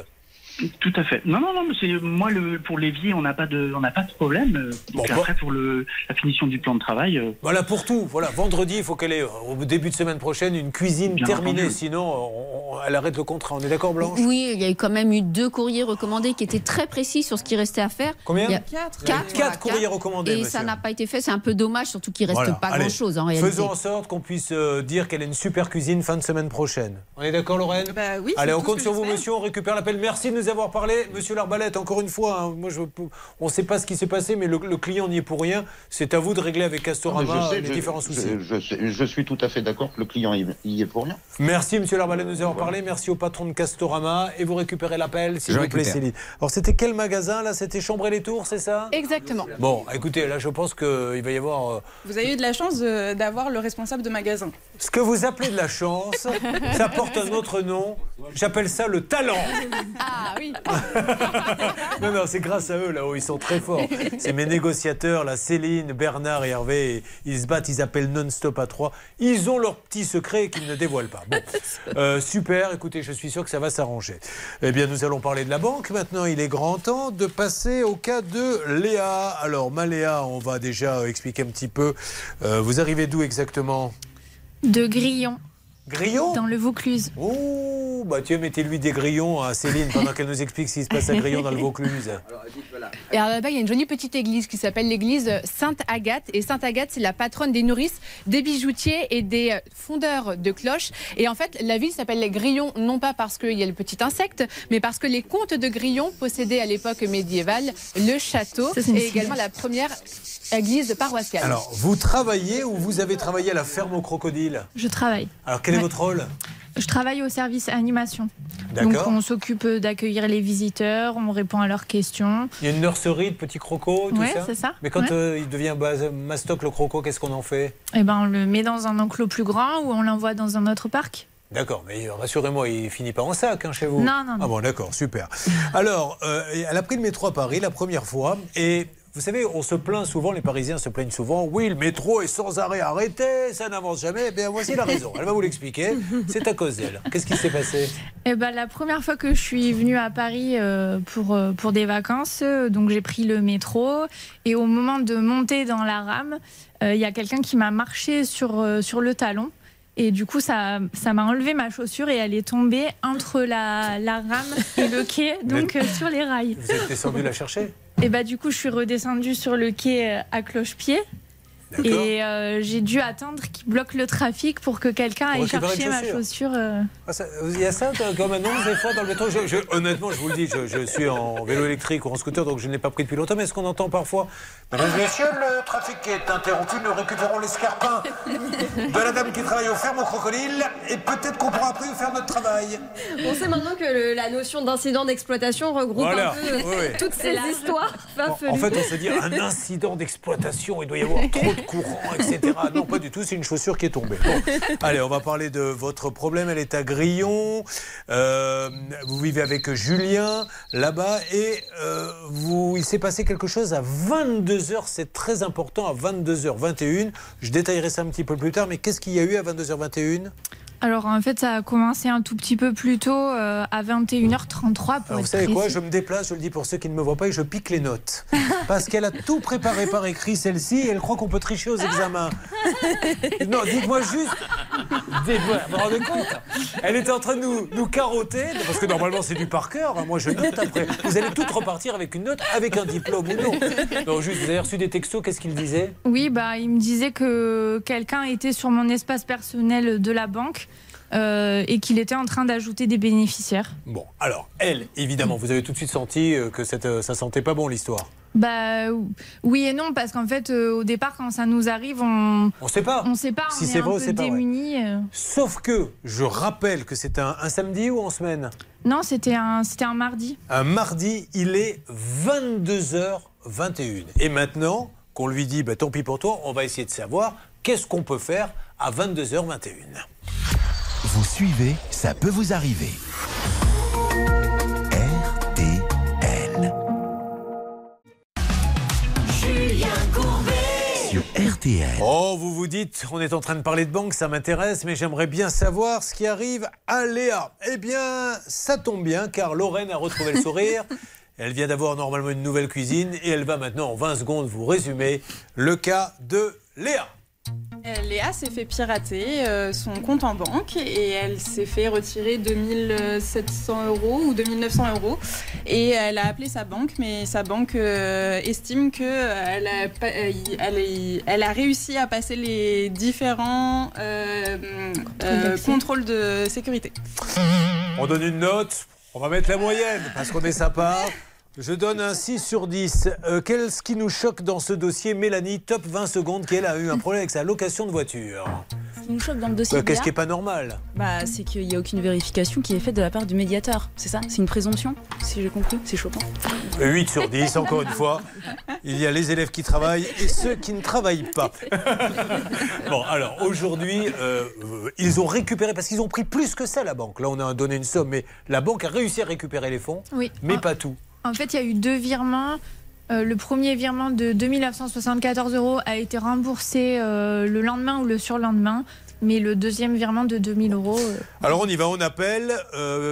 Speaker 38: Tout à fait. Non, non, non, mais c'est moi le pour l'évier, on n'a pas de, on n'a pas de problème. Euh, Donc
Speaker 4: Bon,
Speaker 38: après pour le la finition du plan de travail. euh,
Speaker 4: Voilà pour tout. Voilà, vendredi, il faut qu'elle ait, au début de semaine prochaine, une cuisine
Speaker 38: Bien
Speaker 4: terminée.
Speaker 38: entendu.
Speaker 4: Sinon, on- on- elle arrête le contrat. On est d'accord, Blanche?
Speaker 18: Oui, il y a eu quand même eu deux courriers recommandés qui étaient très précis sur ce qui restait à faire.
Speaker 4: Combien?
Speaker 18: Il y a
Speaker 4: Quatre.
Speaker 18: Quatre,
Speaker 4: Quatre
Speaker 18: voilà,
Speaker 4: courriers
Speaker 18: quatre.
Speaker 4: recommandés,
Speaker 18: Et
Speaker 4: monsieur.
Speaker 18: ça n'a pas été fait. C'est un peu dommage, surtout qu'il reste
Speaker 4: Voilà.
Speaker 18: pas
Speaker 4: Allez,
Speaker 18: grand-chose en réalité.
Speaker 4: Faisons en sorte qu'on puisse euh, dire qu'elle a une super cuisine fin de semaine prochaine. On est d'accord, Lorraine?
Speaker 23: Bah oui,
Speaker 4: Allez, on compte sur vous, monsieur. On récupère l'appel. Merci de nous avoir parlé. Monsieur Larbalette, encore une fois, hein, moi, je, on ne sait pas ce qui s'est passé, mais le, le client n'y est pour rien. C'est à vous de régler avec Castorama
Speaker 39: je sais,
Speaker 4: les
Speaker 39: je-
Speaker 4: différents
Speaker 39: je-
Speaker 4: soucis.
Speaker 39: Je, suis tout à fait d'accord que le client y, y est pour rien.
Speaker 4: Merci, monsieur Larballet, de nous avoir parlé. Merci au patron de Castorama. Et vous récupérez l'appel, s'il
Speaker 39: Je
Speaker 4: vous plaît. Céline. Alors, c'était quel magasin, là? C'était Chambré-les-Tours, c'est ça?
Speaker 11: Exactement.
Speaker 4: Bon, écoutez, là, je pense qu'il va y avoir. euh,
Speaker 23: Vous avez eu de la chance d'avoir le responsable de magasin.
Speaker 4: ce que vous appelez de la chance, ça porte un autre nom. J'appelle ça le talent.
Speaker 11: Ah oui.
Speaker 4: Non, non, c'est grâce à eux là-haut, ils sont très forts. C'est mes négociateurs, là, Céline, Bernard et Hervé. Ils se battent, ils appellent non-stop à trois. Ils ont leur petit secret qu'ils ne dévoilent pas. Bon, Euh, super, écoutez, je suis sûr que ça va s'arranger. Eh bien, nous allons parler de la banque. Maintenant, il est grand temps de passer au cas de Léa. Alors, ma Léa, on va déjà expliquer un petit peu. Euh, vous arrivez d'où exactement?
Speaker 31: De Grillon.
Speaker 4: Grillon
Speaker 31: Dans le Vaucluse.
Speaker 4: Oh, bah tiens, mettez-lui des grillons à Céline pendant qu'elle nous explique ce qui se passe à Grillon dans le Vaucluse.
Speaker 11: Et alors là-bas, il y a une jolie petite église qui s'appelle l'église Sainte-Agathe. Et Sainte-Agathe, c'est la patronne des nourrices, des bijoutiers et des euh, fondeurs de cloches. Et en fait, la ville s'appelle les Grillons, non pas parce qu'il y a le petit insecte, mais parce que les comtes de Grillon possédaient à l'époque médiévale le château
Speaker 31: Ça,
Speaker 11: et également la première église paroissiale.
Speaker 4: Alors, vous travaillez ou vous avez travaillé à la ferme au crocodile?
Speaker 31: Je travaille.
Speaker 4: Alors, quel est votre rôle?
Speaker 31: Je travaille au service animation. Donc on s'occupe d'accueillir les visiteurs, on répond à leurs questions.
Speaker 4: Il y a une nurserie de petits crocos, tout
Speaker 31: Ouais,
Speaker 4: ça?
Speaker 31: c'est ça.
Speaker 4: Mais quand
Speaker 31: Ouais.
Speaker 4: euh, il devient mastoc le croco, qu'est-ce qu'on en fait?
Speaker 31: Et ben on le met dans un enclos plus grand ou on l'envoie dans un autre parc.
Speaker 4: D'accord, mais rassurez-moi, il finit pas en sac hein, chez vous
Speaker 31: Non, non, non.
Speaker 4: Ah bon, d'accord, super. Alors, euh, elle a pris le métro à Paris la première fois et. Vous savez, on se plaint souvent, les Parisiens se plaignent souvent. Oui, le métro est sans arrêt arrêté, ça n'avance jamais. Eh bien, voici la raison. Elle va vous l'expliquer. C'est à cause d'elle. Qu'est-ce qui s'est passé?
Speaker 31: Et ben la première fois que je suis venue à Paris euh, pour, euh, pour des vacances, euh, donc j'ai pris le métro et au moment de monter dans la rame, euh, il y a quelqu'un qui m'a marché sur, sur le talon. Et du coup, ça ça m'a enlevé ma chaussure et elle est tombée entre la, la rame et le quai, donc sur les rails.
Speaker 4: Vous êtes descendu la chercher?
Speaker 31: Et bah du coup, je suis redescendue sur le quai euh, à cloche-pied. Et euh, j'ai dû attendre qu'il bloque le trafic pour que quelqu'un aille chercher ma
Speaker 4: chaussure.
Speaker 31: euh.
Speaker 4: Ah, ça- Il y a ça comme annonce des fois dans le métro Je- je- Honnêtement, je vous le dis, je, je suis en vélo électrique ou en scooter, donc je ne l'ai pas pris depuis longtemps. Mais est-ce qu'on entend parfois Mesdames et messieurs, le trafic est interrompu. Nous récupérons l'escarpin de la dame qui travaille aux fermes au crocodile. Et peut-être qu'on pourra après faire notre travail.
Speaker 5: On sait maintenant que le- la notion d'incident d'exploitation regroupe
Speaker 4: Voilà,
Speaker 5: un peu
Speaker 4: oui, oui.
Speaker 5: toutes ces histoires farfelues.
Speaker 4: En fait, on s'est dit un incident d'exploitation, il doit y avoir trop de courant, etc. Non, pas du tout, c'est une chaussure qui est tombée. Bon. Allez, on va parler de votre problème. Elle est à Grillon. Euh, vous vivez avec Julien là-bas et euh, vous, il s'est passé quelque chose à 22h. C'est très important, à 22h21. Je détaillerai ça un petit peu plus tard, mais qu'est-ce qu'il y a eu à 22h21
Speaker 31: Alors en fait, ça a commencé un tout petit peu plus tôt, euh, à 21h33 pour
Speaker 4: vous savez quoi. Je me déplace, je le dis pour ceux qui ne me voient pas, et je pique les notes. Parce qu'elle a tout préparé par écrit, celle-ci, et elle croit qu'on peut tricher aux examens. Non, dites-moi juste. Dites-moi, vous vous rendez compte Elle était en train de nous, nous carotter, parce que normalement c'est du par cœur. hein, Moi je note après. Vous allez toutes repartir avec une note, avec un diplôme ou non. Non, juste, vous avez reçu des textos, qu'est-ce qu'il disait?
Speaker 31: Oui, bah, il me disait que quelqu'un était sur mon espace personnel de la banque euh, et qu'il était en train d'ajouter des bénéficiaires.
Speaker 4: Bon, alors, elle, évidemment, vous avez tout de suite senti euh, que cette, euh, ça sentait pas bon l'histoire.
Speaker 31: Bah oui et non parce qu'en fait euh, au départ quand ça nous arrive on
Speaker 4: On sait pas.
Speaker 31: on sait pas
Speaker 4: Si c'est
Speaker 31: est
Speaker 4: vrai ou c'est pas vrai.
Speaker 31: démunis.
Speaker 4: Sauf que, je rappelle que c'est un, un samedi ou en semaine?
Speaker 31: Non c'était un c'était un mardi.
Speaker 4: Un mardi, il est 22h21. Et maintenant qu'on lui dit, bah, tant pis pour toi, on va essayer de savoir qu'est-ce qu'on peut faire à 22h21.
Speaker 1: Vous suivez, ça peut vous arriver. RTL.
Speaker 25: Julien Courbet.
Speaker 1: Sur RTL.
Speaker 4: Oh, vous vous dites, on est en train de parler de banque, ça m'intéresse, mais j'aimerais bien savoir ce qui arrive à Léa. Eh bien, ça tombe bien, car Lorraine a retrouvé le sourire. Elle vient d'avoir normalement une nouvelle cuisine et elle va maintenant en 20 secondes vous résumer le cas de Léa.
Speaker 23: Léa s'est fait pirater euh, son compte en banque et elle s'est fait retirer 2700 euros ou 2900 euros. Et elle a appelé sa banque, mais sa banque euh, estime qu'elle a, pas- euh, elle, elle a réussi à passer les différents euh, euh, contrôles de sécurité.
Speaker 4: On donne une note, on va mettre la moyenne parce qu'on est sympa. Je donne un 6 sur 10. Euh, Qu'est-ce qui nous choque dans ce dossier Mélanie, top 20 secondes, qu'elle a eu un problème avec sa location de voiture.
Speaker 37: Ce qui nous choque dans le dossier
Speaker 4: Euh, Qu'est-ce qui n'est pas normal?
Speaker 37: Bah, c'est qu'il n'y a aucune vérification qui est faite de la part du médiateur. C'est ça? C'est une présomption, si j'ai compris. C'est choquant.
Speaker 4: 8 sur 10, encore une fois. Il y a les élèves qui travaillent et ceux qui ne travaillent pas. bon, alors aujourd'hui, euh, ils ont récupéré, parce qu'ils ont pris plus que ça, la banque. Là, on a donné une somme, mais la banque a réussi à récupérer les fonds,
Speaker 31: Oui.
Speaker 4: mais
Speaker 31: Ah.
Speaker 4: pas tout.
Speaker 31: En fait il y a eu deux virements. Euh, le premier virement de 2974 euros a été remboursé euh, le lendemain ou le surlendemain, mais le deuxième virement de 2000 euros. euh,
Speaker 4: Alors on y va, on appelle.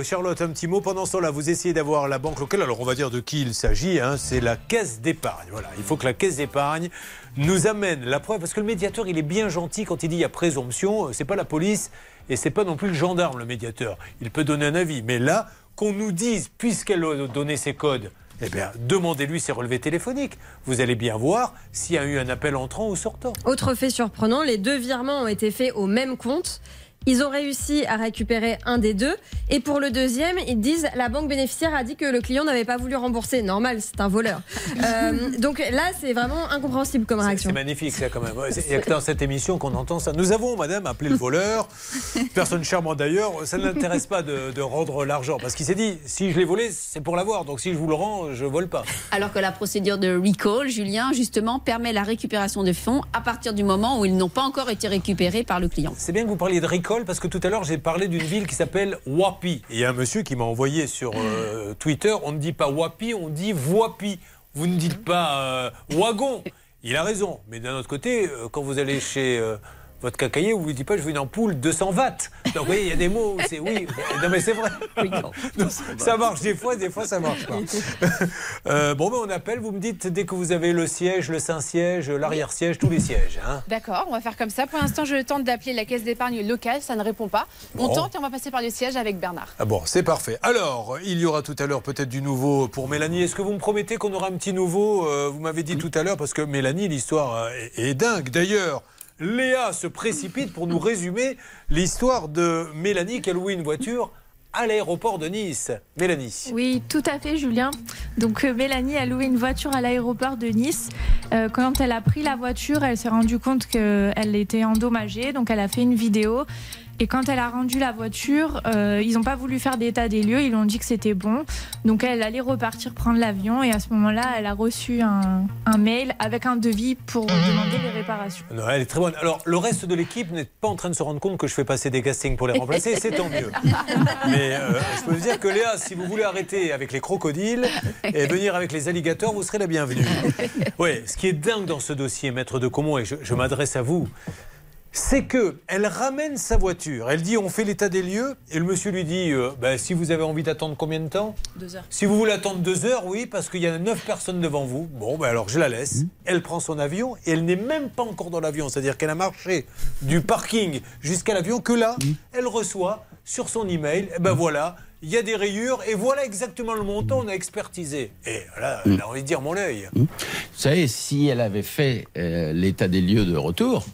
Speaker 4: Charlotte, un petit mot. Pendant ce temps-là, vous essayez d'avoir la banque locale. Alors on va dire de qui il s'agit. hein. C'est la caisse d'épargne. Voilà, il faut que la caisse d'épargne nous amène la preuve. Parce que le médiateur, il est bien gentil quand il dit il y a présomption. C'est pas la police et c'est pas non plus le gendarme, le médiateur. Il peut donner un avis. Mais là, qu'on nous dise, puisqu'elle a donné ses codes, eh bien, demandez-lui ses relevés téléphoniques. Vous allez bien voir s'il y a eu un appel entrant ou sortant.
Speaker 5: Autre fait surprenant, les deux virements ont été faits au même compte. Ils ont réussi à récupérer un des deux. Et pour le deuxième, ils disent la banque bénéficiaire a dit que le client n'avait pas voulu rembourser. Normal, c'est un voleur. Euh, donc là, c'est vraiment incompréhensible comme réaction.
Speaker 4: C'est magnifique, ça, quand même. Il n'y a que dans cette émission qu'on entend ça. Nous avons, madame, appelé le voleur. Personne charmante d'ailleurs. Ça ne l'intéresse pas de, de rendre l'argent. Parce qu'il s'est dit, si je l'ai volé, c'est pour l'avoir. Donc si je vous le rends, je vole pas.
Speaker 18: Alors que la procédure de recall, Julien, justement, permet la récupération des fonds à partir du moment où ils n'ont pas encore été récupérés par le client.
Speaker 4: C'est bien que vous parliez de recall parce que tout à l'heure j'ai parlé d'une ville qui s'appelle Wapi. Et un monsieur qui m'a envoyé sur euh, Twitter, on ne dit pas Wapi, on dit Voipi. Vous ne dites pas euh, wagon. Il a raison. Mais d'un autre côté, euh, quand vous allez chez votre cacailler, vous ne dites pas je veux une ampoule 200 watts. Donc vous voyez, il y a des mots, où c'est oui. Non mais c'est vrai. Non, ça marche des fois, des fois ça marche pas. Euh, bon, ben on appelle, vous me dites dès que vous avez le siège, le Saint-Siège, l'arrière-siège, tous les sièges. hein.
Speaker 11: D'accord, on va faire comme ça. Pour l'instant, je tente d'appeler la caisse d'épargne locale, ça ne répond pas. On tente et on va passer par le siège avec Bernard.
Speaker 4: Ah bon, c'est parfait. Alors, il y aura tout à l'heure peut-être du nouveau pour Mélanie. Est-ce que vous me promettez qu'on aura un petit nouveau? Euh, Vous m'avez dit tout à l'heure, parce que Mélanie, l'histoire euh, est, est dingue. D'ailleurs, Léa se précipite pour nous résumer l'histoire de Mélanie qui a loué une voiture à l'aéroport de Nice. Mélanie.
Speaker 31: Oui, tout à fait, Julien. Donc, euh, Mélanie a loué une voiture à l'aéroport de Nice. Euh, quand elle a pris la voiture, elle s'est rendue compte qu'elle était endommagée. Donc, elle a fait une vidéo. Et quand elle a rendu la voiture, euh, ils n'ont pas voulu faire d'état des lieux. Ils ont dit que c'était bon. Donc, elle allait repartir prendre l'avion. Et à ce moment-là, elle a reçu un, un mail avec un devis pour demander les réparations.
Speaker 4: Non, elle est très bonne. Alors, le reste de l'équipe n'est pas en train de se rendre compte que je fais passer des castings pour les remplacer, c'est tant mieux. Mais euh, je peux vous dire que Léa, si vous voulez arrêter avec les crocodiles et venir avec les alligators, vous serez la bienvenue. Oui, ce qui est dingue dans ce dossier, maître de Comont, et je, je m'adresse à vous, c'est que elle ramène sa voiture. Elle dit on fait l'état des lieux, et le monsieur lui dit euh, Ben, si vous avez envie d'attendre combien de temps?
Speaker 37: Deux heures.
Speaker 4: si vous voulez attendre deux heures, oui, parce qu'il y a neuf personnes devant vous. Bon, ben alors je la laisse. Elle prend son avion et elle n'est même pas encore dans l'avion. C'est-à-dire qu'elle a marché du parking jusqu'à l'avion que là, elle reçoit sur son email, eh ben voilà, il y a des rayures et voilà exactement le montant, on a expertisé. Et là, elle a envie de dire mon œil.
Speaker 13: Vous savez, si elle avait fait euh, l'état des lieux de retour,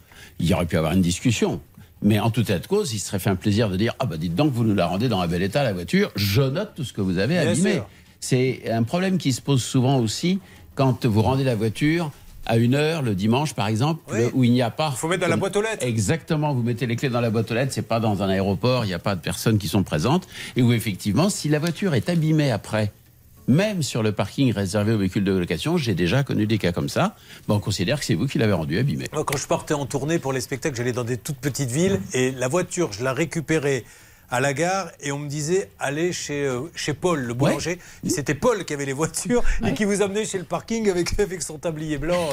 Speaker 13: il y aurait pu avoir une discussion. Mais en tout état de cause, il se serait fait un plaisir de dire Ah, bah dites donc, vous nous la rendez dans un bel état, la voiture. Je note tout ce que vous avez abîmé. C'est un problème qui se pose souvent aussi quand vous rendez la voiture à une heure, le dimanche par exemple,
Speaker 4: Oui.
Speaker 13: où il n'y a pas. Il
Speaker 4: faut mettre dans la boîte aux lettres.
Speaker 13: Exactement, vous mettez les clés dans la boîte aux lettres, c'est pas dans un aéroport, il n'y a pas de personnes qui sont présentes. Et où effectivement, si la voiture est abîmée après, même sur le parking réservé aux véhicules de location, j'ai déjà connu des cas comme ça, ben, on considère que c'est vous qui l'avez rendu abîmé.
Speaker 4: Moi, quand je partais en tournée pour les spectacles, j'allais dans des toutes petites villes et la voiture, je la récupérais à la gare et on me disait allez chez, euh, chez Paul, le boulanger. C'était Paul qui avait les voitures et qui vous amenait chez le parking avec, avec son tablier blanc.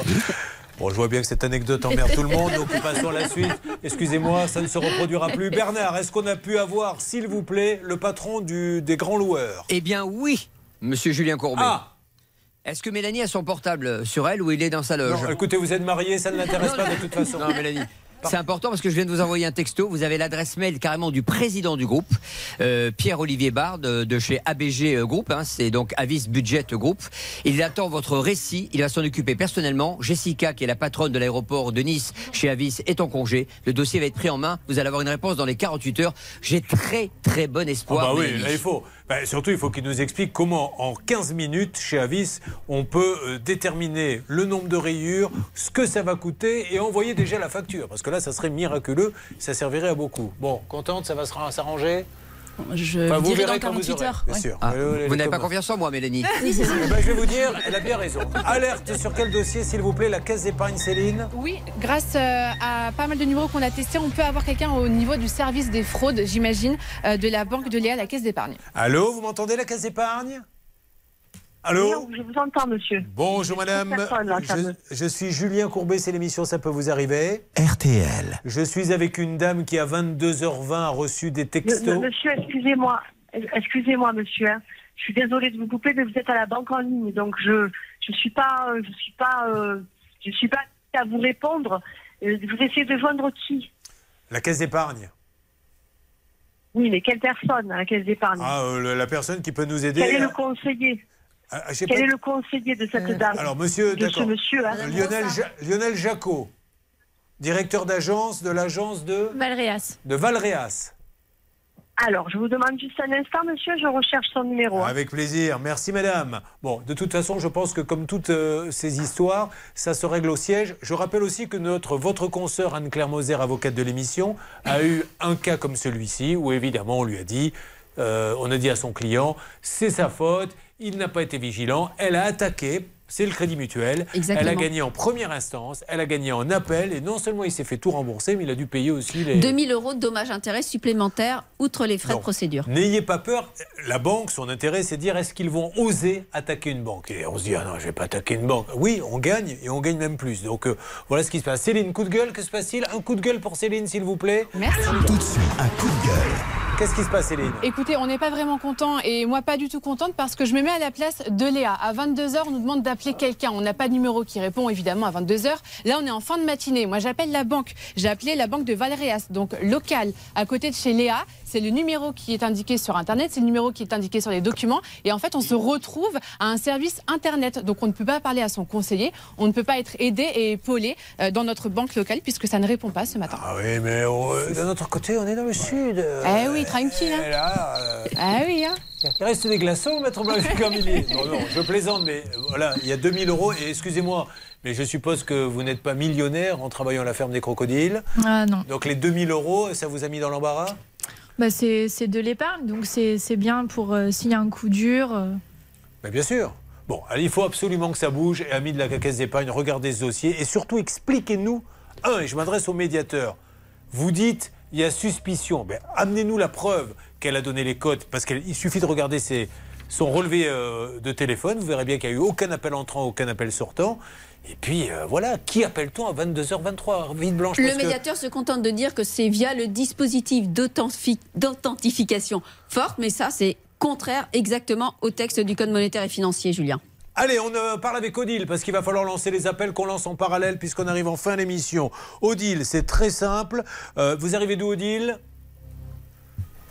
Speaker 4: Bon, je vois bien que cette anecdote emmerde tout le monde, donc passons à la suite. Excusez-moi, ça ne se reproduira plus. Bernard, est-ce qu'on a pu avoir, s'il vous plaît, le patron du, des grands loueurs?
Speaker 10: Eh bien oui, monsieur Julien Courbet.
Speaker 4: Ah
Speaker 10: Est-ce que Mélanie a son portable sur elle ou il est dans sa loge
Speaker 4: Non, écoutez, vous êtes mariés, ça ne l'intéresse pas de toute façon.
Speaker 10: Non, Mélanie. C'est important parce que je viens de vous envoyer un texto. Vous avez l'adresse mail carrément du président du groupe, euh, Pierre-Olivier Bard de, de chez ABG euh, Group. hein, c'est donc Avis Budget Group. Il attend votre récit. Il va s'en occuper personnellement. Jessica, qui est la patronne de l'aéroport de Nice chez Avis, est en congé. Le dossier va être pris en main. Vous allez avoir une réponse dans les 48 heures. J'ai très très bon
Speaker 4: Ah
Speaker 10: espoir.
Speaker 4: bah oui, là, il faut. Bah, surtout, il faut qu'il nous explique comment, en 15 minutes, chez Avis, on peut euh, déterminer le nombre de rayures, ce que ça va coûter et envoyer déjà la facture. Parce que là, ça serait miraculeux, ça servirait à beaucoup. Bon, contente, ça va s'arranger?
Speaker 37: Je
Speaker 4: Enfin, vous
Speaker 37: dirai
Speaker 4: verrez
Speaker 37: dans
Speaker 4: quand vous
Speaker 37: 48
Speaker 4: aurez,
Speaker 37: heures.
Speaker 4: bien
Speaker 37: ouais.
Speaker 4: sûr.
Speaker 10: Ah, vous n'avez pas confiance en moi, Mélanie
Speaker 4: Eh ben, je vais vous dire, elle a bien raison. Alerte sur quel dossier, s'il vous plaît La caisse d'épargne Céline
Speaker 11: Oui, grâce euh, à pas mal de numéros qu'on a testés, on peut avoir quelqu'un au niveau du service des fraudes, j'imagine, euh, de la banque de Léa, la caisse d'épargne.
Speaker 4: Allô, vous m'entendez, la caisse d'épargne? Allô
Speaker 40: Je vous entends, monsieur.
Speaker 4: Bonjour madame,
Speaker 40: Personne, là, ça me-
Speaker 4: je, je suis Julien Courbet, c'est l'émission Ça peut vous arriver.
Speaker 1: RTL.
Speaker 4: Je suis avec une dame qui à 22h20 a reçu des textos.
Speaker 40: Monsieur, excusez-moi. Excusez-moi, monsieur. hein. Je suis désolée de vous couper, mais vous êtes à la banque en ligne, donc je je suis pas euh, je suis pas euh, je suis pas à vous répondre. Euh, Vous essayez de joindre qui?
Speaker 4: La caisse d'épargne.
Speaker 40: Oui, mais quelle personne à la caisse d'épargne?
Speaker 4: Ah, euh, la personne qui peut nous aider.
Speaker 40: Quel est le conseiller?
Speaker 4: Ah, ah,
Speaker 40: Quel
Speaker 4: pas.
Speaker 40: est le conseiller de cette dame
Speaker 4: Alors monsieur,
Speaker 40: De ce
Speaker 4: d'accord.
Speaker 40: monsieur, hein.
Speaker 4: Euh, Lionel, Ja- Lionel Jacot, directeur d'agence de l'agence de,
Speaker 31: Valréas.
Speaker 4: de Valréas.
Speaker 40: Alors, je vous demande juste un instant, monsieur, je recherche son numéro. hein.
Speaker 4: Avec plaisir, merci madame. Bon, de toute façon, je pense que comme toutes euh, ces histoires, ça se règle au siège. Je rappelle aussi que notre, votre consoeur Anne-Claire Moser, avocate de l'émission, a eu un cas comme celui-ci, où évidemment on lui a dit, euh, on a dit à son client, c'est sa faute, il n'a pas été vigilant, elle a attaqué c'est le Crédit Mutuel.
Speaker 18: Exactement.
Speaker 4: Elle a gagné en première instance, elle a gagné en appel, et non seulement il s'est fait tout rembourser, mais il a dû payer aussi les.
Speaker 18: 2000 euros de dommages-intérêts supplémentaires, outre les frais de procédure.
Speaker 4: N'ayez pas peur. La banque, son intérêt, c'est de dire est-ce qu'ils vont oser attaquer une banque? Et on se dit ah non, je vais pas attaquer une banque. Oui, on gagne et on gagne même plus. Donc euh, voilà ce qui se passe. Céline, coup de gueule, que se passe-t-il? Un coup de gueule pour Céline, s'il vous plaît.
Speaker 11: Merci.
Speaker 1: Tout de suite, un coup de gueule.
Speaker 4: Qu'est-ce qui se passe, Céline
Speaker 11: Écoutez, on n'est pas vraiment content et moi pas du tout contente parce que je me mets à la place de Léa. À 22h, on nous demande d'appeler quelqu'un. On n'a pas de numéro qui répond évidemment à 22h. Là, on est en fin de matinée. Moi, j'appelle la banque. J'ai appelé la banque de Valréas, donc locale, à côté de chez Léa. C'est le numéro qui est indiqué sur Internet, c'est le numéro qui est indiqué sur les documents. Et en fait, on se retrouve à un service Internet. Donc, on ne peut pas parler à son conseiller, on ne peut pas être aidé et épaulé euh, dans notre banque locale puisque ça ne répond pas ce matin.
Speaker 4: Ah oui, mais euh, d'un autre côté, on est dans le sud.
Speaker 11: Eh oui, tranquille. hein.
Speaker 4: Là, euh,
Speaker 11: Ah oui, hein.
Speaker 4: Il reste des glaçons, maître Blanche-Camillier. Non, non, je plaisante, mais euh, voilà, il y a 2000 euros. Et excusez-moi, mais je suppose que vous n'êtes pas millionnaire en travaillant à la ferme des crocodiles.
Speaker 31: Ah non.
Speaker 4: Donc les 2000 euros, ça vous a mis dans l'embarras?
Speaker 31: Bah, c'est de l'épargne, donc c'est bien pour euh, s'il y a un coup dur. euh.
Speaker 4: Bien sûr. Bon, il faut absolument que ça bouge. Et amis de la caisse d'épargne, regardez ce dossier. Et surtout, expliquez-nous. Un, et je m'adresse au médiateur. Vous dites, il y a suspicion. Ben, amenez-nous la preuve qu'elle a donné les codes. Parce qu'il suffit de regarder ses, son relevé euh, de téléphone. Vous verrez bien qu'il n'y a eu aucun appel entrant, aucun appel sortant. Et puis, euh, voilà, qui appelle-t-on à 22h23 Vite Blanche?
Speaker 18: Le
Speaker 4: que-
Speaker 18: médiateur se contente de dire que c'est via le dispositif d'authentifi- d'authentification forte, mais ça, c'est contraire exactement au texte du Code monétaire et financier, Julien.
Speaker 4: Allez, on euh, parle avec Odile parce qu'il va falloir lancer les appels qu'on lance en parallèle puisqu'on arrive en fin d'émission. Odile, c'est très simple. Euh, vous arrivez d'où, Odile?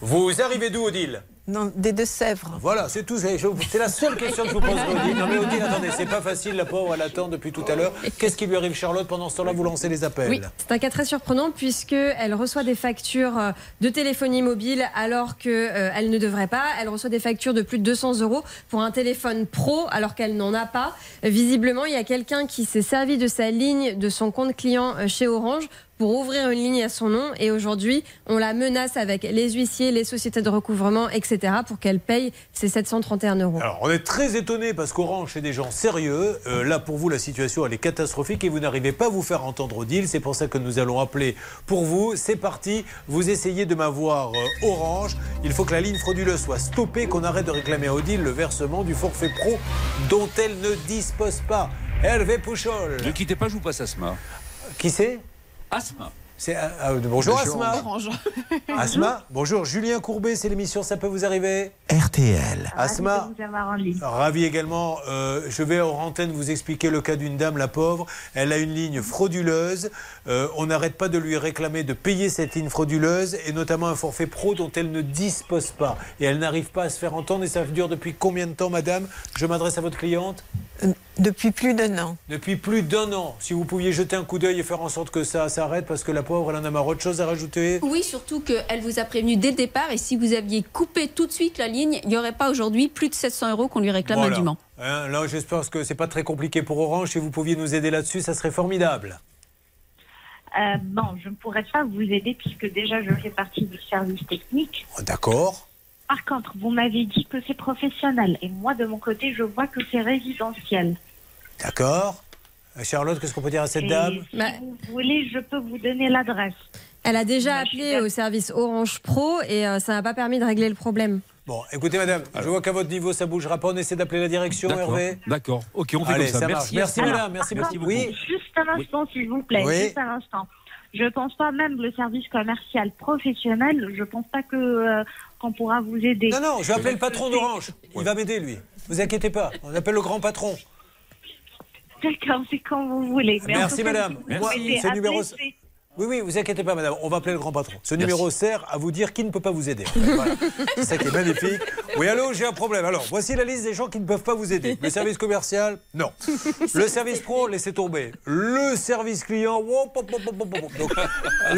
Speaker 4: Vous arrivez d'où, Odile?
Speaker 35: Non, des Deux-Sèvres.
Speaker 4: Voilà, c'est tout. C'est je- c'est la seule question que je vous pose, Odile. Non, mais Odile, attendez, c'est pas facile, la pauvre, elle attend depuis tout à l'heure. Qu'est-ce qui lui arrive, Charlotte Pendant ce temps-là, vous lancez les appels.
Speaker 5: Oui, c'est un cas très surprenant puisque elle reçoit des factures euh, de téléphonie mobile alors que euh, elle ne devrait pas. Elle reçoit des factures de plus de 200 euros pour un téléphone pro alors qu'elle n'en a pas. Visiblement, il y a quelqu'un qui s'est servi de sa ligne de son compte client euh, chez Orange pour ouvrir une ligne à son nom et aujourd'hui on la menace avec les huissiers, les sociétés de recouvrement, etc. pour qu'elle paye ses 731 euros.
Speaker 4: Alors, on est très étonné parce qu'Orange, c'est des gens sérieux. Euh, là, pour vous, la situation, elle est catastrophique et vous n'arrivez pas à vous faire entendre Odile. C'est pour ça que nous allons appeler pour vous. C'est parti. Vous essayez de m'avoir euh, Orange. Il faut que la ligne frauduleuse soit stoppée, qu'on arrête de réclamer à Odile le versement du forfait pro dont elle ne dispose pas. Hervé Pouchol.
Speaker 19: Ne quittez pas, je vous passe Asma.
Speaker 4: Qui c'est?
Speaker 19: Asma.
Speaker 4: C'est, euh, euh, bonjour
Speaker 19: Bonjour.
Speaker 4: Asma.
Speaker 11: Orange.
Speaker 4: Asma, bonjour. Julien Courbet, c'est l'émission Ça peut vous arriver
Speaker 1: RTL.
Speaker 4: Asma,
Speaker 34: en ligne.
Speaker 4: Ravi également. euh, je vais en antenne vous expliquer le cas d'une dame, la pauvre. Elle a une ligne frauduleuse. Euh, on n'arrête pas de lui réclamer de payer cette ligne frauduleuse et notamment un forfait pro dont elle ne dispose pas. Et elle n'arrive pas à se faire entendre. Et ça dure depuis combien de temps, madame? Je m'adresse à votre cliente.
Speaker 35: Depuis plus d'un an.
Speaker 4: Depuis plus d'un an. Si vous pouviez jeter un coup d'œil et faire en sorte que ça s'arrête, parce que la pauvre, elle en a marre. Autre chose à rajouter?
Speaker 18: Oui, surtout qu'elle vous a prévenu dès le départ et si vous aviez coupé tout de suite la ligne, il n'y aurait pas aujourd'hui plus de 700 euros qu'on lui réclame
Speaker 4: Voilà.
Speaker 18: indûment.
Speaker 4: Hein, là, j'espère que c'est pas très compliqué pour Orange. Si vous pouviez nous aider là-dessus, ça serait formidable.
Speaker 34: Euh, bon, je ne pourrais pas vous aider puisque déjà je fais partie du service technique.
Speaker 4: D'accord.
Speaker 34: Par contre, vous m'avez dit que c'est professionnel et moi de mon côté, je vois que c'est résidentiel.
Speaker 4: D'accord. Euh, Charlotte, qu'est-ce qu'on peut dire à cette
Speaker 34: Et
Speaker 4: dame
Speaker 34: si vous voulez, je peux vous donner l'adresse.
Speaker 5: Elle a déjà appelé au service Orange Pro et euh, ça n'a pas permis de régler le problème.
Speaker 4: Bon, écoutez, madame, je vois qu'à votre niveau, ça bougera pas. On essaie d'appeler la direction,
Speaker 19: D'accord.
Speaker 4: Hervé.
Speaker 19: D'accord. Ok, on fait
Speaker 4: Allez,
Speaker 19: comme ça.
Speaker 4: ça
Speaker 19: Merci.
Speaker 4: marche. Merci, madame. Merci beaucoup. Oui.
Speaker 34: Juste un instant, s'il vous plaît.
Speaker 4: Oui.
Speaker 34: Juste un instant. Je pense pas même le service commercial professionnel. Je pense pas que euh, qu'on pourra vous aider.
Speaker 4: Non, non, je vais appeler le patron d'Orange. Il va m'aider, lui. Vous inquiétez pas. On appelle le grand patron.
Speaker 34: D'accord, c'est quand vous voulez. Mais
Speaker 4: Merci, madame.
Speaker 34: si vous
Speaker 4: Moi,
Speaker 34: souhaitez
Speaker 4: ce numéro-
Speaker 34: c'est-
Speaker 4: Oui, oui, vous inquiétez pas, madame. On va appeler le grand patron. Ce numéro sert à vous dire qui ne peut pas vous aider. Voilà. C'est ça qui est magnifique. Oui, allô, j'ai un problème. Alors, voici la liste des gens qui ne peuvent pas vous aider. Le service commercial, non. Le service pro, laissez tomber. Le service client, hop, hop, hop, hop. Donc,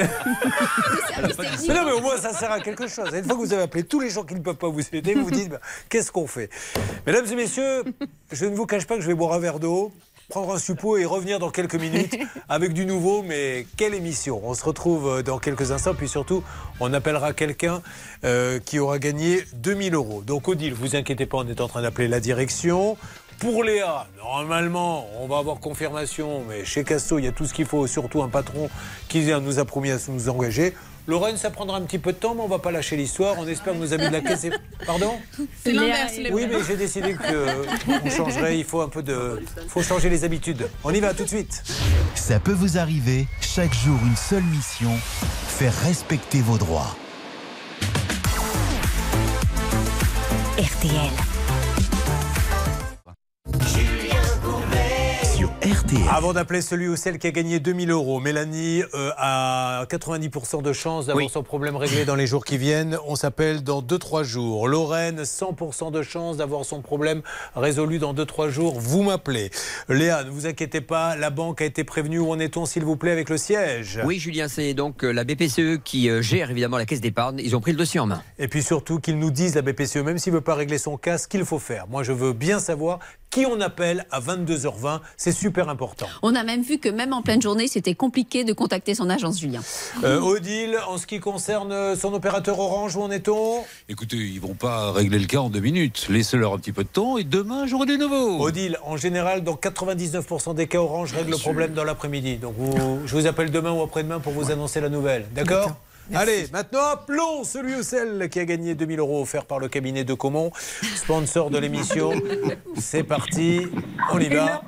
Speaker 4: mais non, mais au moins, ça sert à quelque chose. Une fois que vous avez appelé tous les gens qui ne peuvent pas vous aider, vous vous dites, bah, qu'est-ce qu'on fait? Mesdames et messieurs, je ne vous cache pas que je vais boire un verre d'eau, prendre un suppôt et revenir dans quelques minutes avec du nouveau. Mais quelle émission On se retrouve euh, dans quelques instants. Puis surtout, on appellera quelqu'un euh, qui aura gagné 2000 euros. Donc, Odile, vous inquiétez pas, on est en train d'appeler la direction. Pour Léa, normalement, on va avoir confirmation, mais chez Casto, il y a tout ce qu'il faut, surtout un patron qui nous a promis à nous engager. Lorraine, ça prendra un petit peu de temps, mais on va pas lâcher l'histoire. On espère que nos amis de la caisse. Pardon
Speaker 23: C'est l'inverse. les
Speaker 4: Oui, mais j'ai décidé qu'on changerait. Il faut un peu de. faut changer les habitudes. On y va tout de suite.
Speaker 1: Ça peut vous arriver, chaque jour une seule mission, faire respecter vos droits.
Speaker 28: RTL.
Speaker 1: RTL.
Speaker 4: Avant d'appeler celui ou celle qui a gagné 2000 euros, Mélanie euh, a 90% de chance d'avoir son problème réglé dans les jours qui viennent. On s'appelle dans 2-3 jours. Lorraine, 100% de chance d'avoir son problème résolu dans 2-3 jours. Vous m'appelez. Léa, ne vous inquiétez pas, la banque a été prévenue. Où en est-on, s'il vous plaît, avec le siège?
Speaker 10: Oui, Julien, c'est donc euh, la BPCE qui euh, gère évidemment la caisse d'épargne. Ils ont pris le dossier en main.
Speaker 4: Et puis surtout qu'ils nous disent, la BPCE, même s'il ne veut pas régler son cas, ce qu'il faut faire. Moi, je veux bien savoir qui on appelle à 22h20. C'est super important.
Speaker 18: On a même vu que même en pleine journée, c'était compliqué de contacter son agence Julien.
Speaker 4: Euh, Odile, en ce qui concerne euh, son opérateur Orange, où en est-on?
Speaker 19: Écoutez, ils vont pas régler le cas en deux minutes. Laissez-leur un petit peu de temps et demain, j'aurai des nouveaux.
Speaker 4: Odile, en général, dans 99% des cas, Orange règle le problème dans l'après-midi. Donc vous- je vous appelle demain ou après-demain pour vous annoncer la nouvelle. D'accord? Allez, maintenant appelons celui ou celle qui a gagné 2000 euros offerts par le cabinet de Comont, sponsor de l'émission. C'est parti, on y va.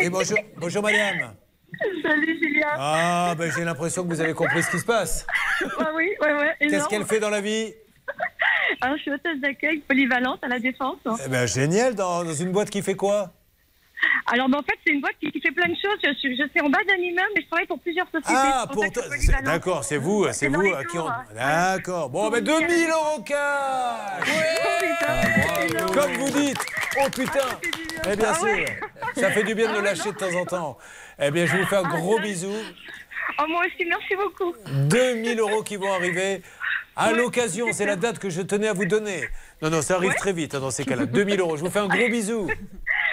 Speaker 4: Et bonjour, bonjour madame.
Speaker 40: Salut Julien.
Speaker 4: Ah, ben j'ai l'impression que vous avez compris ce qui se passe.
Speaker 40: Ah oui, ouais, ouais.
Speaker 4: Qu'est-ce qu'elle fait dans la vie?
Speaker 40: Alors, je suis hôtesse d'accueil polyvalente à la Défense.
Speaker 4: Eh ben génial, dans, dans une boîte qui fait quoi?
Speaker 40: Alors, ben, en fait, c'est une boîte qui, qui fait plein de choses. Je, suis- je suis en bas d'un immeuble, mais je travaille pour plusieurs sociétés.
Speaker 4: Ah,
Speaker 40: pour
Speaker 4: toi. D'accord, c'est vous, c'est vous qui
Speaker 40: hein.
Speaker 4: D'accord. Bon, ben 2000 euros cash Comme vous dites. Oh putain Eh bien
Speaker 40: Ah
Speaker 4: sûr,
Speaker 40: ouais.
Speaker 4: ça fait du bien de le lâcher de temps en temps. Eh bien, je vous fais un gros bisou.
Speaker 40: Oh, moi aussi, merci beaucoup.
Speaker 4: 2000 euros qui vont arriver. À l'occasion, c'est la date que je tenais à vous donner. Non, non, ça arrive très vite hein, dans ces cas-là. 2000 euros. Je vous fais un gros bisou.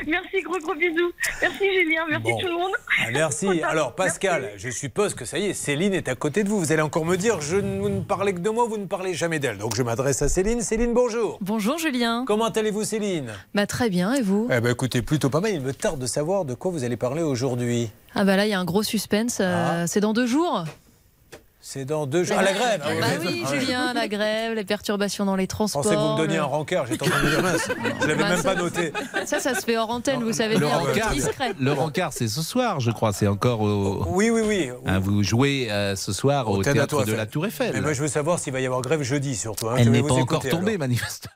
Speaker 40: Merci, gros, gros bisous. Merci Julien, merci
Speaker 4: Bon.
Speaker 40: tout le monde.
Speaker 4: Ah, merci. Alors, Pascal, je suppose que ça y est, Céline est à côté de vous. Vous allez encore me dire, je ne, vous ne parlez que de moi, vous ne parlez jamais d'elle. Donc, je m'adresse à Céline. Céline, bonjour.
Speaker 41: Bonjour Julien.
Speaker 4: Comment allez-vous, Céline?
Speaker 41: Bah très bien, et vous?
Speaker 4: Eh ben, écoutez, plutôt pas mal. Il me tarde de savoir de quoi vous allez parler aujourd'hui.
Speaker 41: Ah bah là, il y a un gros suspense. euh, C'est dans deux jours.
Speaker 4: C'est dans deux jours. Ah, la grève
Speaker 41: Bah oui, Julien, la grève, les perturbations dans les
Speaker 4: Je
Speaker 41: transports.
Speaker 4: pensais que vous me donniez
Speaker 41: le-
Speaker 4: un rencard. J'étais en train de me dire mince. Je l'avais
Speaker 41: Bah,
Speaker 4: même
Speaker 41: ça-
Speaker 4: pas noté.
Speaker 41: Ça, ça se fait hors antenne, vous savez
Speaker 42: Le
Speaker 41: bien,
Speaker 42: rencard,
Speaker 41: discret.
Speaker 42: le rencard, c'est ce soir, je crois. C'est encore au.
Speaker 4: Oui, oui, oui.
Speaker 42: Hein, vous jouez euh, ce soir au,
Speaker 4: Théâtre
Speaker 42: théâtre de la Tour Eiffel.
Speaker 4: Mais moi, je veux savoir s'il va y avoir grève jeudi, surtout. hein.
Speaker 42: Elle n'est pas encore tombée, manifestement.